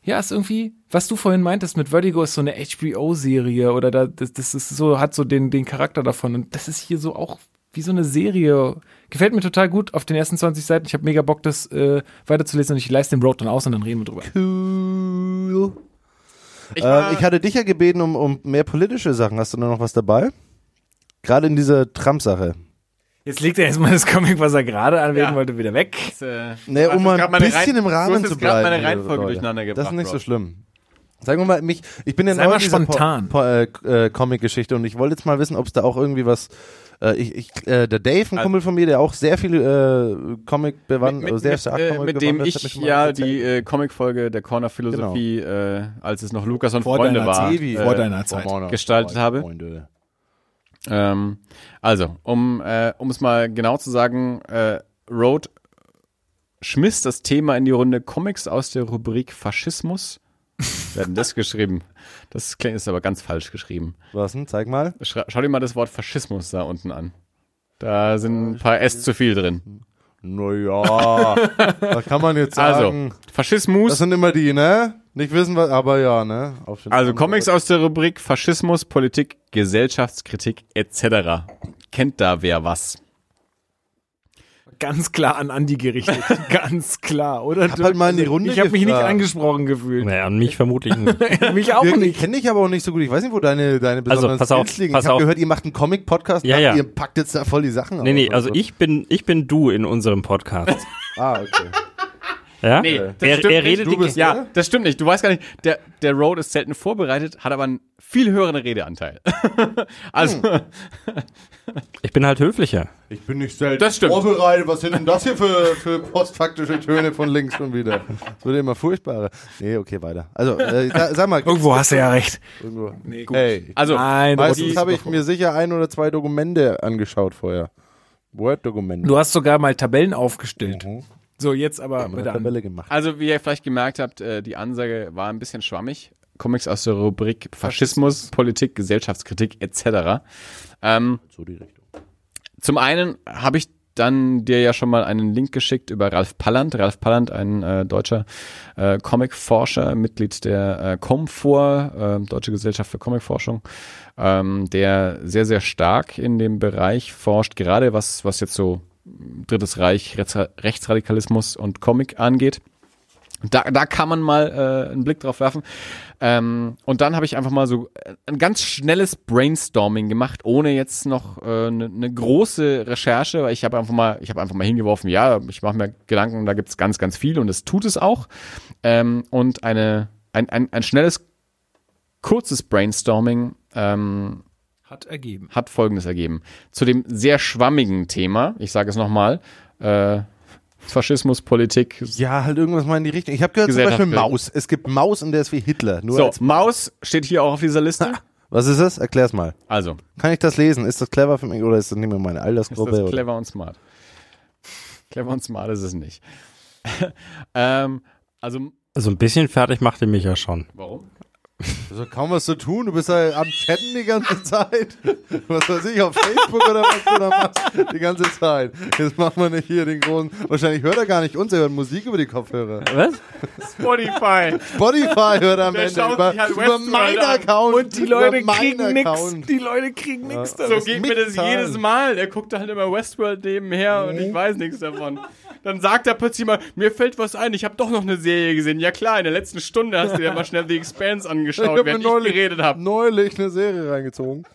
ja, ist irgendwie, was du vorhin meintest mit Vertigo ist so eine HBO-Serie oder da, das, das ist so, hat so den, den Charakter davon und das ist hier so auch wie so eine Serie. Gefällt mir total gut auf den ersten 20 Seiten. Ich habe mega Bock, das äh, weiterzulesen und ich leiste den Road dann aus und dann reden wir drüber. Cool. Ich, Ähm, ich hatte dich ja gebeten um, um mehr politische Sachen. Hast du da noch was dabei? Gerade in dieser Trump-Sache. Jetzt legt er erstmal das Comic, was er gerade anwählen Ja. wollte, wieder weg. äh, Nee, um mal ein bisschen Rein- im Rahmen du hast zu bleiben. meine Reihenfolge durcheinander gebracht. Das ist nicht so schlimm. Sagen wir mal, mich, ich bin ja neu in dieser spontan. Po, po, äh, äh, Comic-Geschichte und ich wollte jetzt mal wissen, ob es da auch irgendwie was. Äh, ich, ich, äh, der Dave, ein Also- Kumpel von mir, der auch sehr viel äh, Comic bewandt, mit, also sehr stark äh, Comic mit dem ich ja erzählt. die äh, Comicfolge der Corner Philosophie, äh, als es noch Lukas und Vor Freunde war, Sevi. Vor deiner Zeit. Gestaltet habe. Freunde. Ähm, also, um äh, um es mal genau zu sagen, äh, Road schmiss das Thema in die Runde Comics aus der Rubrik Faschismus. Wer hat denn das geschrieben? Das ist aber ganz falsch geschrieben. Was denn? Zeig mal. Schra schau dir mal das Wort Faschismus da unten an. Da sind ein paar S zu viel drin. Naja, was kann man jetzt Also, sagen? Das Faschismus. sind immer die, ne? Nicht wissen, was, aber ja, ne? Also Comics aus der Rubrik Faschismus, Politik, Gesellschaftskritik etc. Kennt da wer was? Ganz klar an Andi gerichtet. Ganz klar, oder? hab halt mal in die Runde ich habe mich nicht angesprochen gefühlt. Naja, und mich vermutlich nicht. mich auch Wir, ich nicht. kenne dich aber auch nicht so gut. Ich weiß nicht, wo deine, deine besonderen pass auf, Skills liegen. pass ich habe auf. gehört, ihr macht einen Comic-Podcast. Ja, ja. Ihr packt jetzt da voll die Sachen Nee, nee, also so. ich bin, ich bin du in unserem Podcast. Ah, okay. Ja? Nee, er, das stimmt er nicht. redet Du die, bist- Ja, oder? das stimmt nicht. Du weißt gar nicht, der, der Road ist selten vorbereitet, hat aber einen viel höheren Redeanteil. also, ich bin halt höflicher. Ich bin nicht selten Das stimmt. vorbereitet. Was sind denn das hier für, für postfaktische Töne von links schon wieder? Das wird immer furchtbarer. Nee, okay, weiter. Also, äh, sa- sag mal. Irgendwo hast du ja recht. Irgendwo. Nee, gut. Hey, also Nein, meistens habe ich mir sicher ein oder zwei Dokumente angeschaut vorher. Word-Dokumente. du hast sogar mal Tabellen aufgestellt. Mhm. So, jetzt aber eine an. Tabelle gemacht. Also, wie ihr vielleicht gemerkt habt, äh, die Ansage war ein bisschen schwammig. Comics aus der Rubrik Faschismus, Politik, Gesellschaftskritik etc. Ähm, So die Richtung. zum einen habe ich dann dir ja schon mal einen Link geschickt über Ralf Palland. Ralf Palland, ein äh, deutscher äh, Comicforscher, Mitglied der äh, Comfor, äh, Deutsche Gesellschaft für Comicforschung, ähm, der sehr, sehr stark in dem Bereich forscht, gerade was, was jetzt so Drittes Reich, Rechts Rechtsradikalismus und Comic angeht. Da, da kann man mal äh, einen Blick drauf werfen. Ähm, und dann habe ich einfach mal so äh, ein ganz schnelles Brainstorming gemacht, ohne jetzt noch eine äh, ne- ne große Recherche, weil ich habe einfach mal, ich habe einfach mal hingeworfen, ja, ich mache mir Gedanken, da gibt's ganz, ganz viel und es tut es auch. Ähm, und eine, ein, ein, ein schnelles, kurzes Brainstorming ähm, Hat ergeben. hat Folgendes ergeben. Zu dem sehr schwammigen Thema, ich sage es nochmal, äh, Faschismus, Politik, Ja, halt irgendwas mal in die Richtung. Ich habe gehört zum Beispiel Maus. Es gibt Maus und der ist wie Hitler. Nur So, als, Maus steht hier auch auf dieser Liste. was ist das? Erklär's mal. Also, Kann ich das lesen? Ist das clever für mich oder ist das nicht mehr meine ist Altersgruppe? das oder? clever und smart? Clever und smart ist es nicht. ähm, also, Also ein bisschen fertig machte mich ja schon. warum? Also kaum was zu tun. Du bist ja am Chatten die ganze Zeit. Was weiß ich, auf Facebook oder was du da machst. Die ganze Zeit. Jetzt machen wir nicht hier den großen. Wahrscheinlich hört er gar nicht uns, er hört Musik über die Kopfhörer. Was? Spotify. Spotify hört er am Der Ende schaut über, sich halt über meinen an. Account. Und die Leute kriegen nix. Account. Die Leute kriegen nix So geht mir das jedes Mal. Der guckt halt immer Westworld nebenher und ich weiß nichts davon. Dann sagt er plötzlich mal, mir fällt was ein, ich habe doch noch eine Serie gesehen. Ja klar, in der letzten Stunde hast du dir mal schnell The Expanse Ich habe mir während ich neulich, geredet habe. neulich eine Serie reingezogen.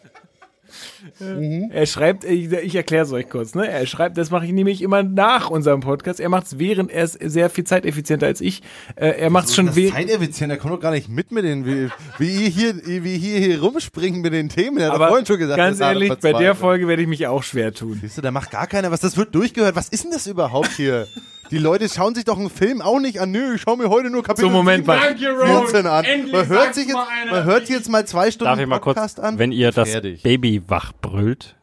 Er schreibt, ich, ich erkläre es euch kurz, ne? Er schreibt, das mache ich nämlich immer nach unserem Podcast. Er macht es während, er ist sehr viel zeiteffizienter als ich. Äh, er macht es schon während. zeiteffizient, der kommt doch gar nicht mit mit den, wie, wie ihr hier, wie hier, hier rumspringen mit den Themen. Der hat Aber vorhin schon gesagt, ganz ehrlich, bei der. Folge werde ich mich auch schwer tun. Siehst du, da macht gar keiner was. Das wird durchgehört. Was ist denn das überhaupt hier? Die Leute schauen sich doch einen Film auch nicht an. Nö, ich schau mir heute nur Kapitel So, Moment mal. Danke, 14 an. Man hört sich jetzt, man hört jetzt mal zwei Stunden Darf ich mal kurz, Podcast an. wenn ihr das Fertig. Baby wach brüllt,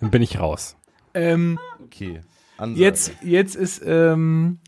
dann bin ich raus. Ähm, Okay. Ansage. jetzt, jetzt ist, ähm,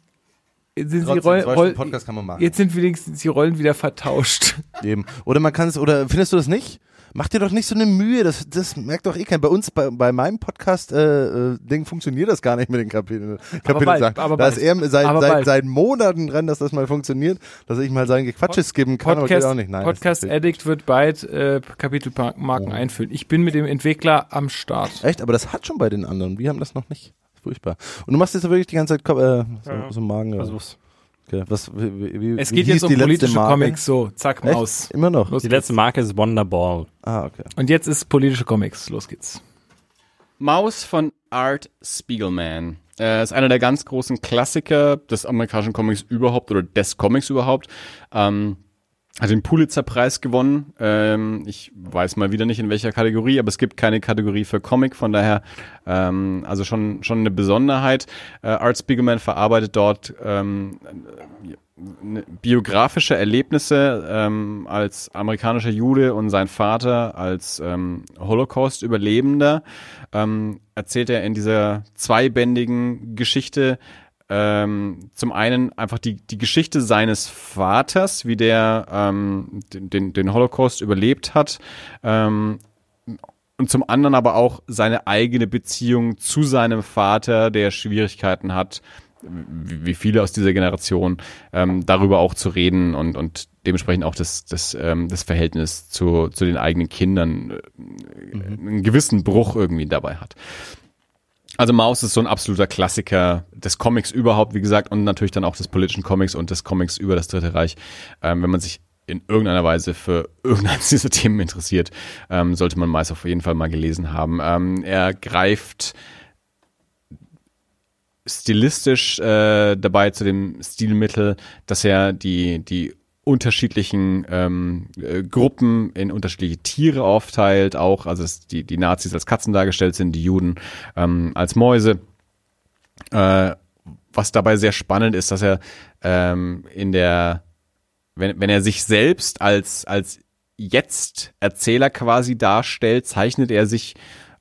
jetzt sind, die Trotzdem, Roll, Roll, Podcast kann man machen. jetzt sind wenigstens die Rollen wieder vertauscht. Eben. Oder man kann es, oder findest du das nicht? Mach dir doch nicht so eine Mühe, das, das merkt doch eh keiner. Bei uns, bei, bei meinem Podcast-Ding funktioniert das gar nicht mit den Kapiteln. Kapitel bald, sagen. aber da bald. ist er seit, Aber seit, bald. seit Monaten dran, dass das mal funktioniert, dass ich mal sein Gequatsche skippen kann, aber geht Podcast, auch nicht. Nein, Podcast Addict wird bald äh, Kapitelmarken Oh. einfüllen. Ich bin mit dem Entwickler am Start. Echt, aber das hat schon bei den anderen. Wir haben das noch nicht. Furchtbar. Und du machst jetzt wirklich die ganze Zeit äh, so, Ja, so Magen. Ja. Versuch's. Okay. Was, wie, wie, Es geht jetzt um politische Marke? Comics. So, zack, Echt? Maus. Immer noch. Los Die geht's. letzte Marke ist Wonderball. Ah, okay. Und jetzt ist politische Comics. Los geht's. Maus von Art Spiegelman. Er ist einer der ganz großen Klassiker des amerikanischen Comics überhaupt oder des Comics überhaupt. Ähm, hat den Pulitzer-Preis gewonnen. Ähm, ich weiß mal wieder nicht in welcher Kategorie, aber es gibt keine Kategorie für Comic, von daher ähm, also schon schon eine Besonderheit. Äh, Art Spiegelman verarbeitet dort ähm, ne- biografische Erlebnisse ähm, als amerikanischer Jude und sein Vater als ähm, Holocaust-Überlebender ähm, erzählt er in dieser zweibändigen Geschichte ähm, zum einen einfach die, die Geschichte seines Vaters, wie der ähm, den, den, Holocaust überlebt hat, ähm, und zum anderen aber auch seine eigene Beziehung zu seinem Vater, der Schwierigkeiten hat, wie wie viele aus dieser Generation, ähm, darüber auch zu reden und, und dementsprechend auch das, das, ähm, das Verhältnis zu, zu den eigenen Kindern äh, einen gewissen Bruch irgendwie dabei hat. Also Maus ist so ein absoluter Klassiker des Comics überhaupt, wie gesagt, und natürlich dann auch des politischen Comics und des Comics über das Dritte Reich. Ähm, wenn man sich in irgendeiner Weise für irgendeines dieser Themen interessiert, ähm, sollte man Maus auf jeden Fall mal gelesen haben. Ähm, er greift stilistisch äh, dabei zu dem Stilmittel, dass er die, die unterschiedlichen ähm, äh, Gruppen in unterschiedliche Tiere aufteilt, auch, also die, die Nazis als Katzen dargestellt sind, die Juden ähm, als Mäuse. Äh, was dabei sehr spannend ist, dass er ähm, in der, wenn, wenn er sich selbst als, als Jetzt-Erzähler quasi darstellt, zeichnet er sich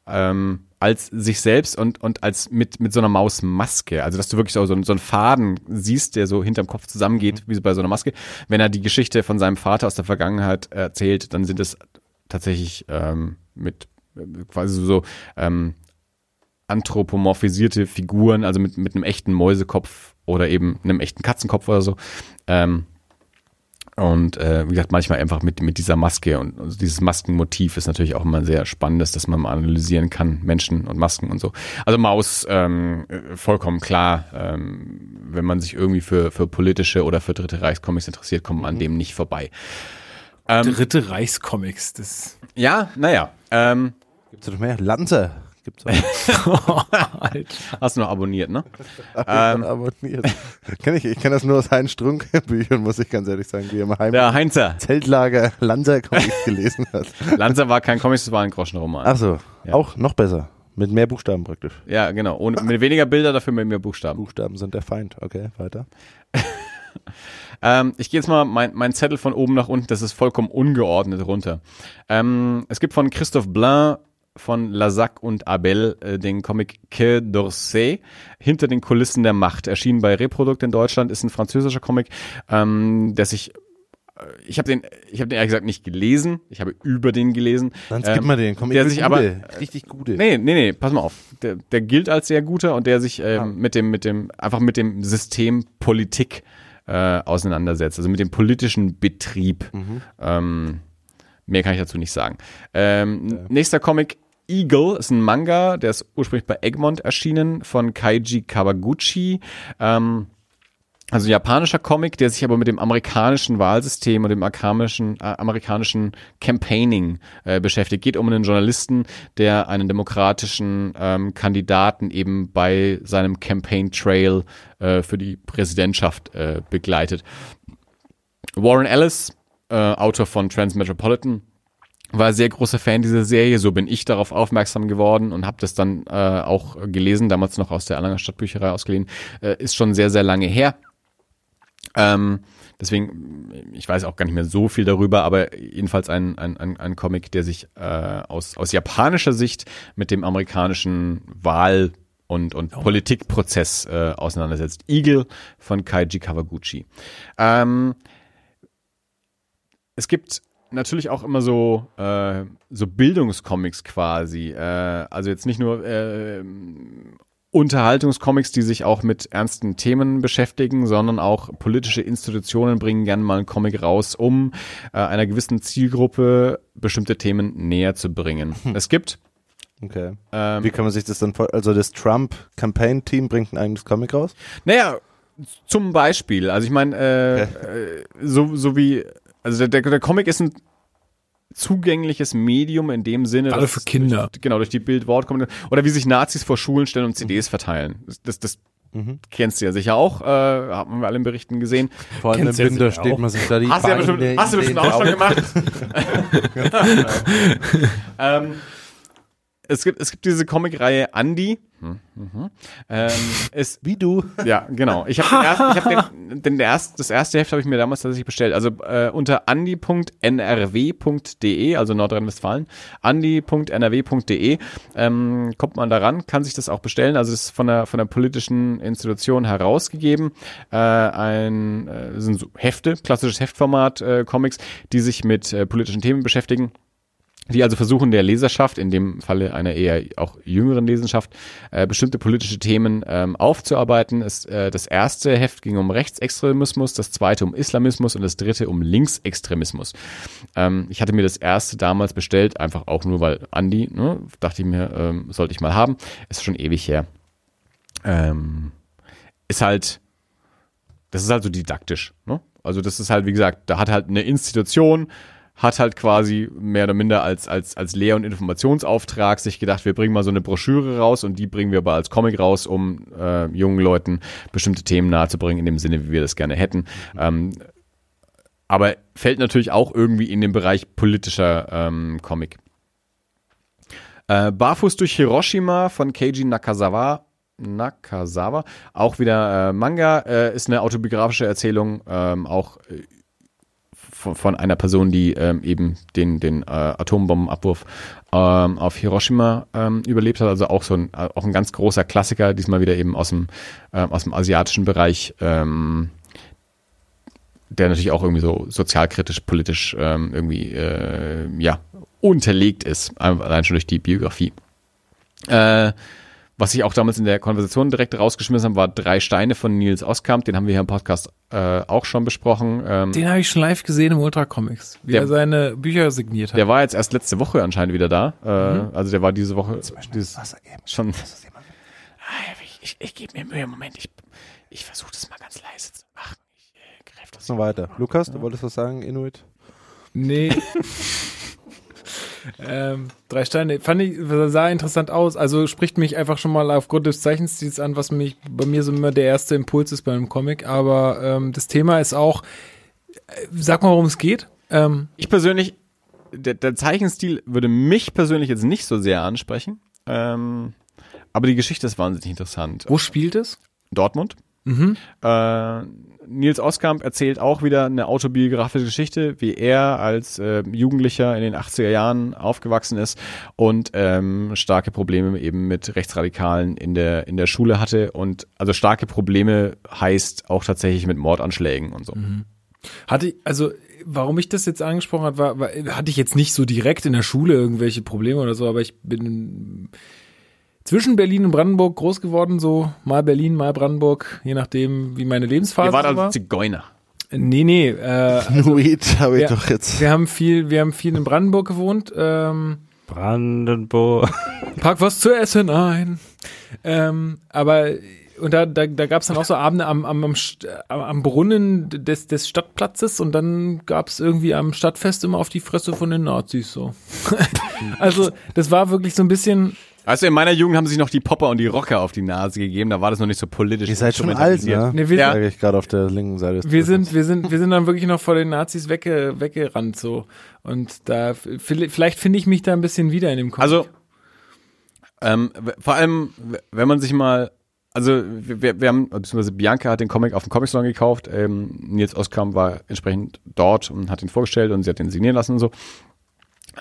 ähm, als sich selbst und, und als mit, mit so einer Mausmaske. Also, dass du wirklich so, so, so einen Faden siehst, der so hinterm Kopf zusammengeht, wie so bei so einer Maske. Wenn er die Geschichte von seinem Vater aus der Vergangenheit erzählt, dann sind es tatsächlich ähm, mit äh, quasi so ähm, anthropomorphisierte Figuren, also mit, mit einem echten Mäusekopf oder eben einem echten Katzenkopf oder so. Ähm, und äh, wie gesagt, manchmal einfach mit, mit dieser Maske und also dieses Maskenmotiv ist natürlich auch immer sehr spannendes, dass man mal analysieren kann, Menschen und Masken und so. Also Maus, ähm, äh, vollkommen klar, ähm, wenn man sich irgendwie für, für politische oder für Dritte Reichscomics interessiert, kommt man an dem nicht vorbei. Ähm, Dritte Reichscomics, das. ja, naja. Ähm, Gibt's da noch mehr? Lanze. Gibt's auch. Alter. hast du noch abonniert, ne? Ähm, abonniert. kenn ich, ich kenne das nur aus Heinz Strunk Büchern, muss ich ganz ehrlich sagen, wie er im Heim Der Heinzer. Zeltlager Lanzer Comics gelesen hat. Lanzer war kein Comics, das war ein Groschenroman. Ach so, Ja. auch noch besser. Mit mehr Buchstaben praktisch. Ja, genau. Ohne, mit weniger Bilder, dafür mit mehr Buchstaben. Buchstaben sind der Feind. Okay, weiter. Ähm, ich gehe jetzt mal mein, mein Zettel von oben nach unten, das ist vollkommen ungeordnet runter. Ähm, es gibt von Christophe Blain von Lazac und Abel äh, den Comic Quai d'Orsay, Hinter den Kulissen der Macht, erschienen bei Reprodukt in Deutschland, ist ein französischer Comic, ähm, der sich äh, ich habe den, ich habe den ehrlich gesagt nicht gelesen. Ich habe über den gelesen. Dann Ähm, skip mal den. Komm, der ich sich will aber- gute, richtig gute. Nee, nee, nee, pass mal auf. Der, der gilt als sehr guter und der sich ähm, Ah. mit dem, mit dem, einfach mit dem System Politik äh, auseinandersetzt, also mit dem politischen Betrieb. Mhm. Ähm, mehr kann ich dazu nicht sagen. Ähm, Nächster Comic. Eagle ist ein Manga, der ist ursprünglich bei Egmont erschienen von Kaiji Kawaguchi. Ähm, also ein japanischer Comic, der sich aber mit dem amerikanischen Wahlsystem und dem amerikanischen, äh, amerikanischen Campaigning äh, beschäftigt. Geht um einen Journalisten, der einen demokratischen ähm, Kandidaten eben bei seinem Campaign Trail äh, für die Präsidentschaft äh, begleitet. Warren Ellis, äh, Autor von Transmetropolitan, war sehr großer Fan dieser Serie, so bin ich darauf aufmerksam geworden und habe das dann äh, auch gelesen, damals noch aus der Erlanger Stadtbücherei ausgeliehen. Äh, ist schon sehr, sehr lange her. Ähm, deswegen, ich weiß auch gar nicht mehr so viel darüber, aber jedenfalls ein, ein, ein, ein Comic, der sich äh, aus, aus japanischer Sicht mit dem amerikanischen Wahl- und, und Politikprozess äh, auseinandersetzt. Eagle von Kaiji Kawaguchi. Ähm, es gibt natürlich auch immer so, äh, so Bildungscomics quasi. Äh, also jetzt nicht nur äh, Unterhaltungscomics, die sich auch mit ernsten Themen beschäftigen, sondern auch politische Institutionen bringen gerne mal einen Comic raus, um äh, einer gewissen Zielgruppe bestimmte Themen näher zu bringen. Es gibt Okay. ähm, Wie kann man sich das dann vor, also das Trump-Campaign-Team bringt ein eigenes Comic raus? Naja, zum Beispiel. Also ich meine, äh, äh, so, so wie, also der, der Comic ist ein zugängliches Medium in dem Sinne, dass für Kinder. Durch, genau, durch die Bildwortkommunikation. Oder wie sich Nazis vor Schulen stellen und CDs verteilen. Das, das, das Mhm. kennst du ja sicher auch, äh, haben wir alle in Berichten gesehen. Vor allem im Kennst ja Winter steht man sich da die Hast du ja bestimmt, hast du bestimmt auch schon gemacht. ähm, es gibt, es gibt diese Comicreihe Andy. Hm, mhm. Ähm, ist Wie du. ja, genau. Ich habe den, ersten- ich hab den, den erst, das erste Heft habe ich mir damals tatsächlich bestellt. Also äh, unter andi.nrw.de, also Nordrhein-Westfalen, andi.nrw.de ähm, kommt man daran, kann sich das auch bestellen. Also es ist von der von der politischen Institution herausgegeben. Äh, ein äh, sind so Hefte, klassisches Heftformat, äh, Comics, die sich mit äh, politischen Themen beschäftigen. Die also versuchen der Leserschaft, in dem Falle einer eher auch jüngeren Leserschaft, äh, bestimmte politische Themen ähm, aufzuarbeiten. Es, äh, das erste Heft ging um Rechtsextremismus, das zweite um Islamismus und das dritte um Linksextremismus. Ähm, ich hatte mir das erste damals bestellt, einfach auch nur, weil Andi, ne, dachte ich mir, ähm, sollte ich mal haben. Ist schon ewig her. Ähm, ist halt, das ist halt so didaktisch. Ne? Also das ist halt, wie gesagt, da hat halt eine Institution, hat halt quasi mehr oder minder als, als, als Lehr- und Informationsauftrag sich gedacht, wir bringen mal so eine Broschüre raus und die bringen wir aber als Comic raus, um äh, jungen Leuten bestimmte Themen nahezubringen, in dem Sinne, wie wir das gerne hätten. Ähm, aber fällt natürlich auch irgendwie in den Bereich politischer ähm, Comic. Äh, Barfuß durch Hiroshima von Keiji Nakazawa. Nakazawa, auch wieder äh, Manga, äh, ist eine autobiografische Erzählung, ähm, auch äh, von, von einer Person, die ähm, eben den, den äh, Atombombenabwurf ähm, auf Hiroshima ähm, überlebt hat. Also auch so ein, auch ein ganz großer Klassiker, diesmal wieder eben aus dem, ähm, aus dem asiatischen Bereich, ähm, der natürlich auch irgendwie so sozialkritisch, politisch ähm, irgendwie äh, ja, unterlegt ist, allein schon durch die Biografie. Äh, was ich auch damals in der Konversation direkt rausgeschmissen habe, war Drei Steine von Nils Oskamp. Den haben wir hier im Podcast äh, auch schon besprochen. Ähm, Den habe ich schon live gesehen im Ultra Comics, wie Der- er seine Bücher signiert hat. der war jetzt erst letzte Woche anscheinend wieder da. Äh, Mhm. Also der war diese Woche dieses, schon. Ich, ich, ich gebe mir Mühe. Moment, ich, ich versuche das mal ganz leise zu machen. Ich äh, greife das So weiter. Lukas, du wolltest was sagen, Inuit? Nee. ähm, drei Steine. Fand ich, sah interessant aus. Also spricht mich einfach schon mal aufgrund des Zeichenstils an, was mich bei mir so immer der erste Impuls ist bei einem Comic. Aber ähm, das Thema ist auch, äh, sag mal, worum es geht. Ähm, Ich persönlich, der, der Zeichenstil würde mich persönlich jetzt nicht so sehr ansprechen. Ähm, aber die Geschichte ist wahnsinnig interessant. wo spielt es? Dortmund. Mhm. Äh, Nils Oskamp erzählt auch wieder eine autobiografische Geschichte, wie er als äh, Jugendlicher in den 80er Jahren aufgewachsen ist und ähm, starke Probleme eben mit Rechtsradikalen in der, in der Schule hatte. Und also starke Probleme heißt auch tatsächlich mit Mordanschlägen und so. Hatte ich, also, warum ich das jetzt angesprochen habe, war, war, hatte ich jetzt nicht so direkt in der Schule irgendwelche Probleme oder so, aber ich bin zwischen Berlin und Brandenburg groß geworden, so mal Berlin, mal Brandenburg, je nachdem, wie meine Lebensphase Ihr wart so also war. Zigeuner. Nee, nee, äh, Inuit habe ich Ja. doch jetzt. wir haben viel, wir haben viel in Brandenburg gewohnt, ähm, Brandenburg. pack was zu essen ein. Ähm, aber und da, da, da gab es dann auch so Abende am, am, am- am Brunnen des, des Stadtplatzes und dann gab es irgendwie am Stadtfest immer auf die Fresse von den Nazis so. also das war wirklich so ein bisschen, Also in meiner Jugend haben sich noch die Popper und die Rocker auf die Nase gegeben, da war das noch nicht so politisch. Ihr seid schon alt, ne? ne, wir, Ja. Sage ich gerade auf der linken Seite. des wir sind, wir sind, wir sind dann wirklich noch vor den Nazis wegge, weggerannt so. Und da vielleicht finde ich mich da ein bisschen wieder in dem Comic. Also, ähm, vor allem, wenn man sich mal, also wir, wir haben, beziehungsweise Bianca hat den Comic auf dem Comic Salon gekauft, ähm, Nils Oskam war entsprechend dort und hat ihn vorgestellt und sie hat ihn signieren lassen und so.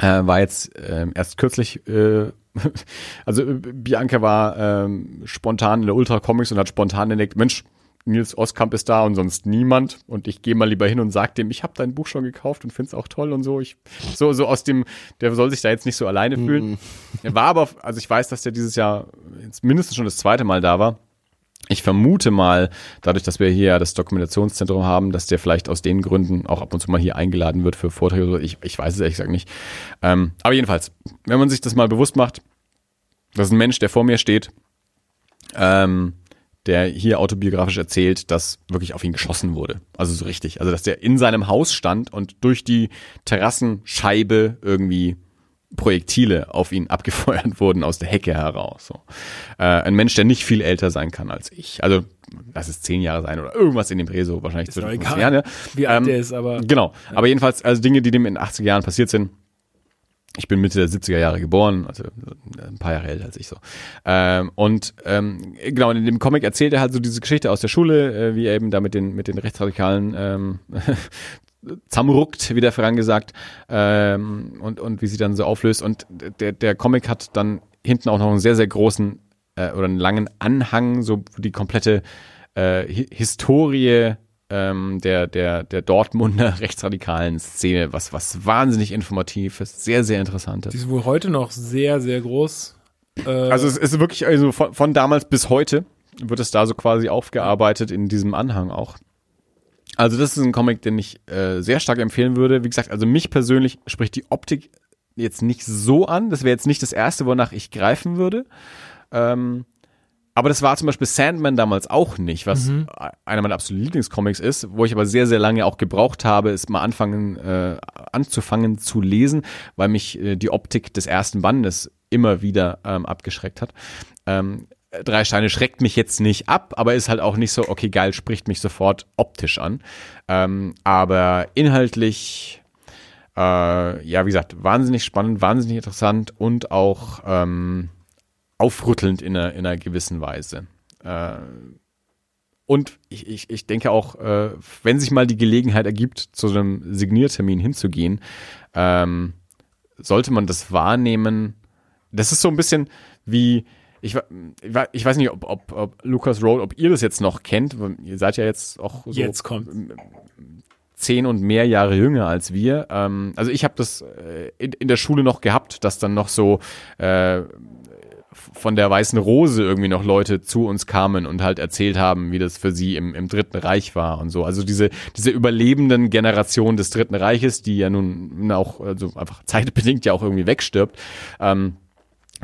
Äh, war jetzt ähm, erst kürzlich, äh, also äh, Bianca war ähm, spontan in der Ultra Comics und hat spontan entdeckt, Mensch, Nils Oskamp ist da und sonst niemand und ich gehe mal lieber hin und sag dem, ich habe dein Buch schon gekauft und find's auch toll und so. Ich so so aus dem, der soll sich da jetzt nicht so alleine fühlen. Er war aber, also ich weiß, dass der dieses Jahr mindestens schon das zweite Mal da war. Ich vermute mal, dadurch, dass wir hier das Dokumentationszentrum haben, dass der vielleicht aus den Gründen auch ab und zu mal hier eingeladen wird für Vorträge. oder so. Ich, ich weiß es ehrlich gesagt nicht. Ähm, aber jedenfalls, wenn man sich das mal bewusst macht, das ist ein Mensch, der vor mir steht, ähm, der hier autobiografisch erzählt, dass wirklich auf ihn geschossen wurde. Also so richtig. Also dass der in seinem Haus stand und durch die Terrassenscheibe irgendwie Projektile auf ihn abgefeuert wurden aus der Hecke heraus. So. Äh, ein Mensch, der nicht viel älter sein kann als ich. Also lass es zehn Jahre sein oder irgendwas in dem Dreh, so wahrscheinlich zwischen doch 15 egal, Jahren. Ja. wie alt ähm, der ist, aber Genau. Aber jedenfalls, also Dinge, die dem in den 80er Jahren passiert sind. Ich bin Mitte der 70er Jahre geboren, also ein paar Jahre älter als ich so. Ähm, und ähm, genau, in dem Comic erzählt er halt so diese Geschichte aus der Schule, äh, wie er eben da mit den, mit den Rechtsradikalen ähm, zusammenruckt, wieder vorangesagt, ähm, und, und wie sie dann so auflöst. Und der, der Comic hat dann hinten auch noch einen sehr, sehr großen äh, oder einen langen Anhang, so die komplette äh, Hi- Historie ähm, der, der, der Dortmunder rechtsradikalen Szene, was, was wahnsinnig informativ ist, sehr, sehr interessant Die ist. ist wohl heute noch sehr, sehr groß. Äh, Also es ist wirklich, also von, von damals bis heute wird es da so quasi aufgearbeitet in diesem Anhang auch. Also das ist ein Comic, den ich äh, sehr stark empfehlen würde. Wie gesagt, also mich persönlich spricht die Optik jetzt nicht so an. Das wäre jetzt nicht das erste, wonach ich greifen würde. Ähm, aber das war zum Beispiel Sandman damals auch nicht, was einer meiner absoluten Lieblingscomics ist, wo ich aber sehr, sehr lange auch gebraucht habe, es mal anfangen, äh, anzufangen zu lesen, weil mich äh, die Optik des ersten Bandes immer wieder ähm, abgeschreckt hat. Ähm, Drei Steine schreckt mich jetzt nicht ab, aber ist halt auch nicht so, okay, geil, spricht mich sofort optisch an. Ähm, aber inhaltlich, äh, ja, wie gesagt, wahnsinnig spannend, wahnsinnig interessant und auch ähm, aufrüttelnd in einer, in einer gewissen Weise. Äh, und ich, ich, ich denke auch, äh, wenn sich mal die Gelegenheit ergibt, zu einem Signiertermin hinzugehen, ähm, sollte man das wahrnehmen. Das ist so ein bisschen wie, ich, ich weiß nicht, ob, ob, ob Lucas Roll, ob ihr das jetzt noch kennt. Ihr seid ja jetzt auch so jetzt kommt. zehn und mehr Jahre jünger als wir. Ähm, also ich habe das äh, in, in der Schule noch gehabt, dass dann noch so äh, von der Weißen Rose irgendwie noch Leute zu uns kamen und halt erzählt haben, wie das für sie im, im Dritten Reich war und so. Also diese, diese überlebenden Generation des Dritten Reiches, die ja nun auch also einfach zeitbedingt ja auch irgendwie wegstirbt. Ähm,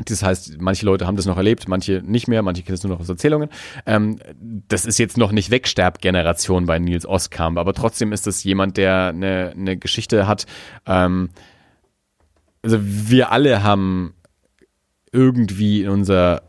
das heißt, manche Leute haben das noch erlebt, manche nicht mehr, manche kennen es nur noch aus Erzählungen. Ähm, das ist jetzt noch nicht Wegsterbgeneration bei Nils Oskamp, aber trotzdem ist das jemand, der eine, eine Geschichte hat. Ähm, also wir alle haben irgendwie in unserer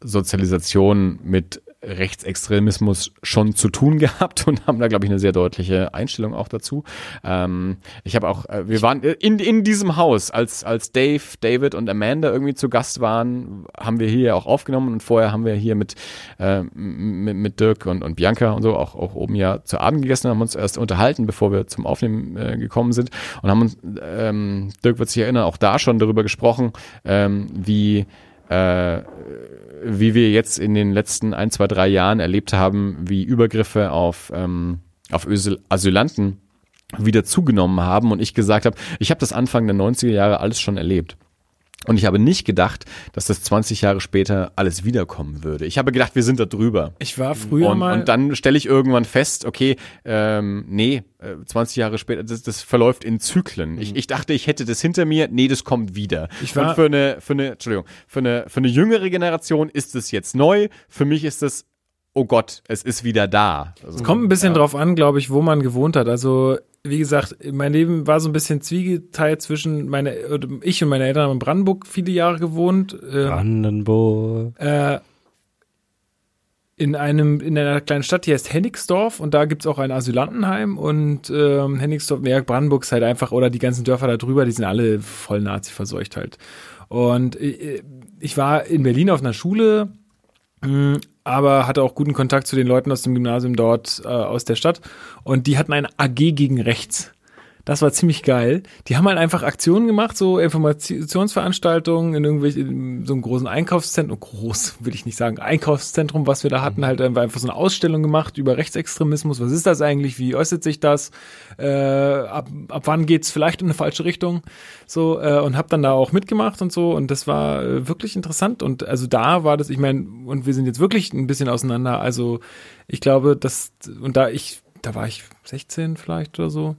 Sozialisation mit Rechtsextremismus schon zu tun gehabt und haben da, glaube ich, eine sehr deutliche Einstellung auch dazu. Ähm, ich habe auch, äh, wir waren in, in diesem Haus, als, als Dave, David und Amanda irgendwie zu Gast waren, haben wir hier auch aufgenommen und vorher haben wir hier mit, äh, mit, mit Dirk und, und Bianca und so auch, auch oben ja zu Abend gegessen, haben uns erst unterhalten, bevor wir zum Aufnehmen äh, gekommen sind und haben uns, ähm, Dirk wird sich erinnern, auch da schon darüber gesprochen, ähm, wie äh, wie wir jetzt in den letzten ein, zwei, drei Jahren erlebt haben, wie Übergriffe auf, ähm, auf Asylanten wieder zugenommen haben und ich gesagt habe, ich habe das Anfang der 90er Jahre alles schon erlebt. Und ich habe nicht gedacht, dass das 20 Jahre später alles wiederkommen würde. Ich habe gedacht, wir sind da drüber. Ich war früher Und, mal. und dann stelle ich irgendwann fest, okay, ähm, nee, äh, 20 Jahre später, das, das verläuft in Zyklen. Ich, ich dachte, ich hätte das hinter mir, nee, das kommt wieder. Mhm. Ich war- und für eine, für eine, Entschuldigung, für eine, für eine jüngere Generation ist es jetzt neu. Für mich ist es, oh Gott, es ist wieder da. Also, Es kommt ein bisschen drauf an, glaube ich, wo man gewohnt hat. Also, wie gesagt, mein Leben war so ein bisschen zwiegeteilt zwischen meine, oder ich und meine Eltern haben in Brandenburg viele Jahre gewohnt. Äh, Brandenburg. äh, in einem in einer kleinen Stadt, die heißt Hennigsdorf und da gibt's auch ein Asylantenheim und ähm, Hennigsdorf, ja, Brandenburg ist halt einfach, oder die ganzen Dörfer da drüber, die sind alle voll Nazi verseucht halt. Und äh, ich war in Berlin auf einer Schule, aber hatte auch guten Kontakt zu den Leuten aus dem Gymnasium dort äh, aus der Stadt und die hatten eine AG gegen rechts. Das war ziemlich geil. Die haben halt einfach Aktionen gemacht, so Informationsveranstaltungen in irgendwelchen, in so einem großen Einkaufszentrum, groß will ich nicht sagen, Einkaufszentrum, was wir da hatten, halt einfach so eine Ausstellung gemacht über Rechtsextremismus. Was ist das eigentlich? Wie äußert sich das? Äh, ab, ab wann geht's vielleicht in eine falsche Richtung? So, äh, und hab dann da auch mitgemacht und so. Und das war äh, wirklich interessant. Und also da war das, ich meine, und wir sind jetzt wirklich ein bisschen auseinander. Also ich glaube, dass, und da ich, da war ich 16 vielleicht oder so.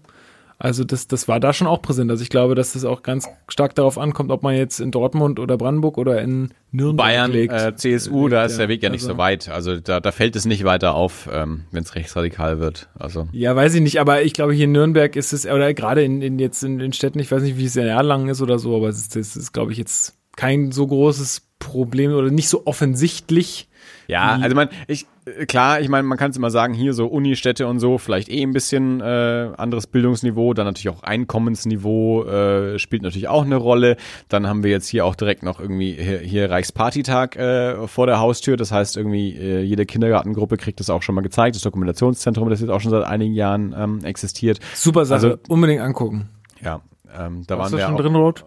Also das, das war da schon auch präsent. Also ich glaube, dass das auch ganz stark darauf ankommt, ob man jetzt in Dortmund oder Brandenburg oder in Nürnberg Bayern, legt. äh, CSU, da ist Ja, der Weg ja nicht also- so weit. Also da, da fällt es nicht weiter auf, ähm, wenn es rechtsradikal wird. Also Ja, weiß ich nicht, aber ich glaube, hier in Nürnberg ist es, oder gerade in, in jetzt in den Städten, ich weiß nicht, wie es in Erlangen ist oder so, aber es ist, das ist, glaube ich, jetzt kein so großes Problem oder nicht so offensichtlich. Ja, Wie- also man, ich, äh, klar, ich meine, man kann es immer sagen, hier so Unistädte und so, vielleicht eh ein bisschen äh, anderes Bildungsniveau, dann natürlich auch Einkommensniveau äh, spielt natürlich auch eine Rolle. Dann haben wir jetzt hier auch direkt noch irgendwie hier, hier Reichspartytag äh, vor der Haustür. Das heißt, irgendwie äh, jede Kindergartengruppe kriegt das auch schon mal gezeigt. Das Dokumentationszentrum, das jetzt auch schon seit einigen Jahren ähm, existiert. Super Sache, Also- unbedingt angucken. Ja, ähm, da Warst waren du wir schon auch, drin, Rot?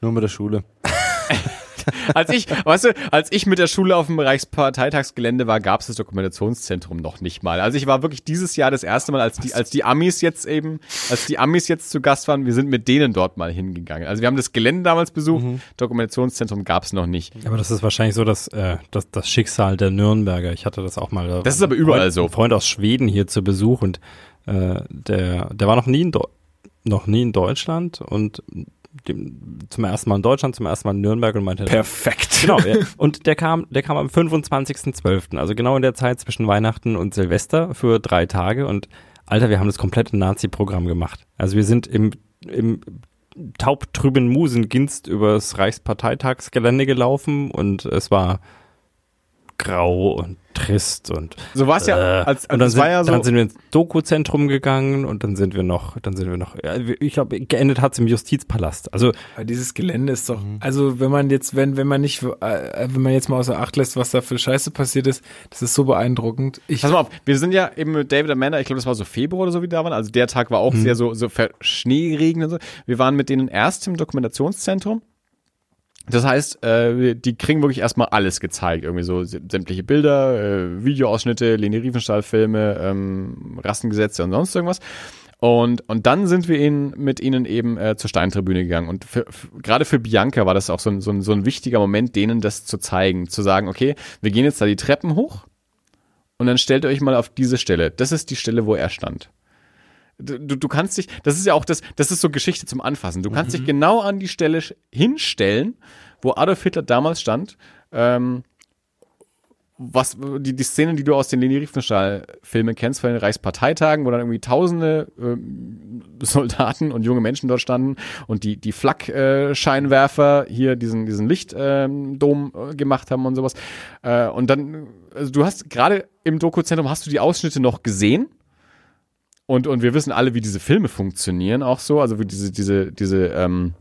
Nur mit der Schule. als ich, weißt du, als ich mit der Schule auf dem Reichsparteitagsgelände war, gab es das Dokumentationszentrum noch nicht mal. Also ich war wirklich dieses Jahr das erste Mal, als die, als die Amis jetzt eben, als die Amis jetzt zu Gast waren, wir sind mit denen dort mal hingegangen. Also wir haben das Gelände damals besucht, Mhm. Dokumentationszentrum gab es noch nicht. Aber das ist wahrscheinlich so das, äh, das, das Schicksal der Nürnberger. Ich hatte das auch mal. Da Das ist aber überall Freund, so. Ein Freund aus Schweden hier zu Besuch und äh, der, der war noch nie in Deu noch nie in Deutschland und dem, zum ersten Mal in Deutschland, zum ersten Mal in Nürnberg und meinte, Perfekt. Genau, ja. und der kam, der kam am 25.12., also genau in der Zeit zwischen Weihnachten und Silvester für drei Tage und Alter, wir haben das komplette Nazi-Programm gemacht. Also wir sind im, im taubtrüben Musenginst übers Reichsparteitagsgelände gelaufen und es war grau und trist und So war es ja, äh, als, und dann, als es sind, war ja so, dann sind wir ins Doku-Zentrum gegangen und dann sind wir noch, dann sind wir noch, ja, ich glaube, geendet hat's im Justizpalast. Also Aber dieses Gelände ist doch, also wenn man jetzt, wenn, wenn man nicht, äh, wenn man jetzt mal außer Acht lässt, was da für Scheiße passiert ist, das ist so beeindruckend. Ich, Pass mal auf, wir sind ja eben mit David Amanda, ich glaube, das war so Februar oder so, wie da waren. Also der Tag war auch sehr so, so Schneeregen und so. Wir waren mit denen erst im Dokumentationszentrum. Das heißt, äh, die kriegen wirklich erstmal alles gezeigt. Irgendwie so sä- sämtliche Bilder, äh, Videoausschnitte, Leni Riefenstahl-Filme, ähm, Rassengesetze und sonst irgendwas. Und, und dann sind wir ihnen, mit ihnen eben äh, zur Steintribüne gegangen. Und für, gerade für Bianca war das auch so ein, so, ein, so ein wichtiger Moment, denen das zu zeigen. Zu sagen, okay, wir gehen jetzt da die Treppen hoch und dann stellt euch mal auf diese Stelle. Das ist die Stelle, wo er stand. Du, du kannst dich, das ist ja auch das, das ist so Geschichte zum Anfassen. Du kannst dich genau an die Stelle hinstellen, wo Adolf Hitler damals stand. Ähm, was die, die Szenen, die du aus den Leni Riefenstahl-Filmen kennst, von den Reichsparteitagen, wo dann irgendwie tausende ähm, Soldaten und junge Menschen dort standen und die, die Flak-Scheinwerfer hier diesen, diesen Lichtdom äh, gemacht haben und sowas. Äh, und dann, also du hast gerade im Doku-Zentrum hast du die Ausschnitte noch gesehen. Und, und wir wissen alle, wie diese Filme funktionieren, auch so. Also wie diese, diese, diese ähm,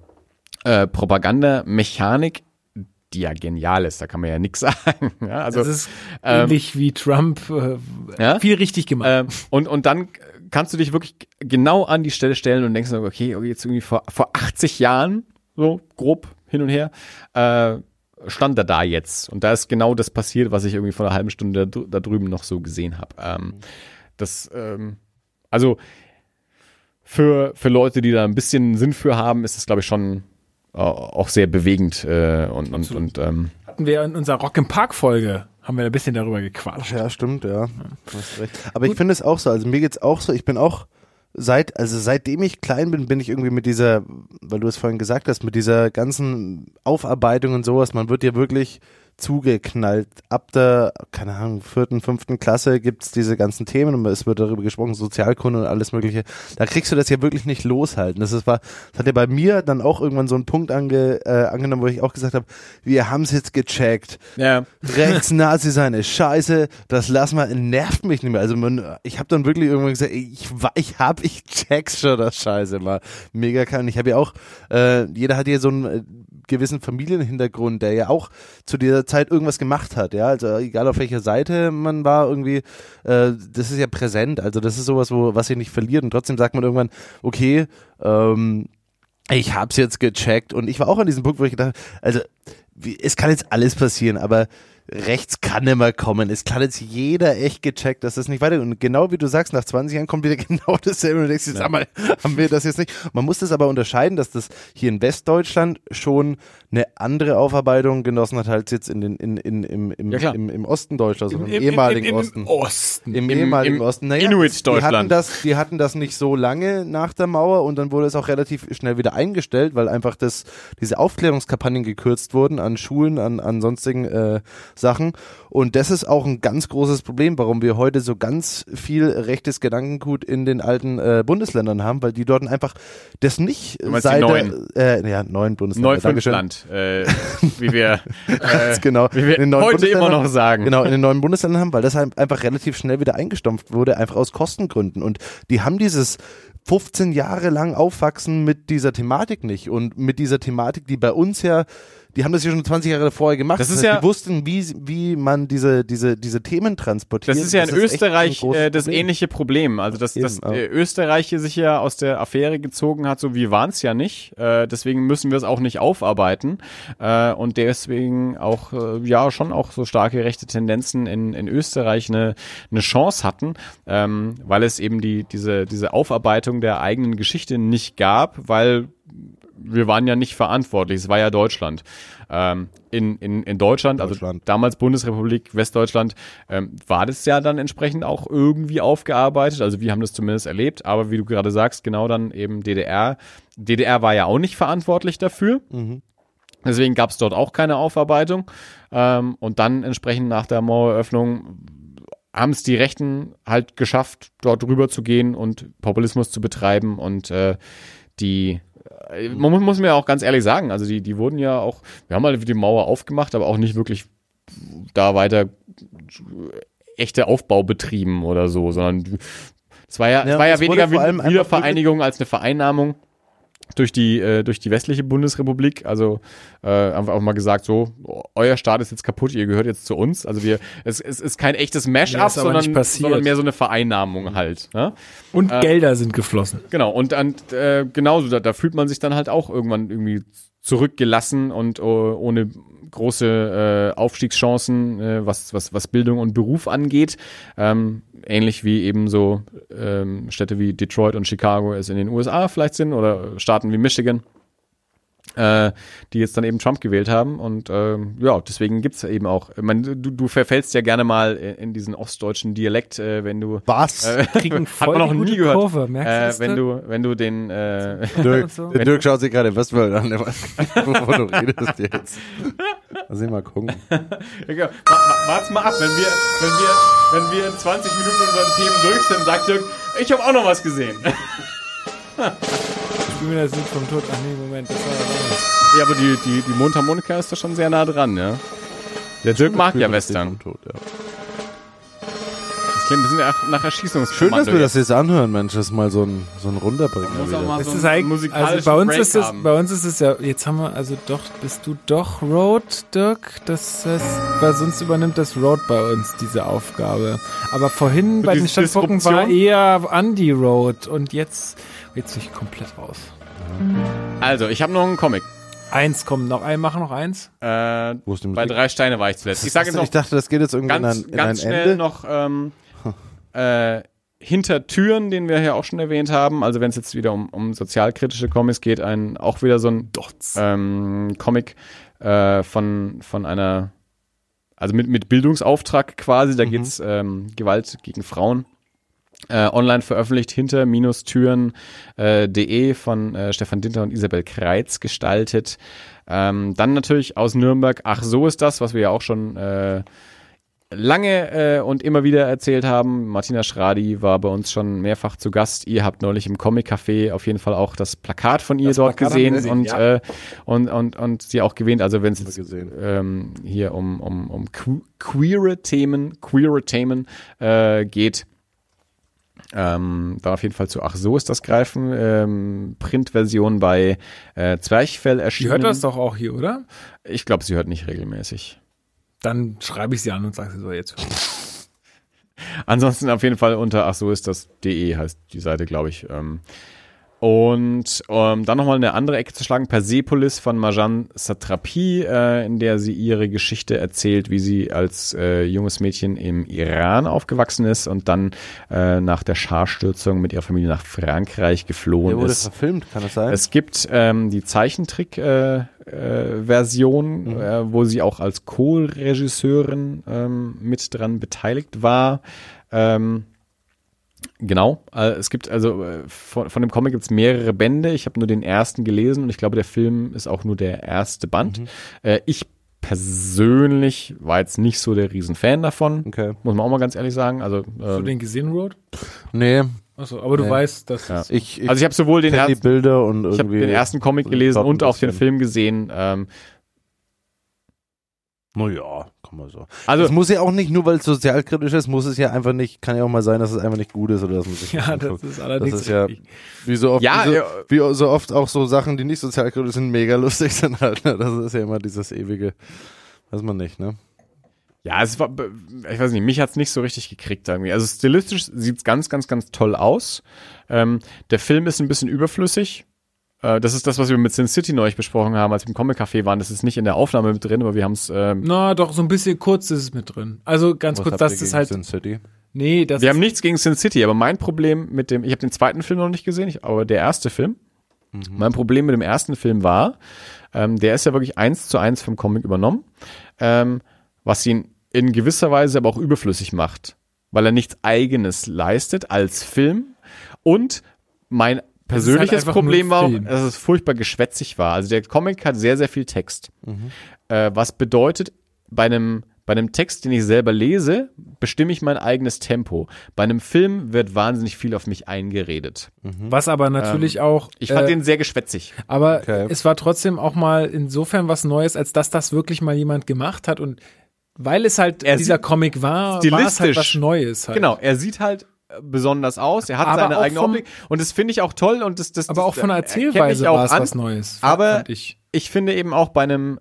äh, Propagandamechanik, die ja genial ist, da kann man ja nichts sagen. Ja, also, das ist ähm, ähnlich wie Trump, äh, Ja? viel richtig gemacht. ähm, und, und dann kannst du dich wirklich genau an die Stelle stellen und denkst, okay, okay, jetzt irgendwie vor, vor 80 Jahren, so grob hin und her, äh, stand er da jetzt. Und da ist genau das passiert, was ich irgendwie vor einer halben Stunde da, da drüben noch so gesehen habe. Ähm, das, ähm, also für, für Leute, die da ein bisschen Sinn für haben, ist es, glaube ich, schon äh, auch sehr bewegend äh, und, und, und ähm, Hatten wir in unserer Rock im Park Folge, haben wir ein bisschen darüber gequatscht. Ja, stimmt, ja. Du hast recht. Aber ich finde es auch so, also mir geht's auch so, ich bin auch seit, also seitdem ich klein bin, bin ich irgendwie mit dieser, weil du es vorhin gesagt hast, mit dieser ganzen Aufarbeitung und sowas, man wird ja wirklich zugeknallt. Ab der, keine Ahnung, vierten, fünften Klasse gibt's diese ganzen Themen und es wird darüber gesprochen, Sozialkunde und alles mögliche. Da kriegst du das ja wirklich nicht loshalten. Das, ist, war, das hat ja bei mir dann auch irgendwann so einen Punkt ange, äh, angenommen, wo ich auch gesagt habe, wir haben's jetzt gecheckt ja. Rechts-Nazi sein ist scheiße, das lass mal, nervt mich nicht mehr. Also man, ich habe dann wirklich irgendwann gesagt, ich, ich hab, ich check's schon, das Scheiße mal. Mega kann. Ich habe ja auch, äh, jeder hat ja so äh, gewissen Familienhintergrund, der ja auch zu dieser Zeit irgendwas gemacht hat, ja. Also egal auf welcher Seite man war, irgendwie, äh, das ist ja präsent. Also das ist sowas, wo, was sich nicht verliert. Und trotzdem sagt man irgendwann, okay, ähm, ich hab's jetzt gecheckt und ich war auch an diesem Punkt, wo ich gedacht, also wie, es kann jetzt alles passieren, aber rechts kann immer kommen. Es kann jetzt jeder echt gecheckt, dass das nicht weiter und genau wie du sagst, nach 20 Jahren kommt wieder genau dasselbe und du denkst, jetzt sag mal, haben wir das jetzt nicht? Man muss das aber unterscheiden, dass das hier in Westdeutschland schon eine andere Aufarbeitung genossen hat als jetzt in den in, in, im, im, Ja, im, im Osten Deutschlands, also im, ehemaligen im, Osten. Im Osten. Im, Im- ehemaligen im Osten. Naja, Inuit-Deutschland. Die hatten, das, die hatten das nicht so lange nach der Mauer und dann wurde es auch relativ schnell wieder eingestellt, weil einfach das, diese Aufklärungskampagnen gekürzt wurden an Schulen, an, an sonstigen äh, Sachen. Und das ist auch ein ganz großes Problem, warum wir heute so ganz viel rechtes Gedankengut in den alten äh, Bundesländern haben, weil die dort einfach das nicht seit neuen? Äh, ja, neuen Bundesländer. Neufundland, äh, wie wir, äh, genau. wie wir heute immer noch sagen. Genau, in den neuen Bundesländern haben, weil das halt einfach relativ schnell wieder eingestampft wurde, einfach aus Kostengründen. Und die haben dieses 15 Jahre lang aufwachsen mit dieser Thematik nicht und mit dieser Thematik, die bei uns ja die haben das ja schon 20 Jahre vorher gemacht. Das ist heißt, ja- die wussten, wie, wie man diese, diese, diese Themen transportiert. Das ist ja in ein Österreich äh, das Problem. ähnliche Problem. Also, dass, dass Eben, ja. äh, Österreich hier sich ja aus der Affäre gezogen hat, so wir waren es ja nicht. Äh, deswegen müssen wir es auch nicht aufarbeiten. Äh, und deswegen auch, äh, ja, schon auch so starke rechte Tendenzen in, in Österreich eine, eine Chance hatten, ähm, weil es eben die, diese, diese Aufarbeitung der eigenen Geschichte nicht gab, weil wir waren ja nicht verantwortlich, es war ja Deutschland. Ähm, in, in, in Deutschland, also Deutschland. damals Bundesrepublik Westdeutschland, ähm, war das ja dann entsprechend auch irgendwie aufgearbeitet. Also wir haben das zumindest erlebt, aber wie du gerade sagst, genau dann eben DDR. DDR war ja auch nicht verantwortlich dafür. Deswegen gab es dort auch keine Aufarbeitung. Ähm, und dann entsprechend nach der Maueröffnung haben es die Rechten halt geschafft, dort rüber zu gehen und Populismus zu betreiben und äh, die man muss, muss mir auch ganz ehrlich sagen, also die, die wurden ja auch, wir haben halt die Mauer aufgemacht, aber auch nicht wirklich da weiter echte Aufbau betrieben oder so, sondern es war ja, Ja, war ja weniger wie Wiedervereinigung als eine Vereinnahmung durch die äh, durch die westliche Bundesrepublik. Also äh, einfach auch mal gesagt, so euer Staat ist jetzt kaputt, ihr gehört jetzt zu uns. Also wir es, es ist kein echtes Mash-up, sondern, sondern mehr so eine Vereinnahmung halt. Ne? Und Gelder sind geflossen. Genau, und, und äh, genauso, da, da fühlt man sich dann halt auch irgendwann irgendwie zurückgelassen und oh, ohne große äh, Aufstiegschancen, äh, was, was, was Bildung und Beruf angeht. Ähm, ähnlich wie eben so ähm, Städte wie Detroit und Chicago es in den USA vielleicht sind oder Staaten wie Michigan. Äh, die jetzt dann eben Trump gewählt haben und ähm, ja, deswegen gibt's eben auch, ich meine, du, du verfällst ja gerne mal in diesen ostdeutschen Dialekt, äh, wenn du Was? äh, Kriegen hat man noch voll nie gute gehört. Kurve, merkst du äh, wenn du, wenn du den, äh, Dirk, so. der Dirk schaut sich gerade Westworld an. Wovon du redest jetzt. Lass ihn mal gucken. Ja, wa- wa- Wart's mal ab, wenn wir, wenn wir, wenn wir in 20 Minuten unseren Themen durch sind, sagt Dirk, ich habe auch noch was gesehen. Mir das Lied vom Tod. Ach nee, Moment, das war ja. Ja, aber die, die, die Mundharmonika ist da schon sehr nah dran, ja. Der Dirk mag ja Western. Tot, ja. Das klingt ein bisschen nach, nach Erschießungskommando. Schön, dass wir das jetzt. anhören, Mensch. Das ist mal so ein, so ein Runterbringen. Muss auch wieder. mal Es so ist einen eigentlich, also bei uns Break ist es, haben. bei uns ist es ja, jetzt haben wir, also doch, bist du doch Road, Dirk? Das heißt, weil sonst übernimmt das Road bei uns diese Aufgabe. Aber vorhin bei den Stadtpunkten war eher Andy Road und jetzt, jetzt bin ich komplett raus. Also, ich habe noch einen Comic. Eins kommt noch, ein, mach noch eins. Äh, Wo ist die bei Musik? drei Steine war ich zuletzt. Ich sage jetzt noch ich dachte, das geht jetzt irgendwie ganz, in ein, in ganz ein schnell Ende. noch ähm, äh, hinter Türen, den wir ja auch schon erwähnt haben. Also wenn es jetzt wieder um, um sozialkritische Comics geht, ein auch wieder so ein ähm, Comic äh, von von einer also mit mit Bildungsauftrag quasi. Da geht's ähm, Gewalt gegen Frauen. Äh, online veröffentlicht hinter Türen äh, de von äh, Stefan Dinter und Isabel Kreitz gestaltet. Ähm, dann natürlich aus Nürnberg, ach so ist das, was wir ja auch schon äh, lange äh, und immer wieder erzählt haben. Martina Schradi war bei uns schon mehrfach zu Gast. Ihr habt neulich im Comic Café auf jeden Fall auch das Plakat von ihr Das dort Plakat gesehen, gesehen, und, ja. äh, und, und, und sie auch gewähnt. Also wenn es jetzt ähm, hier um, um, um que- queere Themen, queere Themen äh, geht, ähm, dann auf jeden Fall zu Ach so ist das Greifen. Ähm, Printversion bei äh, Zwerchfell erschienen. hört das doch auch hier, oder? Ich glaube, sie hört nicht regelmäßig. Dann schreibe ich sie an und sage sie so jetzt. Ansonsten auf jeden Fall unter ach so ist das de heißt die Seite, glaube ich. Ähm, und ähm, dann nochmal eine andere Ecke zu schlagen, Persepolis von Marjan Satrapi, äh, in der sie ihre Geschichte erzählt, wie sie als äh, junges Mädchen im Iran aufgewachsen ist und dann äh, nach der Scharstürzung mit ihrer Familie nach Frankreich Der geflohen wurde ist. verfilmt, kann das sein? Es gibt ähm, die Zeichentrick-Version, äh, Version, äh, wo sie auch als Co-Regisseurin ähm, mit dran beteiligt war. Ähm, genau, äh, es gibt also äh, von, von dem Comic gibt es mehrere Bände. Ich habe nur den ersten gelesen und ich glaube, der Film ist auch nur der erste Band. Äh, ich persönlich war jetzt nicht so der Riesenfan davon. okay. Muss man auch mal ganz ehrlich sagen. Also, Hast du ähm, den gesehen, Road? Nee, Achso, aber du Nee. weißt, dass Ja. ich, ich also ich habe sowohl den ersten Bilder und Ich habe irgendwie. den ersten Comic gelesen und auch den. Film gesehen. Ähm, Naja, kann man so. Also es muss ja auch nicht, nur weil es sozialkritisch ist, muss es ja einfach nicht, kann ja auch mal sein, dass es einfach nicht gut ist oder dass man sich Ja, das anguckt. ist allerdings Das ist ja-. Wie so oft, Ja, wie, so, ja. wie so oft auch so Sachen, die nicht sozialkritisch sind, mega lustig sind halt. Ne? Das ist ja immer dieses ewige, weiß man nicht, ne? Ja, es war, ich weiß nicht, mich hat's nicht so richtig gekriegt irgendwie. Also stilistisch sieht's ganz, ganz, ganz toll aus. Ähm, der Film ist ein bisschen überflüssig. Äh, das ist das, was wir mit Sin City neulich besprochen haben, als wir im Comic Café waren. Das ist nicht in der Aufnahme mit drin, aber wir haben's. Ähm, Na, doch, so ein bisschen kurz ist es mit drin. Also ganz Was kurz, habt das ihr ist gegen halt. Sin City? Nee, das wir ist, haben nichts gegen Sin City, aber mein Problem mit dem, ich habe den zweiten Film noch nicht gesehen, ich, aber der erste Film. Mein Problem mit dem ersten Film war, ähm, der ist ja wirklich eins zu eins vom Comic übernommen, ähm, was ihn in gewisser Weise aber auch überflüssig macht, weil er nichts Eigenes leistet als Film und mein persönliches einfach nur Problem war, dass es furchtbar geschwätzig war. Also der Comic hat sehr, sehr viel Text. Äh, was bedeutet, bei einem, bei einem Text, den ich selber lese, bestimme ich mein eigenes Tempo. Bei einem Film wird wahnsinnig viel auf mich eingeredet. was aber natürlich auch. Ich fand äh, den sehr geschwätzig. Aber Okay. es war trotzdem auch mal insofern was Neues, als dass das wirklich mal jemand gemacht hat und weil es halt Er dieser sieht- Comic war, war es halt stilistisch- was Neues halt. Genau, er sieht halt besonders aus, er hat Aber seine auch eigene vom- Optik und das finde ich auch toll und das, das Aber auch das, von der äh, Erzählweise auch war es was Neues. Aber ich. ich finde eben auch bei einem,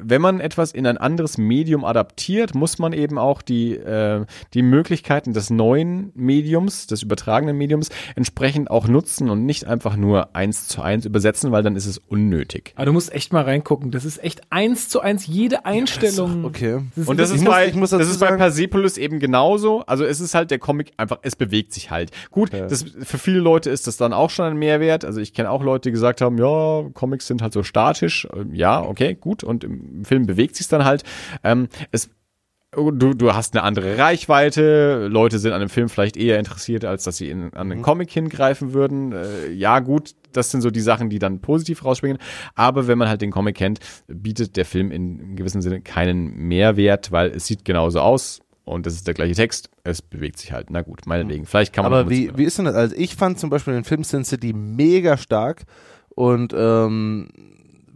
wenn man etwas in ein anderes Medium adaptiert, muss man eben auch die, äh, die Möglichkeiten des neuen Mediums, des übertragenen Mediums entsprechend auch nutzen und nicht einfach nur eins zu eins übersetzen, weil dann ist es unnötig. Aber du musst echt mal reingucken. Das ist echt eins zu eins jede Einstellung. Okay. Und das Ich ist, muss- bei, ich muss das ist bei Persepolis eben genauso. Also es ist halt der Comic einfach, es bewegt sich halt. Gut, das, für viele Leute ist das dann auch schon ein Mehrwert. Also ich kenne auch Leute, die gesagt haben, ja, Comics sind halt so statisch. Ähm, Ja, okay, gut. Und im Film bewegt sich dann halt. Ähm, es Du, du hast eine andere Reichweite, Leute sind an dem Film vielleicht eher interessiert, als dass sie in, an den Comic hingreifen würden. Äh, ja, gut, das sind so die Sachen, die dann positiv rausspringen. Aber wenn man halt den Comic kennt, bietet der Film in, gewissem Sinne keinen Mehrwert, weil es sieht genauso aus und das ist der gleiche Text. Es bewegt sich halt. Na gut, meinetwegen. Vielleicht kann man Aber wie, wie ist denn das? Also ich fand zum Beispiel den Film Sin City mega stark und ähm,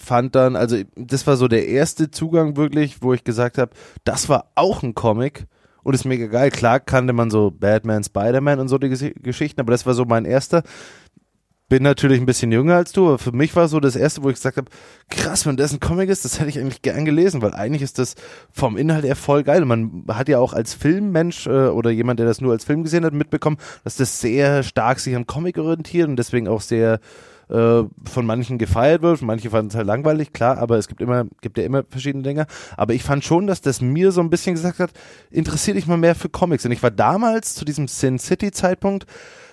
fand dann, also das war so der erste Zugang wirklich, wo ich gesagt habe, das war auch ein Comic und ist mega geil. Klar kannte man so Batman, Spider-Man und so die Geschichten, aber das war so mein erster. Bin natürlich ein bisschen jünger als du, aber für mich war so das erste, wo ich gesagt habe, krass, wenn das ein Comic ist, das hätte ich eigentlich gern gelesen, weil eigentlich ist das vom Inhalt her voll geil. Man hat ja auch als Filmmensch äh, oder jemand, der das nur als Film gesehen hat, mitbekommen, dass das sehr stark sich am Comic orientiert und deswegen auch sehr äh, von manchen gefeiert wird. Manche fanden es halt langweilig, klar, aber es gibt immer, gibt ja immer verschiedene Dinge. Aber ich fand schon, dass das mir so ein bisschen gesagt hat, interessier dich mal mehr für Comics. Und ich war damals zu diesem Sin City Zeitpunkt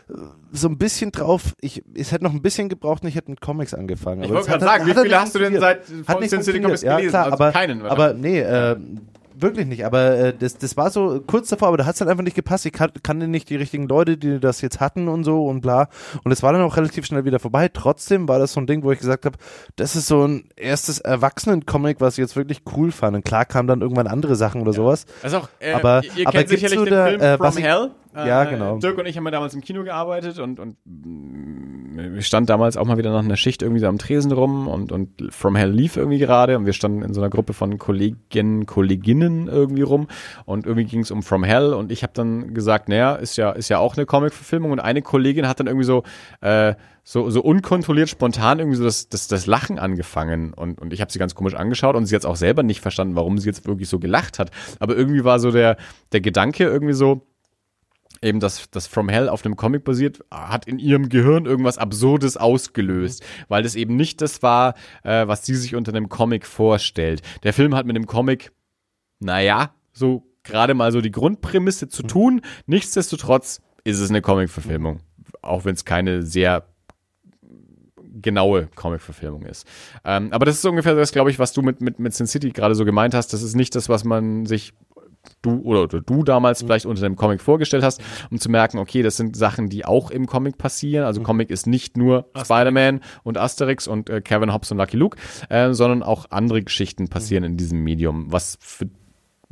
äh, so ein bisschen drauf, ich, es hätte noch ein bisschen gebraucht und ich hätte mit Comics angefangen. Ich wollte gerade hat- sagen, wie halt viele hast du denn seit von Sin City Comics funktioniert. gelesen? Ja, klar, Also aber, keinen, aber nee, äh, wirklich nicht. Aber äh, das, das war so kurz davor, aber da hat es halt einfach nicht gepasst. Ich kan kannte nicht die richtigen Leute, die das jetzt hatten und so und bla. Und es war dann auch relativ schnell wieder vorbei. Trotzdem war das so ein Ding, wo ich gesagt habe, das ist so ein erstes Erwachsenen-Comic, was ich jetzt wirklich cool fand. Und klar kamen dann irgendwann andere Sachen oder sowas. Also auch, äh, Aber- ihr aber kennt sicherlich den da, Film äh, From Hell. Ja, genau. Dirk und ich haben ja damals im Kino gearbeitet und, und mm, ich stand damals auch mal wieder nach einer Schicht irgendwie so am Tresen rum und, und From Hell lief irgendwie gerade und wir standen in so einer Gruppe von Kollegen, Kolleginnen irgendwie rum und irgendwie ging es um From Hell und ich habe dann gesagt, naja, ist ja, ist ja auch eine Comic-Verfilmung und eine Kollegin hat dann irgendwie so, äh, so, so unkontrolliert spontan irgendwie so das, das, das Lachen angefangen und, und ich habe sie ganz komisch angeschaut und sie hat auch selber nicht verstanden, warum sie jetzt wirklich so gelacht hat. Aber irgendwie war so der, der Gedanke irgendwie so, eben das, das From Hell auf einem Comic basiert, hat in ihrem Gehirn irgendwas Absurdes ausgelöst, weil das eben nicht das war, äh, was sie sich unter einem Comic vorstellt. Der Film hat mit dem Comic, naja, so gerade mal so die Grundprämisse zu tun. Nichtsdestotrotz ist es eine Comic-Verfilmung, auch wenn es keine sehr genaue Comic-Verfilmung ist. Ähm, aber das ist ungefähr das, glaube ich, was du mit, mit, mit Sin City gerade so gemeint hast. Das ist nicht das, was man sich du oder, oder du damals vielleicht unter dem Comic vorgestellt hast, um zu merken, okay, das sind Sachen, die auch im Comic passieren. Also Comic ist nicht nur Spider-Man und Asterix und äh, Kevin Hobbs und Lucky Luke, äh, sondern auch andere Geschichten passieren in diesem Medium, was für,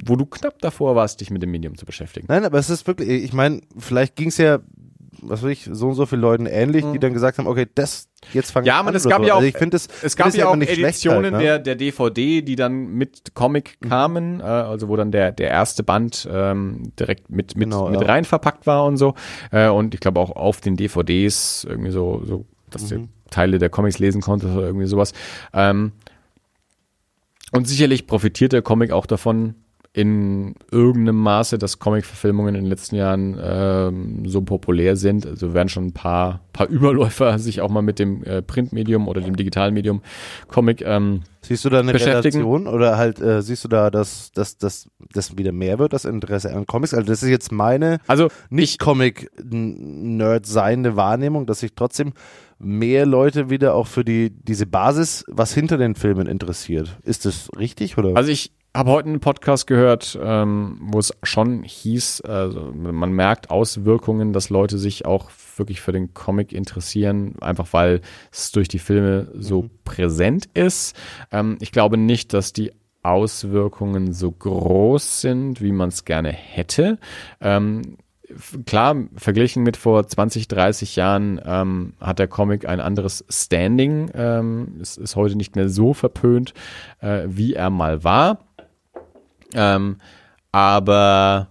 wo du knapp davor warst, dich mit dem Medium zu beschäftigen. Nein, aber es ist wirklich, ich meine, vielleicht ging es ja was weiß ich, so und so viele Leuten ähnlich, die dann gesagt haben, okay, das, jetzt fangen Mhm. Ja, aber an. es gab so. ja auch, also ich finde es, es gab ja auch schlecht Editionen halt, ne? der, der DVD, die dann mit Comic kamen, äh, also wo dann der, der erste Band ähm, direkt mit, mit, Genau, mit ja. rein verpackt war und so. Äh, und ich glaube auch auf den DVDs irgendwie so, so dass du Teile der Comics lesen konntest oder irgendwie sowas. Ähm, und sicherlich profitiert der Comic auch davon, in irgendeinem Maße, dass Comic-Verfilmungen in den letzten Jahren ähm, so populär sind. Also werden schon ein paar, paar Überläufer sich auch mal mit dem äh, Printmedium oder dem digitalen Medium Comic ähm, Siehst du da eine. Relation oder halt äh, siehst du da, dass dass dass das wieder mehr wird, das Interesse an Comics? Also das ist jetzt meine Also nicht Comic-Nerd seiende Wahrnehmung, dass sich trotzdem mehr Leute wieder auch für die diese Basis, was hinter den Filmen interessiert. Ist das richtig oder? Also ich habe heute einen Podcast gehört, ähm, wo es schon hieß, also man merkt Auswirkungen, dass Leute sich auch wirklich für den Comic interessieren, einfach weil es durch die Filme so präsent ist. Ähm, ich glaube nicht, dass die Auswirkungen so groß sind, wie man es gerne hätte. Ähm, klar, verglichen mit vor 20, 30 Jahren ähm, hat der Comic ein anderes Standing. Ähm, es ist heute nicht mehr so verpönt, äh, wie er mal war. Ähm, aber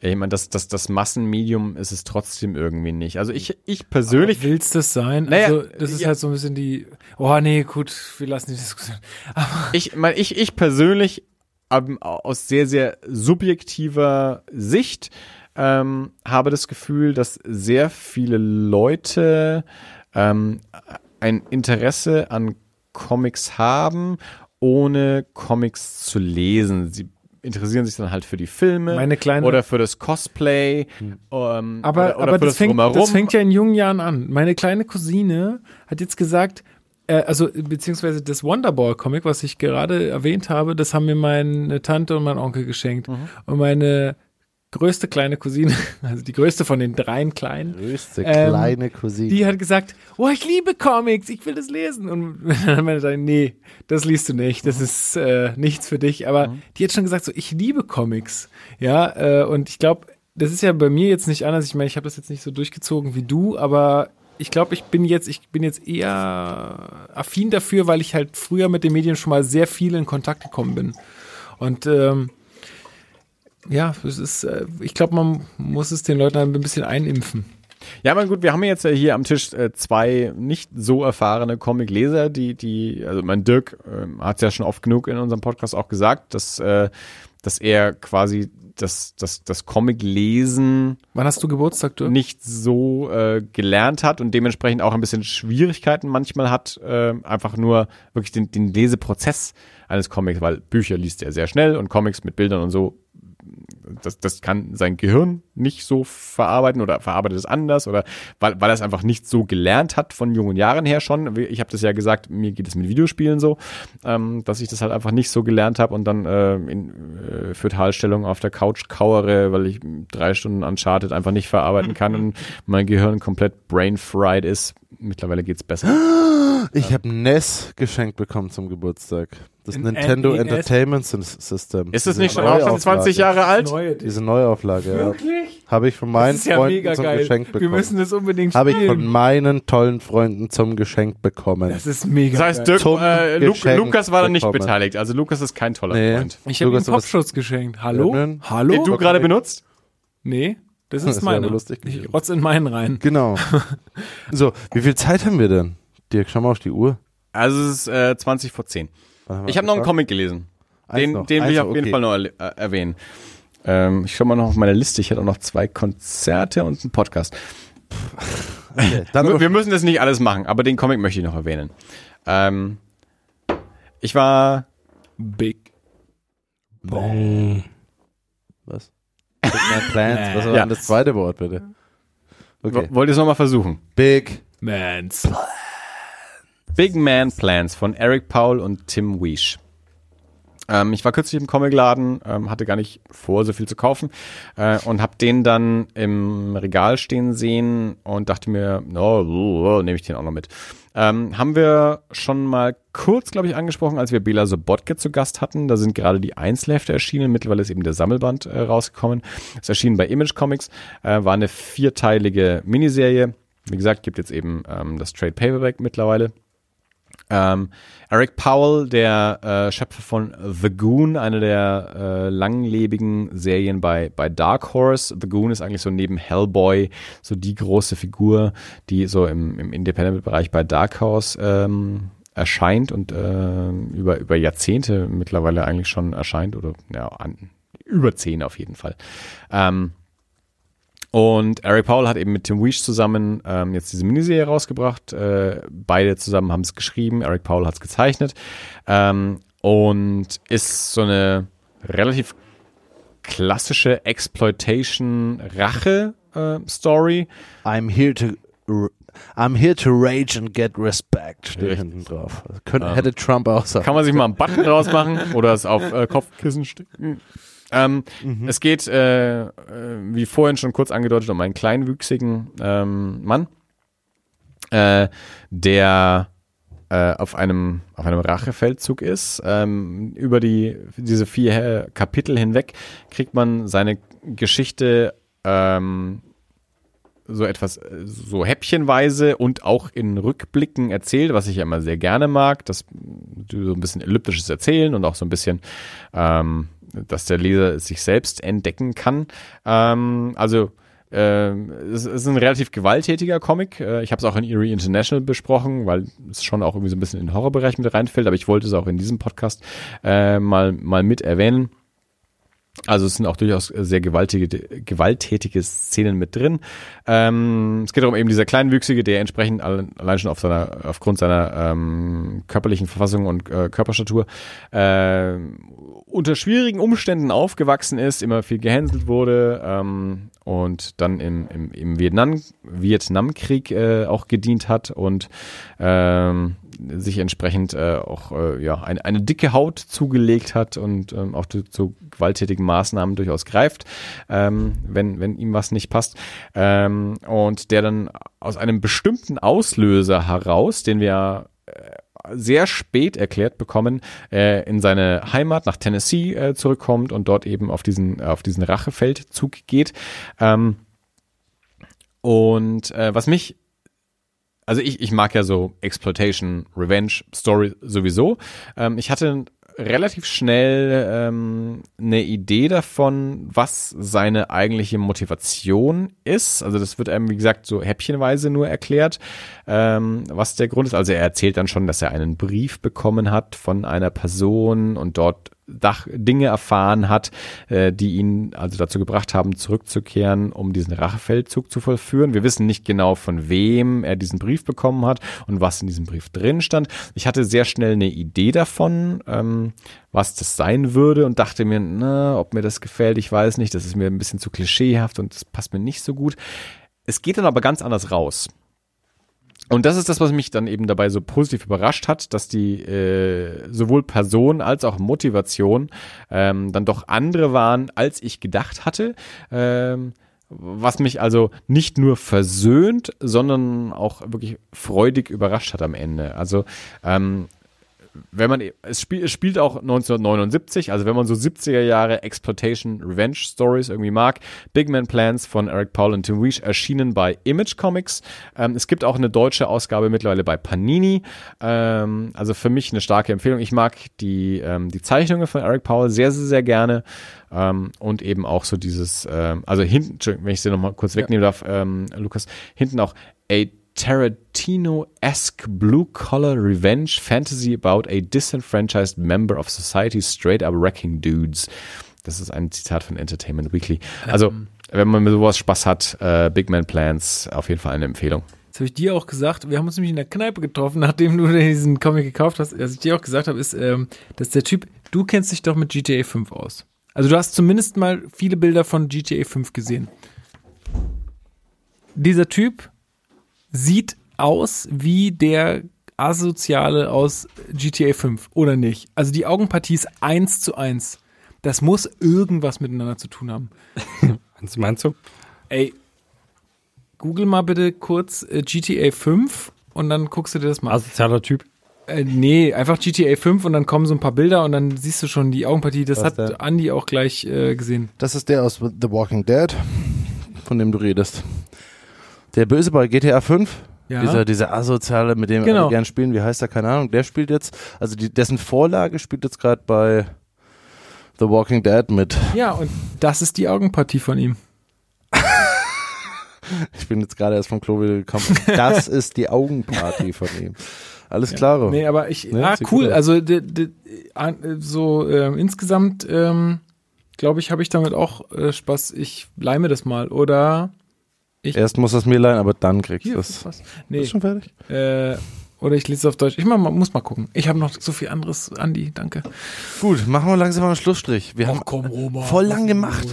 ich meine, das, das, das Massenmedium ist es trotzdem irgendwie nicht. Also ich, ich persönlich, Willst das sein? Naja, also, das ist ja. halt so ein bisschen die, oh nee, gut, wir lassen die Diskussion. ich, mein, ich, ich persönlich ähm, aus sehr, sehr subjektiver Sicht ähm, habe das Gefühl, dass sehr viele Leute ähm, ein Interesse an Comics haben, ohne Comics zu lesen. Sie interessieren sich dann halt für die Filme Meine kleine- oder für das Cosplay. Ähm, Aber, oder, oder aber das, das, fängt, Drumherum. das fängt ja in jungen Jahren an. Meine kleine Cousine hat jetzt gesagt, äh, also beziehungsweise das Wonderball-Comic, was ich gerade erwähnt habe, das haben mir meine Tante und mein Onkel geschenkt. Mhm. Und meine größte kleine Cousine, also die größte von den dreien kleinen, größte ähm, kleine Cousine. die hat gesagt, oh, ich liebe Comics, ich will das lesen. Und dann meinte ich, nee, das liest du nicht, das ist äh, nichts für dich. Aber die hat schon gesagt, so, ich liebe Comics. Ja, äh, und ich glaube, das ist ja bei mir jetzt nicht anders. Ich meine, ich habe das jetzt nicht so durchgezogen wie du, aber ich glaube, ich bin jetzt, ich bin jetzt eher affin dafür, weil ich halt früher mit den Medien schon mal sehr viel in Kontakt gekommen bin. Und ähm, ja, es ist, äh, ich glaube, man muss es den Leuten ein bisschen einimpfen. Ja, aber gut, wir haben jetzt ja hier am Tisch äh, zwei nicht so erfahrene Comic-Leser, die, die, also mein Dirk ähm, hat es ja schon oft genug in unserem Podcast auch gesagt, dass, äh, dass er quasi das, das, das Comic-Lesen Wann hast du Geburtstag, du? nicht so äh, gelernt hat und dementsprechend auch ein bisschen Schwierigkeiten manchmal hat, äh, einfach nur wirklich den, den Leseprozess eines Comics, weil Bücher liest er sehr schnell und Comics mit Bildern und so das, das kann sein Gehirn nicht so verarbeiten oder verarbeitet es anders oder weil, weil er es einfach nicht so gelernt hat von jungen Jahren her schon. Ich habe das ja gesagt, mir geht es mit Videospielen so, ähm, dass ich das halt einfach nicht so gelernt habe und dann äh, in äh, Fötalstellung auf der Couch kauere, weil ich drei Stunden Uncharted einfach nicht verarbeiten kann und mein Gehirn komplett brain fried ist. Mittlerweile geht's besser. Ich habe NES geschenkt bekommen zum Geburtstag. Das Ein Nintendo NES? Entertainment Sys- System. Ist es Diese nicht schon auch schon Neuauflage. 20 Jahre alt? Neue Diese Neuauflage, ja. Wirklich? Habe ich von Das meinen ist ja Freunden mega zum geil. Geschenk Wir bekommen. müssen das unbedingt Habe ich von spielen. meinen tollen Freunden zum Geschenk bekommen. Das ist mega Das heißt, geil. Dirk, Zum äh, Lukas war da nicht bekommen. beteiligt. Also Lukas ist kein toller Nee. Freund. ich habe ihm Popschutz geschenkt. Hallo? Öffnen. Hallo? Den du gerade benutzt? nee, das Das ist meiner. aber lustig Ich gewesen. rotz in meinen rein. Genau. so, wie viel Zeit haben wir denn? Dirk, schau mal auf die Uhr. Also es ist äh, 20 vor 10. Ich habe noch einen? Comic gelesen. Eins Den, noch, den will ich auf jeden okay. Fall noch erle- äh, erwähnen. Ähm, ich schau mal noch auf meine Liste. Ich hätte auch noch zwei Konzerte und einen Podcast. Okay, Wir, wir müssen das nicht alles machen, aber den Comic möchte ich noch erwähnen. Ähm, ich war Big. Bong. Was? Big Man Plans. Was war Ja. denn das zweite Wort, bitte? Okay. Wo- Wollt ihr es nochmal versuchen? Big. Mans. Big Man Plans von Eric Paul und Tim Weish. Ähm, ich war kürzlich im Comicladen, ähm, hatte gar nicht vor, so viel zu kaufen äh, und habe den dann im Regal stehen sehen und dachte mir, no, oh, oh, nehme ich den auch noch mit. Ähm, haben wir schon mal kurz, glaube ich, angesprochen, als wir Bela Sobotke zu Gast hatten. Da sind gerade die Einzelhefte erschienen. Mittlerweile ist eben der Sammelband äh, rausgekommen. Es erschien bei Image Comics. Äh, war eine vierteilige Miniserie. Wie gesagt, gibt jetzt eben ähm, das Trade Paperback mittlerweile. Ähm, Eric Powell, der äh, Schöpfer von The Goon, eine der äh, langlebigen Serien bei, bei Dark Horse. The Goon ist eigentlich so neben Hellboy so die große Figur, die so im, im Independent-Bereich bei Dark Horse ähm, erscheint und äh, über, über Jahrzehnte mittlerweile eigentlich schon erscheint oder ja, an, über zehn auf jeden Fall. Ähm, und Eric Powell hat eben mit Tim Weish zusammen ähm, jetzt diese Miniserie rausgebracht. Äh, beide zusammen haben es geschrieben. Eric Powell hat es gezeichnet. Ähm, und ist so eine relativ klassische Exploitation-Rache-Story. I'm here to I'm here to rage and get respect. Steht Richtig. hinten drauf. Könnte, Ähm, hätte Trump auch sagen. Kann man sich mal einen Button rausmachen oder es auf äh, Kopfkissen stecken. Ähm, Es geht, äh, äh, wie vorhin schon kurz angedeutet, um einen kleinwüchsigen ähm, Mann, äh, der äh, auf einem auf einem Rachefeldzug ist. Ähm, über die diese vier Kapitel hinweg kriegt man seine Geschichte ähm, so etwas so häppchenweise und auch in Rückblicken erzählt, was ich ja immer sehr gerne mag, dass so ein bisschen elliptisches Erzählen und auch so ein bisschen, ähm, dass der Leser es sich selbst entdecken kann. Ähm, also ähm, es es ist ein relativ gewalttätiger Comic. Äh, Ich habe es auch in Erie International besprochen, weil es schon auch irgendwie so ein bisschen in den Horrorbereich mit reinfällt, aber ich wollte es auch in diesem Podcast äh, mal, mal mit erwähnen. Also es sind auch durchaus sehr gewaltige, gewalttätige Szenen mit drin. Ähm, es geht darum, eben dieser Kleinwüchsige, der entsprechend alle- allein schon auf seiner, aufgrund seiner ähm, körperlichen Verfassung und äh, Körperstatur äh, unter schwierigen Umständen aufgewachsen ist, immer viel gehänselt wurde ähm, und dann im, im, im Vietnam, Vietnamkrieg äh, auch gedient hat und ähm, sich entsprechend äh, auch äh, ja, eine, eine dicke Haut zugelegt hat und ähm, auch zu, zu gewalttätigen Maßnahmen durchaus greift, ähm, wenn, wenn ihm was nicht passt. Ähm, und der dann aus einem bestimmten Auslöser heraus, den wir äh, sehr spät erklärt bekommen, äh, in seine Heimat nach Tennessee äh, zurückkommt und dort eben auf diesen, auf diesen Rachefeldzug geht. Ähm, und äh, was mich also ich, ich mag ja so Exploitation, Revenge, Story sowieso. Ähm, ich hatte relativ schnell ähm, eine Idee davon, was seine eigentliche Motivation ist. Also das wird einem, wie gesagt, so häppchenweise nur erklärt, ähm, was der Grund ist. Also er erzählt dann schon, dass er einen Brief bekommen hat von einer Person und dort Dach, Dinge erfahren hat, äh, die ihn also dazu gebracht haben, zurückzukehren, um diesen Rachefeldzug zu vollführen. Wir wissen nicht genau, von wem er diesen Brief bekommen hat und was in diesem Brief drin stand. Ich hatte sehr schnell eine Idee davon, ähm, was das sein würde und dachte mir, na, ob mir das gefällt, ich weiß nicht, das ist mir ein bisschen zu klischeehaft und das passt mir nicht so gut. Es geht dann aber ganz anders raus. Und das ist das, was mich dann eben dabei so positiv überrascht hat, dass die äh, sowohl Person als auch Motivation ähm, dann doch andere waren, als ich gedacht hatte. Ähm, was mich also nicht nur versöhnt, sondern auch wirklich freudig überrascht hat am Ende. Also ähm, wenn man, es, spiel, es spielt auch 1979, also wenn man so 70er Jahre Exploitation Revenge Stories irgendwie mag, Big Man Plans von Eric Paul und Tim Weish erschienen bei Image Comics. Ähm, es gibt auch eine deutsche Ausgabe mittlerweile bei Panini. Ähm, also für mich eine starke Empfehlung. Ich mag die, ähm, die Zeichnungen von Eric Powell sehr, sehr, sehr gerne. Ähm, und eben auch so dieses, ähm, also hinten, Entschuldigung, wenn ich sie nochmal kurz wegnehmen darf, ähm, Lukas, hinten auch a Tarantino-esque blue-collar revenge fantasy about a disenfranchised member of society straight up wrecking dudes. Das ist ein Zitat von Entertainment Weekly. Also, wenn man mit sowas Spaß hat, äh, Big Man Plans, auf jeden Fall eine Empfehlung. Das habe ich dir auch gesagt. Wir haben uns nämlich in der Kneipe getroffen, nachdem du diesen Comic gekauft hast. Was ich dir auch gesagt habe, ist, ähm, dass der Typ, du kennst dich doch mit GTA 5 aus. Also du hast zumindest mal viele Bilder von GTA 5 gesehen. Dieser Typ sieht aus wie der Asoziale aus GTA 5, oder nicht? Also die Augenpartie ist eins zu eins. Das muss irgendwas miteinander zu tun haben. Was meinst du? Ey, google mal bitte kurz äh, GTA 5 und dann guckst du dir das mal an. Asozialer Typ. Äh, nee, einfach GTA 5 und dann kommen so ein paar Bilder und dann siehst du schon die Augenpartie. Das Was hat denn? Andy auch gleich äh, gesehen. Das ist der aus The Walking Dead, von dem du redest. Der Böse bei GTA 5, Ja. dieser, dieser Asoziale, mit dem Genau. alle gern spielen, wie heißt er, keine Ahnung, der spielt jetzt, also die, dessen Vorlage spielt jetzt gerade bei The Walking Dead mit. ja, und das ist die Augenpartie von ihm. Ich bin jetzt gerade erst vom Klo wieder gekommen. Das ist die Augenparty von ihm. Alles klar. Nee, aber ich, Ne, ah, cool. Also d, d, an- äh, so ähm, insgesamt, ähm, glaube ich, habe ich damit auch äh, Spaß. Ich leime das mal. Oder Erst muss das mir leihen, aber dann kriegst du es. was? Ist Nee, schon fertig? äh, oder ich lese es auf Deutsch. Ich mach, mal- muss mal gucken. Ich habe noch so viel anderes, Andi, danke. Gut, machen wir langsam mal einen Schlussstrich. Wir haben Roman. voll lang gemacht.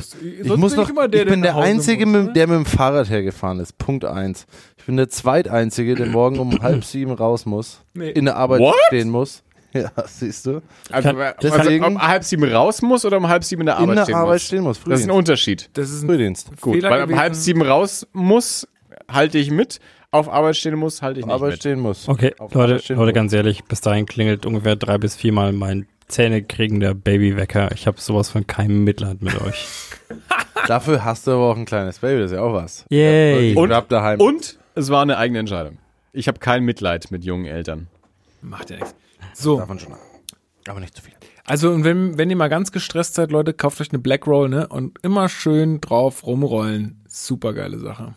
Ich muss noch, ich bin der Einzige, mit, der mit dem Fahrrad hergefahren ist. Punkt eins. Ich bin der Zweiteinzige, der morgen um halb sieben raus muss, Nee. in der Arbeit What? stehen muss. Ja, siehst du? Also, deswegen- also um halb sieben raus muss oder um halb sieben in der In Arbeit der stehen Arbeit muss? stehen muss. Das ist ein Frühdienst. Unterschied. Das ist ein Frühdienst. Gut, Fehler weil um gewesen. halb sieben raus muss, halte ich mit. Auf Arbeit stehen muss, halte ich nicht Arbeit mit. stehen muss. Okay, Auf Leute, Leute, muss. ganz ehrlich, bis dahin klingelt ungefähr drei bis viermal mein zähnekriegender Babywecker. Ich habe sowas von keinem Mitleid mit euch. Dafür hast du aber auch ein kleines Baby, das ist ja auch was. Yay. Und ab daheim. Und es war eine eigene Entscheidung. Ich habe kein Mitleid mit jungen Eltern. Macht ja nichts. So, Davon schon. Aber nicht zu viel. also und wenn, wenn ihr mal ganz gestresst seid, Leute, kauft euch eine Black Roll, ne? Und immer schön drauf rumrollen. Super geile Sache.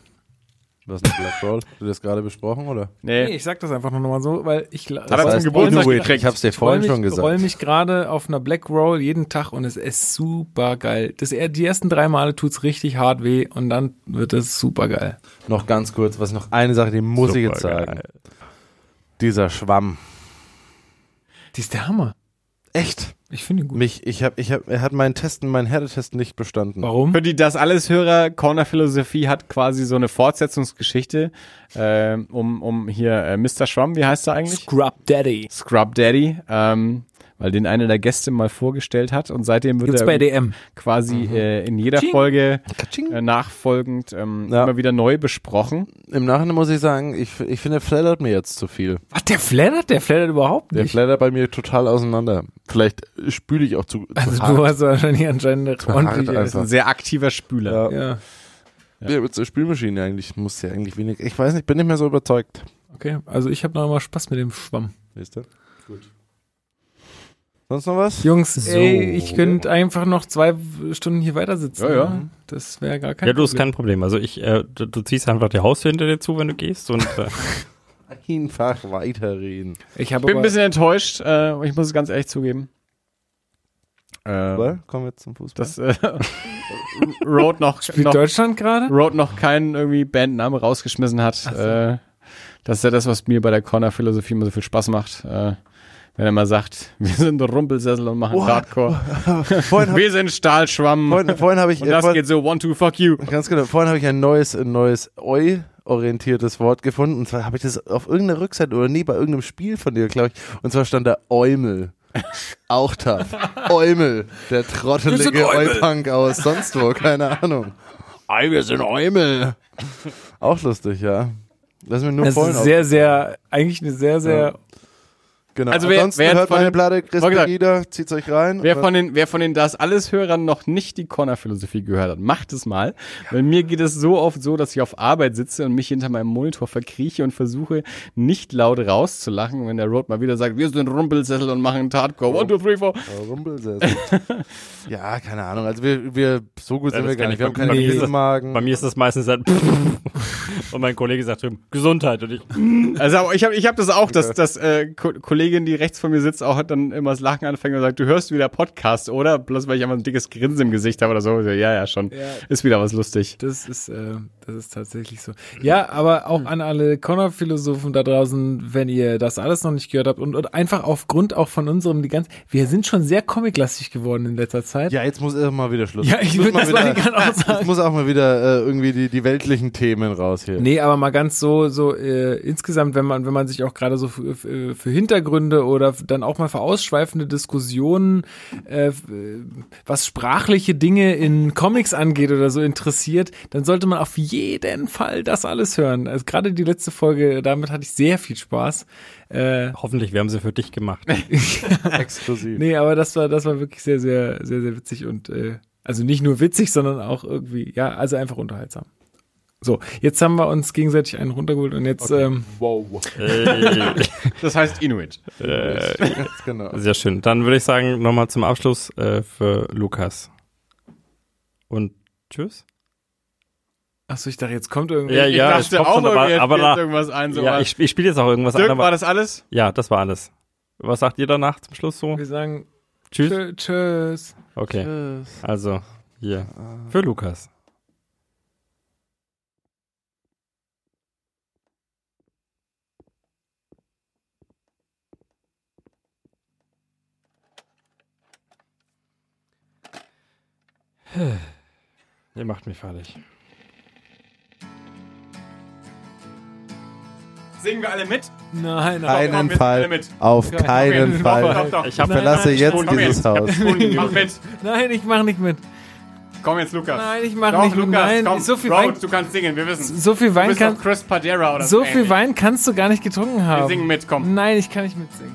Was ist ein Black Roll? Hast du das gerade besprochen, oder? Nee, Nee. ich sag das einfach nur nochmal so, weil ich Hat er zum heißt, Geburtstag gekriegt. Ich hab's dir roll vorhin mich, schon roll gesagt. mich gerade auf einer Black Roll jeden Tag und es ist super geil. Das, die ersten drei Male tut's richtig hart weh und dann wird es super geil. Noch ganz kurz, was noch eine Sache, die muss ich jetzt Supergeil. sagen. Dieser Schwamm. Die ist der Hammer. Echt? Ich finde ihn gut. Mich, ich hab, ich hab, er hat meinen Testen, meinen Härtetest nicht bestanden. Warum? Für die das alles Hörer, Corner Philosophie hat quasi so eine Fortsetzungsgeschichte, ähm, um, um hier äh, Mr. Schwamm, wie heißt er eigentlich? Scrub Daddy. Scrub Daddy, ähm, weil den einer der Gäste mal vorgestellt hat und seitdem wird Gibt's er bei DM. quasi äh, in jeder Ching. Folge äh, nachfolgend ähm, Ja. immer wieder neu besprochen. Im Nachhinein muss ich sagen, ich, ich finde, er flattert mir jetzt zu viel. Was, der flattert? Der flattert überhaupt Der nicht. flattert bei mir total auseinander. Vielleicht spüle ich auch zu, zu also hart. du hast wahrscheinlich anscheinend ordentliche... einfach. Ein sehr aktiver Spüler. ja. Ja, Ja, mit so Spülmaschine eigentlich muss ja eigentlich wenig. Ich weiß nicht, bin nicht mehr so überzeugt. okay. Also ich habe noch mal Spaß mit dem Schwamm. Siehst du? Sonst noch was? Jungs, So. ey, ich könnte einfach noch zwei Stunden hier weiter sitzen. Ja, ja. Das wäre gar kein Ja, du hast Problem. kein Problem. Also ich, äh, du, du ziehst einfach die Haustür hinter dir zu, wenn du gehst und äh, Einfach weiterreden. Ich Ich bin ein bisschen enttäuscht, äh, ich muss es ganz ehrlich zugeben. Äh, kommen wir jetzt zum Fußball. dass äh, Road noch, spielt noch Deutschland gerade? Road noch keinen irgendwie Bandname rausgeschmissen hat. Äh, das ist ja das, was mir bei der Corner-Philosophie immer so viel Spaß macht. Äh, wenn er mal sagt, wir sind Rumpelsessel und machen Oh, Hardcore. hab, Wir sind Stahlschwamm. vorhin, vorhin habe ich, und das vorhin, geht so, one, two, fuck you. ganz genau, vorhin habe ich ein neues, ein neues Eu-orientiertes Wort gefunden. Und zwar habe ich das auf irgendeiner Rückseite oder nee, bei irgendeinem Spiel von dir, glaube ich. Und zwar stand da Eumel. Auch tough. Eumel. Der trottelige Eupunk aus sonst wo, keine Ahnung. Ei, wir sind Eumel. Auch lustig, ja. Lass mir nur Das ist sehr, sehr, eigentlich eine sehr, sehr, Genau. Also wer- Ansonsten wer hört von meine den- Platte Chris Wollte gesagt, Pegida, zieht's euch rein. Wer von den, wer von den das alles Hörern noch nicht die Corner-Philosophie gehört hat, macht es mal. Weil mir geht es so oft so, dass ich auf Arbeit sitze und mich hinter meinem Monitor verkrieche und versuche, nicht laut rauszulachen, wenn der Road mal wieder sagt, wir sind Rumpelsessel und machen Hardcore. One, two, three, four. Rumpelsessel. ja, keine Ahnung. Also wir, wir so gut Ja, sind wir gar nicht. ich Wir haben bei- keine bei mir ist das- Riesenmagen. bei mir ist das meistens halt und mein Kollege sagt drüben, Gesundheit und ich, Also aber ich habe ich hab das auch, dass, dass äh, Ko Kollegin, die rechts von mir sitzt, auch dann immer das Lachen anfängt und sagt, du hörst wieder Podcast, oder? Bloß weil ich einfach ein dickes Grinsen im Gesicht habe oder so. Ja, ja, schon. Ja. Ist wieder was lustig. das ist, äh, das ist tatsächlich so. Ja, aber auch an alle Connor-Philosophen da draußen, wenn ihr das alles noch nicht gehört habt und, und einfach aufgrund auch von unserem, die ganze, wir sind schon sehr comiclastig geworden in letzter Zeit. ja, jetzt muss er mal wieder Schluss. Ja, ich Muss würd mal das wieder- ich auch sagen. Jetzt muss auch mal wieder äh, irgendwie die, die weltlichen Themen raus hier. Nee, aber mal ganz so, so äh, insgesamt, wenn man, wenn man sich auch gerade so für, für, Hintergründe oder dann auch mal für ausschweifende Diskussionen, äh, äh, was sprachliche Dinge in Comics angeht oder so interessiert, dann sollte man auf jeden jeden Fall das alles hören. Also gerade die letzte Folge, damit hatte ich sehr viel Spaß. Äh, Hoffentlich, wir haben sie für dich gemacht. Exklusiv. nee, aber das war, das war wirklich sehr, sehr, sehr, sehr witzig und äh, also nicht nur witzig, sondern auch irgendwie, ja, also einfach unterhaltsam. So, jetzt haben wir uns gegenseitig einen runtergeholt und jetzt, ähm, Wow. Das heißt Inuit. genau. Sehr schön. Dann würde ich sagen, nochmal zum Abschluss äh, für Lukas. Und tschüss. Achso, ich dachte, jetzt kommt irgendwie. Ja, ja, ich es dachte auch, schon, aber- jetzt aber da- irgendwas ein. So ja, was. ich, ich spiele jetzt auch irgendwas Dirk, an. war das alles? ja, das war alles. Was sagt ihr danach zum Schluss so? Wir sagen Tschüss. tschö- Tschüss. Okay, also hier. Für Lukas. Ihr macht mich fertig. Singen wir alle mit? Nein, aber Keinen komm, wir Fall. sind alle mit. Auf Komm, keinen komm, Fall. Doch, doch. Ich hab- Ich verlasse Nein, jetzt dieses jetzt. Haus. Mach mit. nein, ich mach nicht mit. Komm jetzt, Lukas. Nein, ich mach Doch, nicht mit. Lukas, Nein, komm. so viel Bro, Wein, du kannst singen, wir wissen. so viel Du Wein bist kann, doch Chris Padera oder so ähnlich. viel Wein kannst du gar nicht getrunken Wir haben. singen mit, komm. Nein, ich kann nicht mitsingen.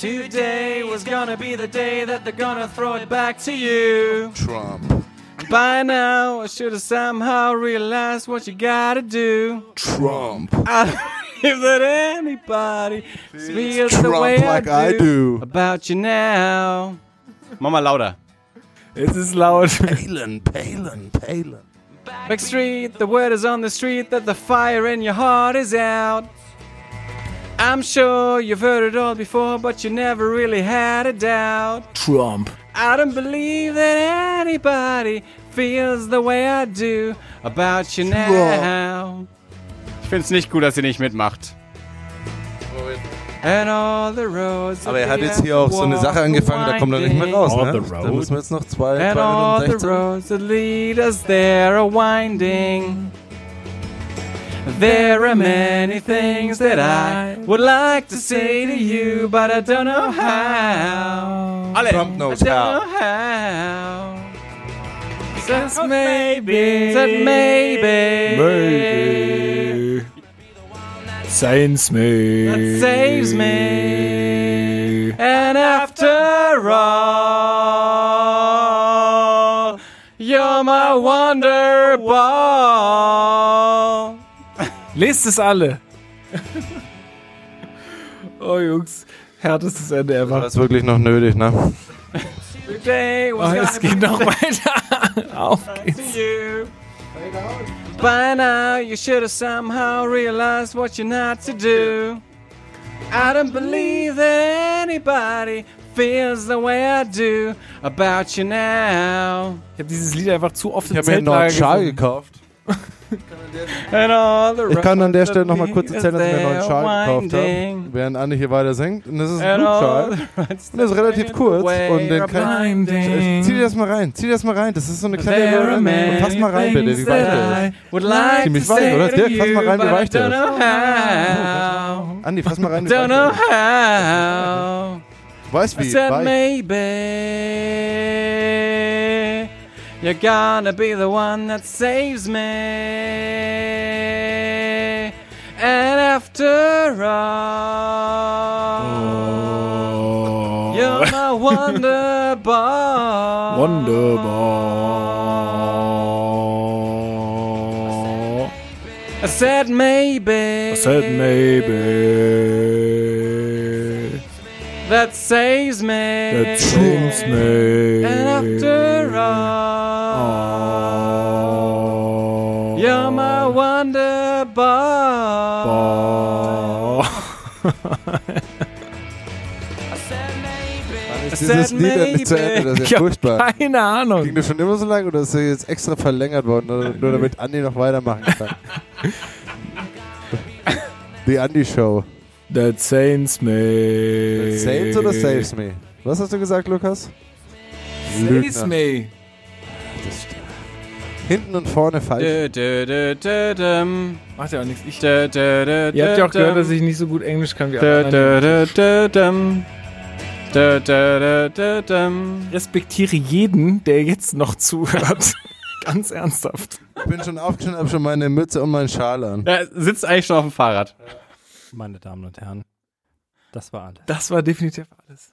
Today was gonna be the day that they're gonna throw it back to you. Trump. By now, I should have somehow realized what you gotta do. Trump. I don't believe that anybody feels the Trump way like I I do. about you now. Mach mal lauter. Es ist laut. Palin, Palin, Palin. Backstreet, the word is on the street that the fire in your heart is out. I'm sure you've heard it all before, but you never really had a doubt. Trump. I don't believe that anybody feels the way I do about you now. Ich find's nicht gut, dass ihr nicht mitmacht. And all the roads Aber er that hat jetzt hier auch so eine Sache angefangen, da kommt er nicht mehr raus, All ne? Da müssen wir jetzt noch zwei, And all the 16. roads that lead us there are winding. There are many things that I would like to say to you, but I don't know how. Alle. Trump I don't how. know how. Just maybe. Said maybe. Maybe. Science me. That saves me. And after all, you're my wonderball. Lest es alle. oh, Jungs. Härtestes Ende Das ever. ist wirklich noch nötig, ne? Today Oh, was es geht noch weiter. Auf geht's. By now, you should have somehow realized what you're not to do. I don't believe that anybody feels the way I do about you now. Ich habe dieses Lied einfach zu oft Ich im habe mir einen neuen Schal gekauft. And all the Ich kann an der Stelle nochmal kurz erzählen, dass ich mir einen neuen Schal gekauft habe, während Andi hier weiter singt. Und das ist ein Blutschal. Und der ist relativ kurz. way Und den kann. Zieh dir das mal rein, zieh dir das mal rein. Das ist so eine kleine. Fass mal rein, bitte, wie weich der I ist. would like Ziemlich to weich, say oder? to Dirk, fass mal you, rein, wie weich der don't ist. know how. Andi, fass mal rein, wie Don't know weich der how. ist. Weiß I wie, said weich. You're gonna be the one that saves me. And after all, oh. you're my wonder ball. wonderball. Wunderbar. I said maybe. I said maybe. That saves me. That saves me. And after all, Oh. Ist dieses Lied endlich zu Ende? Das ist ja furchtbar. keine Ahnung. Ging das schon immer so lang oder ist das jetzt extra verlängert worden, nur, nur damit Andi noch weitermachen kann? Die Andi Show. That saves me. Saves oder saves me? Was hast du gesagt, Lukas? Saves Lügner. me. Hinten und vorne falsch. Dö, dö, dö, dö, düm. Macht ja auch nichts. Ich, Dö, dö, dö, ihr habt ja auch gehört, dass ich nicht so gut Englisch kann wie alle Dö, anderen. dö, dö, dö, düm. Dö, dö, dö, dö, düm. respektiere jeden, der jetzt noch zuhört. Ganz ernsthaft. Ich bin schon aufgestanden, habe schon meine Mütze und meinen Schal an. Er sitzt eigentlich schon auf dem Fahrrad. Meine Damen und Herren, das war alles. Das war definitiv alles.